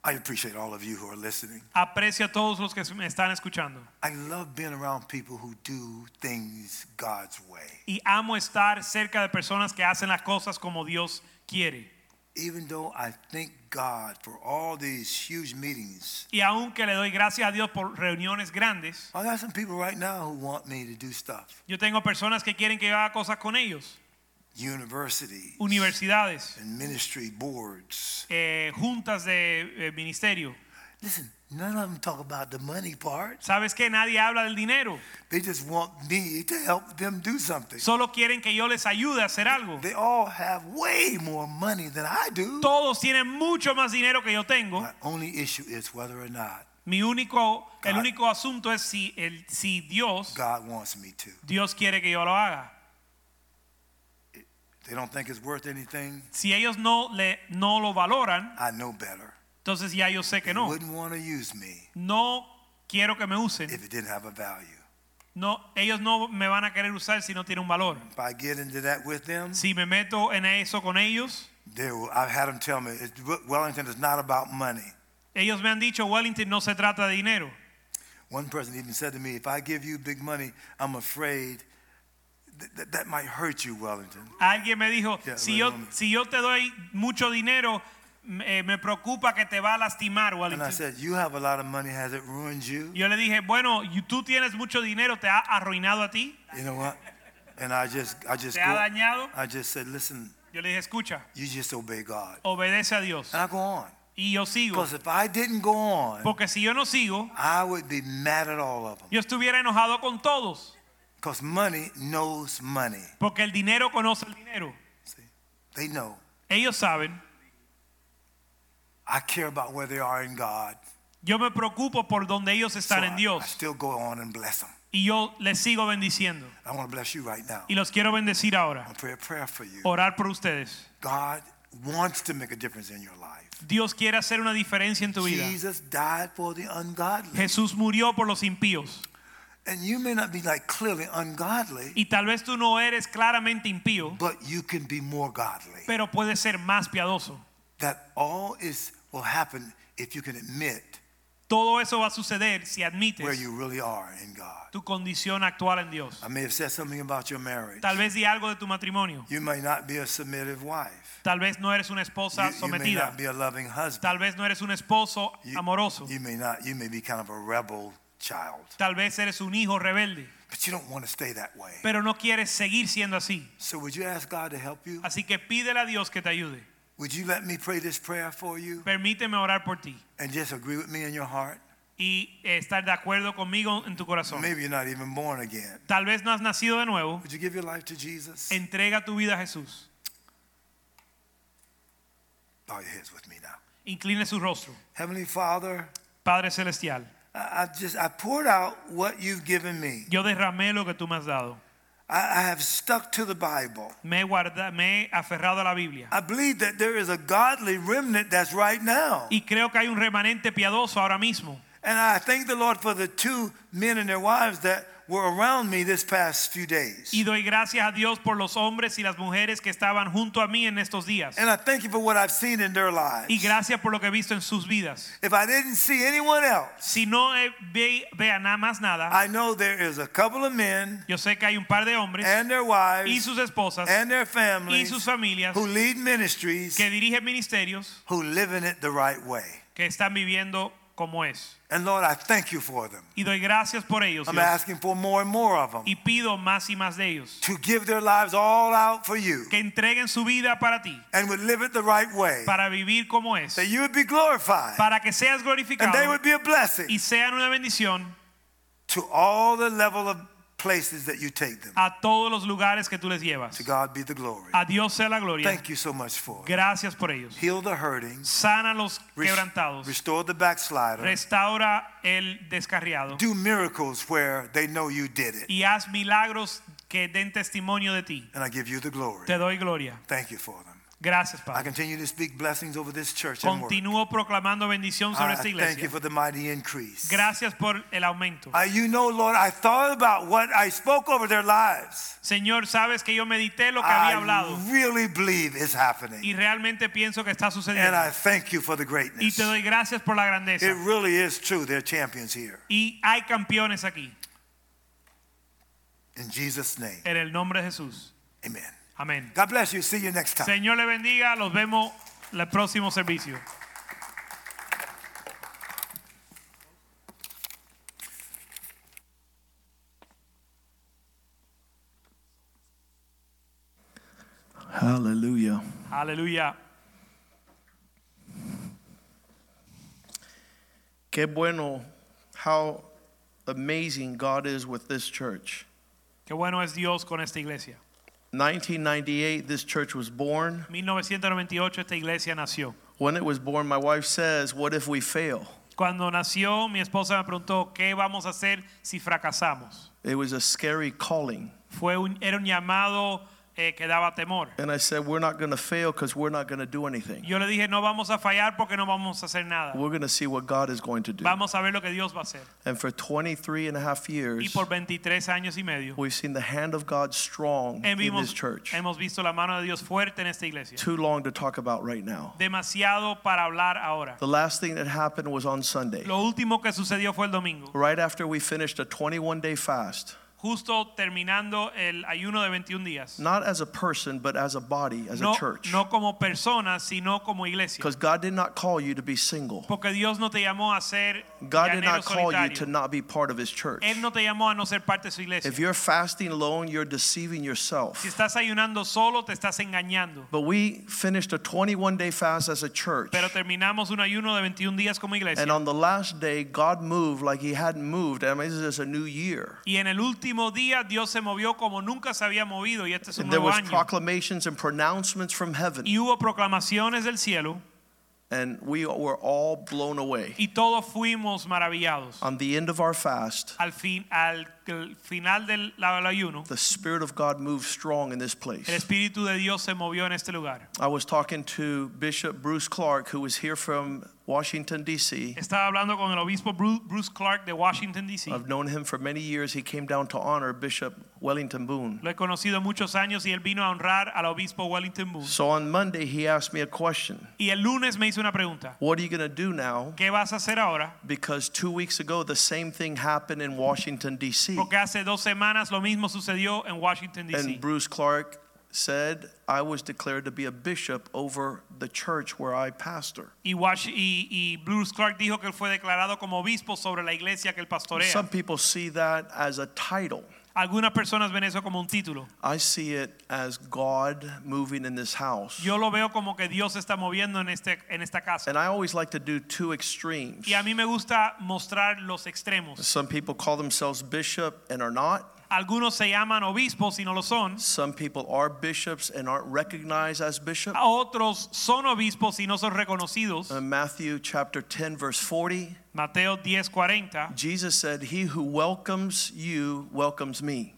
I appreciate all of you who are listening.
Aprecio a todos los que me están escuchando.
I love being around people who do things God's way.
Y amo estar cerca de personas que hacen las cosas como Dios quiere.
Even though I thank God for all these huge meetings,
Y aunque le doy gracias a Dios por reuniones grandes,
I got some people right now who want me to do stuff.
yo tengo personas que quieren que yo haga cosas con ellos.
Universities
Universidades,
and ministry boards.
eh, juntas de eh, ministerio.
Listen, none of them talk about the money part.
¿Sabes que Nadie habla del dinero.
They just want me to help them do something.
Solo quieren que yo les ayude a hacer algo.
They all have way more money than I do.
Todos tienen mucho más dinero que yo tengo.
My only issue is whether or not
Mi único, el único asunto es si, el, si Dios,
God wants me to.
Dios quiere que yo lo haga.
They don't think it's worth anything.
Si ellos no, le, no lo valoran,
I know better.
entonces ya yo sé que
They
no.
wouldn't want to use me
No quiero que me usen.
if it didn't have a value.
No, ellos no me van a querer usar si no tiene un valor.
If I get into that with them,
Si me meto en eso con ellos,
they will, I've had them tell me Wellington is not about money.
ellos me han dicho, Wellington no se trata de dinero.
One person even said to me, if I give you big money, I'm afraid that, that, might hurt you, Wellington.
Alguien me dijo,
Yeah,
si yo, si yo te doy mucho dinero, me, eh, me preocupa que te va a lastimar o algo
And I said, You have a lot of money. Has it ruined you?
Yo le dije, bueno, tú tienes mucho dinero, ¿te ha arruinado a ti?
You know what? And I just, I just,
¿Te ha dañado?
I just said, Listen,
Yo le dije, escucha,
you just obey God.
obedece a Dios.
And I go on.
Y yo sigo.
Because if I didn't go on,
Porque si yo no sigo,
I would be mad at all of them.
yo estuviera enojado con todos.
Because money knows money.
Porque el dinero conoce el dinero.
See? They know.
Ellos saben.
I care about where they are in God.
Yo me preocupo por donde ellos están
I,
en
I
Dios.
still go on and bless them.
Y yo les sigo bendiciendo.
I want to bless you right now.
Y los quiero bendecir ahora.
I pray a prayer for you.
Orar por ustedes.
God wants to make a difference in your life.
Dios quiere hacer una diferencia en tu vida.
Jesus died for the ungodly.
Jesús murió por los impíos.
And you may not be like clearly ungodly,
Y tal vez tú no eres claramente impío,
but you can be more godly.
pero puedes ser más piadoso.
That all is will happen if you can admit
Todo eso va a suceder si admites where
you really are in God.
tu condición actual en Dios.
I may have said something about your marriage.
Tal vez di algo de tu matrimonio.
You may not be a submissive wife.
Tal vez no eres una
You,
esposa
you may
sometida.
not be a loving husband.
Tal vez no eres un esposo
You-
amoroso.
You may not. You may be kind of a rebel child,
Tal vez eres un hijo rebelde.
but you don't want to stay that way.
Pero no quieres seguir siendo así.
So would you ask God to help you?
Así que pídele a Dios que te ayude.
Would you let me pray this prayer for you
Permíteme orar por ti
and just agree with me in your heart?
y eh, estar de acuerdo conmigo en tu corazón.
Maybe you're not even born again.
Tal vez no has nacido de nuevo.
Would you give your life to Jesus?
Entrega tu vida a Jesús.
Bow your heads with me now.
Incline su rostro.
Heavenly Father,
Padre celestial,
I, just I poured out what you've given me.
yo derramé lo que tú me has dado.
I, I have stuck to the Bible.
Me guarda- me he aferrado a la Biblia.
I believe that there is a godly remnant that's right now.
Y creo que hay un remanente piadoso ahora mismo.
And I thank the Lord for the two men and their wives that were around me this past few days.
Y doy gracias a Dios por los hombres y las mujeres que estaban junto a mí en estos días.
And I thank you for what I've seen in their lives.
Y gracias por lo que he visto en sus vidas.
If I didn't see anyone else,
Si no ve, vea nada más nada,
I know there is a couple of men
yo sé que hay un par de hombres
and their
y
wives
sus esposas
and their
y
families
sus familias
who lead ministries
que dirigen ministerios
who live in it the right way.
que están viviendo como es.
And Lord, I thank you for them.
Y doy gracias por ellos.
I'm
Dios.
asking for more and more of them
Y pido más y más de ellos.
to give their lives all out for you
Que entreguen su vida para ti.
and would live it the right way.
Para vivir como es.
That you would be glorified
Para que seas
and they would be a blessing
y sean una bendición
to all the level of places that you take them.
a todos los lugares que tú les llevas.
To God be the glory.
A Dios sea la gloria.
Thank you so much for it.
Gracias por ellos.
Heal the hurting,
Sana los quebrantados.
restore the backslider,
Restaura el descarriado.
do miracles where they know you did it.
Y haz milagros que den testimonio de ti.
And I give you the glory.
Te doy gloria.
Thank you for
Gracias,
I continue to speak blessings over this church.
Continúo proclamando bendición sobre
I
esta
thank you for the mighty increase.
Gracias por el aumento.
Uh, you know, Lord, I thought about what I spoke over their lives.
Señor, sabes que yo medité lo que había hablado
I really believe it's happening.
y realmente pienso que está sucediendo. And.
I thank you for the greatness.
Y te doy gracias por la grandeza.
It really is true. They're champions here.
Y hay campeones aquí.
In Jesus' name,
En el nombre de Jesús.
amen.
Amén.
God bless you. See you next time.
Señor le bendiga. Los vemos en el próximo servicio.
Hallelujah.
Aleluya.
Qué bueno how amazing God is with this church.
Qué bueno es Dios con esta iglesia.
1998, this church was born.
1998 esta iglesia nació.
When it was born, my wife says, What if we fail?
Cuando nació, mi esposa me preguntó, ¿qué vamos a hacer si fracasamos?
It was a scary calling.
Fue un, era un llamado eh, que daba temor.
And I said, We're not going to fail because we're not going to do anything.
Yo le dije, no vamos a fallar porque no vamos a hacer nada.
We're going to see what God is going to do.
Vamos a ver lo que Dios va a hacer.
And for 23 and a half years, Y
por 23 años y medio,
we've seen the hand of God strong in this
hemos,
church.
hemos visto la mano de Dios fuerte en esta iglesia.
Too long to talk about right now.
Demasiado para hablar ahora.
The last thing that happened was on Sunday.
Lo último que sucedió fue el domingo.
Right after we finished a 21 day fast,
justo terminando el ayuno de 21 días.
not as a person, but as a body, as
No,
a church.
no como personas, sino como iglesia.
Because God did not call you to be single.
Porque Dios no te llamó a ser
God did not call you to not be part of His church.
Él no te llamó a no ser parte de su iglesia.
If you're fasting alone, you're deceiving yourself.
Si estás ayunando solo, te estás engañando.
But we finished a 21 day fast as a church.
Pero terminamos un ayuno de 21 días como iglesia.
And on the last day, God moved like He hadn't moved. I mean, this is a new year.
Y en el último día Dios se movió como nunca se había movido y este es un
And there
nuevo
was
año.
proclamations and pronouncements from heaven.
Y hubo proclamaciones del cielo
And we were all blown away.
y todos fuimos maravillados.
On the end of our fast,
Al fin al el final del ayuno,
the Spirit of God moved strong in this place.
el espíritu de Dios se movió en este lugar.
I was talking to Bishop Bruce Clark, who was here from Washington, D.C.
Estaba hablando con el obispo Bruce Clark de Washington D.C.
I've known him for many years. He came down to honor Bishop Wellington Boone.
Lo he conocido muchos años y él vino a honrar al obispo Wellington Boone.
So on Monday, he asked me a question
Y el lunes me hizo una pregunta.
What are you going to do now?
¿Qué vas a hacer ahora?
Because two weeks ago, the same thing happened in Washington, D.C.
Porque hace dos semanas lo mismo sucedió en Washington D.C.
And Bruce Clark said, I was declared to be a bishop over the church where I pastor.
Y, Wash- y- y Bruce Clark dijo que él fue declarado como obispo sobre la iglesia que él pastorea.
Some people see that as a title.
Algunas personas ven eso como un título.
I see it as God moving in this house.
Yo lo veo como que Dios está moviendo en, este, en esta casa.
And I always like to do two extremes.
Y a mí me gusta mostrar los extremos.
Some people call themselves bishop and are not.
Algunos se llaman obispos y no lo son.
Some people are bishops and aren't recognized as bishop.
Otros son obispos y no son reconocidos.
In Matthew chapter 10 verse 40,
Mateo 10:40.
Jesus said, "He who welcomes you welcomes me,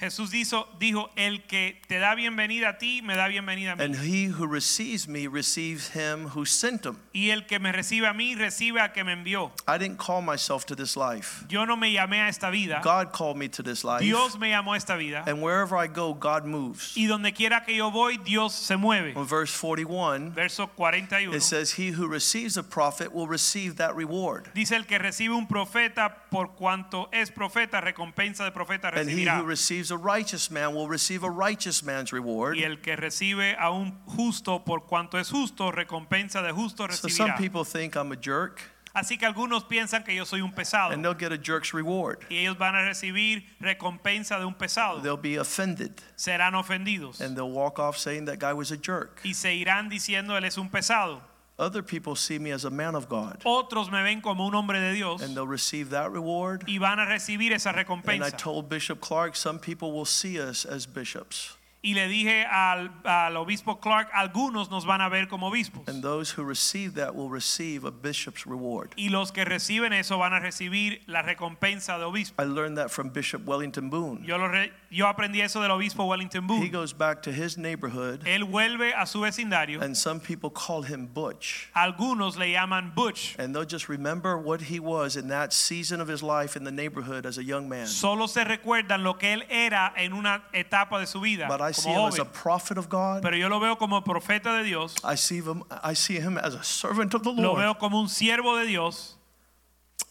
Jesús dijo, dijo, el que te da bienvenida a ti, me da bienvenida a mí.
and he who receives me receives him who sent him."
Y el que me recibe a mí, recibe al que me envió.
I didn't call myself to this life.
Yo no me llamé a esta vida.
God called me to this life.
Dios me llamó a esta vida.
And wherever I go, God moves.
Y donde quiera que yo voy, Dios se mueve.
In verse 41,
Verso 41.
it says, He who receives a prophet will receive that reward.
Dice el que recibe un profeta por cuanto es profeta, recompensa de profeta
And he
recibirá.
who receives a righteous man will receive a righteous man's reward.
Y el que recibe a un justo por cuanto es justo, recompensa de justo
So some people think I'm a jerk,
Así que algunos piensan que yo soy un pesado.
and they'll get a jerk's reward.
Y ellos van a recibir recompensa de un pesado.
They'll be offended,
Serán ofendidos.
and they'll walk off saying that guy was a jerk.
Y se irán diciendo él es un pesado.
Other people see me as a man of God,
Otros me ven como un hombre de Dios
and they'll receive that reward.
y van a recibir esa recompensa.
And I told Bishop Clark, some people will see us as bishops,
Y le dije al, al obispo Clark, algunos nos van a ver como obispos.
and those who receive that will receive a bishop's reward.
Y los que reciben eso van a recibir la recompensa de obispo.
I learned that from Bishop Wellington Boone.
Yo, lo re- yo aprendí eso del obispo Wellington
He
Boone.
goes back to his neighborhood,
Él vuelve a su vecindario.
and some people call him Butch.
Algunos le llaman Butch.
And they'll just remember what he was in that season of his life in the neighborhood as a young man.
Solo se recuerdan lo que él era en una etapa de su vida
But I see
como
him as a prophet of God.
Pero yo lo veo como profeta de Dios.
I see him I see him as a servant of the
Lo
Lord.
veo como un siervo de Dios.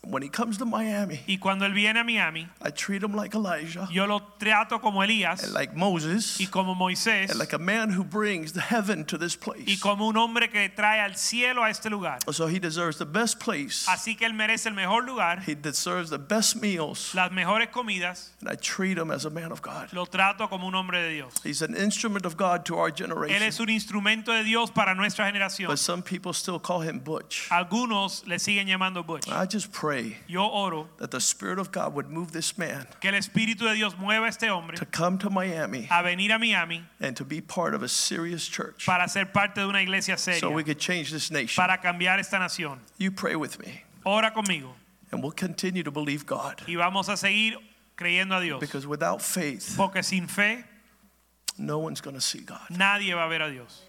When he comes to Miami,
Y cuando él viene a Miami,
I treat him like Elijah,
yo lo trato como Elías
and like Moses,
y como Moisés
and like a man who brings the heaven to this place.
y como un hombre que trae al cielo a este lugar.
So he deserves the best place.
Así que él merece el mejor lugar,
He deserves the best meals.
las mejores comidas.
And I treat him as a man of God.
Lo trato como un hombre de Dios.
He's an instrument of God to our
Él
generation.
es un instrumento de Dios para nuestra generación.
But some people still call him Butch.
Algunos le siguen llamando Butch.
I just pray
Yo oro
that the Spirit of God would move this man
que el Espíritu de Dios mueva a este hombre
to come to Miami
a venir a Miami
and to be part of a serious church
para ser parte de una iglesia
so we could change this nation.
para cambiar esta nación.
You pray with me,
Ora conmigo
and we'll continue to believe God
y vamos a seguir creyendo a Dios.
because without faith,
Porque sin fe
no one's going to see God.
nadie va a ver a Dios.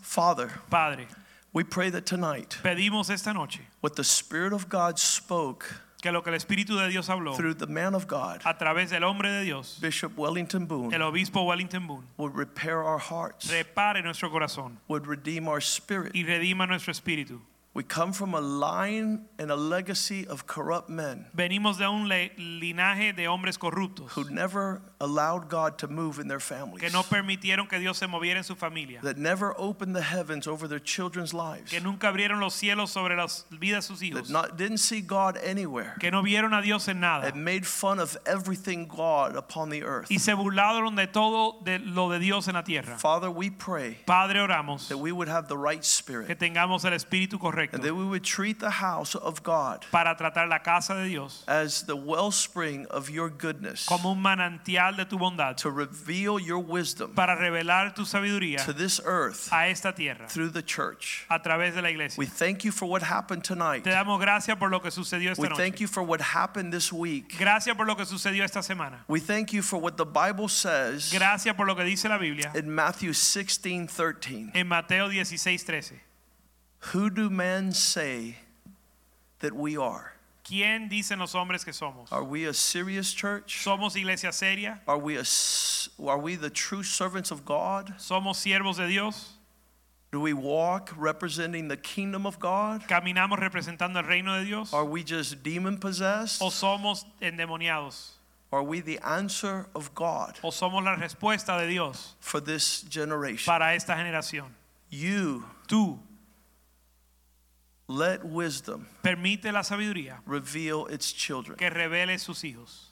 Father,
Padre,
we pray that tonight,
pedimos esta noche
what the Spirit of God spoke
que lo que el Espíritu de Dios habló
through the man of God,
a través del hombre de Dios,
Bishop Wellington Boone, el
obispo Wellington Boone,
would repair our hearts,
repare nuestro corazón
would redeem our spirit,
y redima nuestro espíritu,
We come from a line and a legacy of corrupt men
Venimos de un linaje de hombres corruptos
who never allowed God to move in their families,
que no permitieron que Dios se moviera en su familia,
that never opened the heavens over their children's lives,
que nunca abrieron los cielos sobre las vidas de sus
that
hijos,
not, didn't see God anywhere,
que no vieron a Dios en nada
and made fun of everything God upon the earth.
y se burlaron de todo de lo de Dios en la tierra.
Father, we pray
Padre, oramos
that we would have the right spirit.
que tengamos el espíritu correcto
and that we would treat the house of God
para tratar la casa de Dios
as the wellspring of your goodness
como un manantial de tu bondad
to reveal your wisdom
para revelar tu sabiduría
to this earth
a esta tierra
through the church.
a través de la iglesia.
We thank you for what happened tonight.
Te damos gracias por lo que sucedió esta
We
noche.
thank you for what happened this week.
Gracias por lo que sucedió esta semana.
We thank you for what the Bible says
Gracias por lo que dice la Biblia
in Matthew 16 13.
en Mateo 16, 13.
Who do men say that we are?
¿Quién dicen los hombres que somos?
Are we a serious church?
¿Somos iglesia seria?
Are we, a, are we the true servants of God?
¿Somos siervos de Dios?
Do we walk representing the kingdom of God?
¿Caminamos representando el reino de Dios?
Are we just demon possessed?
¿O somos endemoniados?
Are we the answer of God
¿O somos la respuesta de Dios
for this generation?
para esta generación?
You
Tú
let wisdom
permite la sabiduría
reveal its children
que revele sus hijos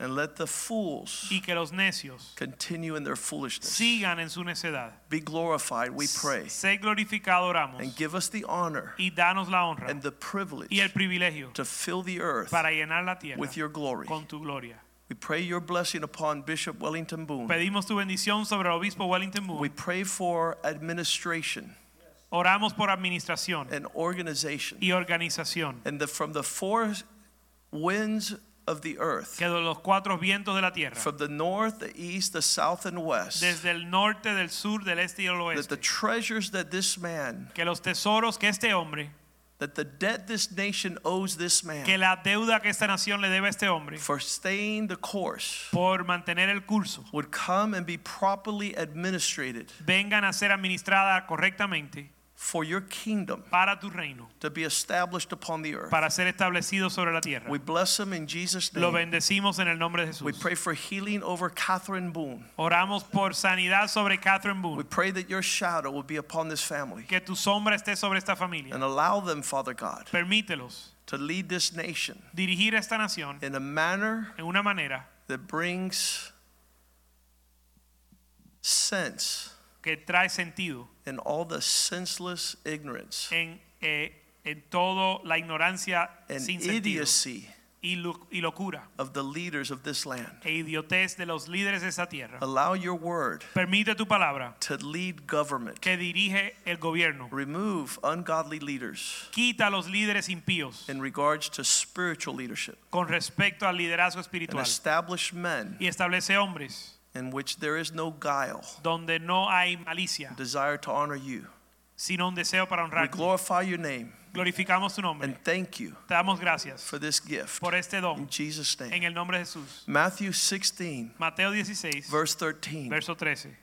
and let the fools
y que los necios
continue in their foolishness.
sigan en su necedad.
Be glorified, we pray,
Sé glorificado, oramos.
and give us the honor
y danos la honra
and the privilege
y el privilegio
to fill the earth
para llenar la tierra
with your glory.
con tu gloria.
We pray your blessing upon Bishop Wellington Boone.
Pedimos tu bendición sobre el obispo Wellington
We pray for administration
Oramos por administración
and organization,
y organización.
and the, from the four winds of the earth,
Que de los cuatro vientos de la tierra,
from the north, the east, the south, and west,
desde el norte, del sur, del este y el
that the treasures that this man,
que los tesoros que este hombre,
that the debt this nation owes this man
que la deuda que esta nación le debe a este hombre
for staying the course
por mantener el curso,
would come and be properly administrated
vengan a ser administradas correctamente
for your kingdom
para tu reino,
to be established upon the earth.
para ser establecido sobre la tierra.
We bless him in Jesus'
Lo
name.
bendecimos en el nombre de
We pray for healing over Catherine Boone.
Oramos por sanidad sobre Catherine
We pray that your shadow will be upon this family
Que tu sombra esté sobre esta familia.
and allow them, Father God,
Permítelos
to lead this nation
dirigir esta nación
in a manner
en una manera
that brings sense
que trae sentido
in all the senseless ignorance
en, eh, en todo la ignorancia
and
sin sentido
idiocy
y, lo- y locura
of the leaders of this land.
e idiotez de los líderes de esta tierra.
Allow your word
Permite tu palabra
to lead government.
que dirige el gobierno.
Remove ungodly leaders
Quita a los líderes impíos
in regards to spiritual leadership
con respecto al liderazgo
and
espiritual
establish men
y establece hombres
in which there is no guile,
donde no hay malicia,
desire to honor you.
sino un deseo para
We glorify your name
Glorificamos tu nombre.
and thank you
Te damos gracias
for this gift.
por este don.
In Jesus'
en el nombre de Jesús.
Matthew 16,
Mateo 16,
verse 13.
verso 13.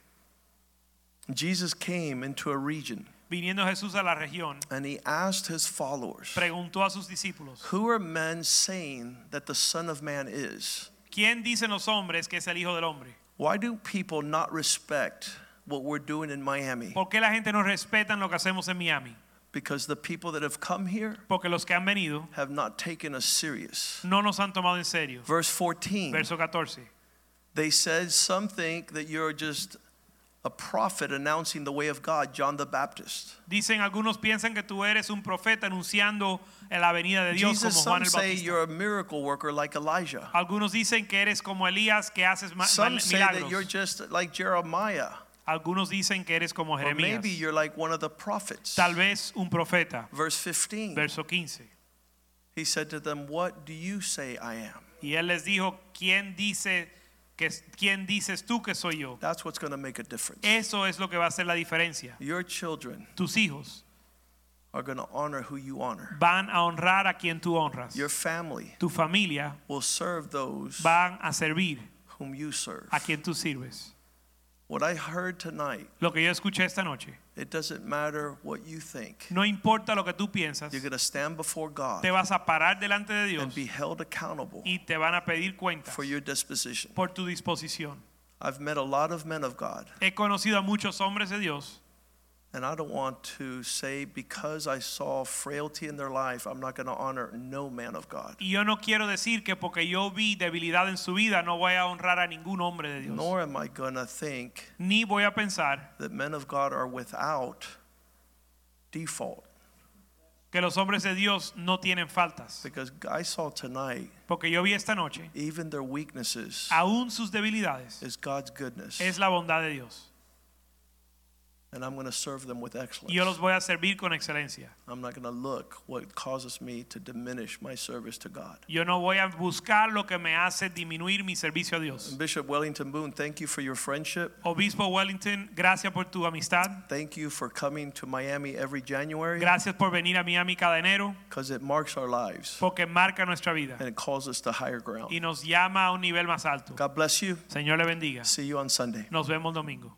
Jesus came into a region
Viniendo Jesús a la región,
and he asked his followers,
preguntó a sus discípulos,
Who are men saying that the Son of Man is?
¿quién dicen los hombres que es el Hijo del Hombre?
Why do people not respect what we're doing in Miami?
¿Por qué la gente no respeta lo que hacemos en Miami?
Because the people that have come here
Porque los que han venido
have not taken us serious.
no nos han tomado en serio.
Verse 14,
Verso 14.
they said, Some think that you're just a prophet announcing the way of God, John the Baptist.
Dicen algunos piensan que tú eres un profeta anunciando la venida de Dios
Jesus,
como Juan
some
el
say
Bautista.
you're a miracle worker like Elijah.
Algunos dicen que eres como Elías que haces
Some
mal-
say that you're just like Jeremiah.
Algunos dicen que eres como
Or maybe you're like one of the prophets.
Tal vez un profeta.
Verse 15,
Verso 15.
he said to them, What do you say I am?
Y él les dijo, ¿quién dice quién dices tú que soy yo?
That's what's going to make a difference.
Eso es lo que va a hacer la diferencia.
Your children
Tus hijos
are going to honor who you honor.
van a honrar a quien tú honras.
Your family
Tu familia
will serve those
van a servir
whom you serve.
a quien tú sirves.
What I heard tonight
Lo que yo escuché esta noche
It doesn't matter what you think.
No importa lo que tú piensas,
You're going to stand before God
te vas a parar delante de Dios
and be held accountable
y te van a pedir cuentas
for your disposition.
por tu disposición.
I've met a lot of men of God,
He conocido a muchos hombres de Dios
and I don't want to say because I saw frailty in their life, I'm not going to honor no man of God.
y yo no quiero decir que porque yo vi debilidad en su vida no voy a honrar a ningún hombre de Dios.
Nor am I going to think
Ni voy a pensar
that men of God are without default.
que los hombres de Dios no tienen faltas.
Because I saw tonight,
Porque yo vi esta noche,
even their weaknesses
aún sus debilidades
is God's goodness.
es la bondad de Dios.
And I'm going to serve them with
Y
excellence.
yo los voy a servir con excelencia.
I'm not going to look what causes me to diminish my service to God.
Yo no voy a buscar lo que me hace disminuir mi servicio a Dios.
Bishop Wellington Boone, thank you for your friendship.
Obispo Wellington, gracias por tu amistad.
Thank you for coming to Miami every January
Gracias por venir a Miami cada enero,
because it marks our lives
porque marca nuestra vida
and it calls us to higher ground.
y nos llama a un nivel más alto.
God bless you.
Señor le bendiga.
See you on Sunday.
Nos vemos domingo.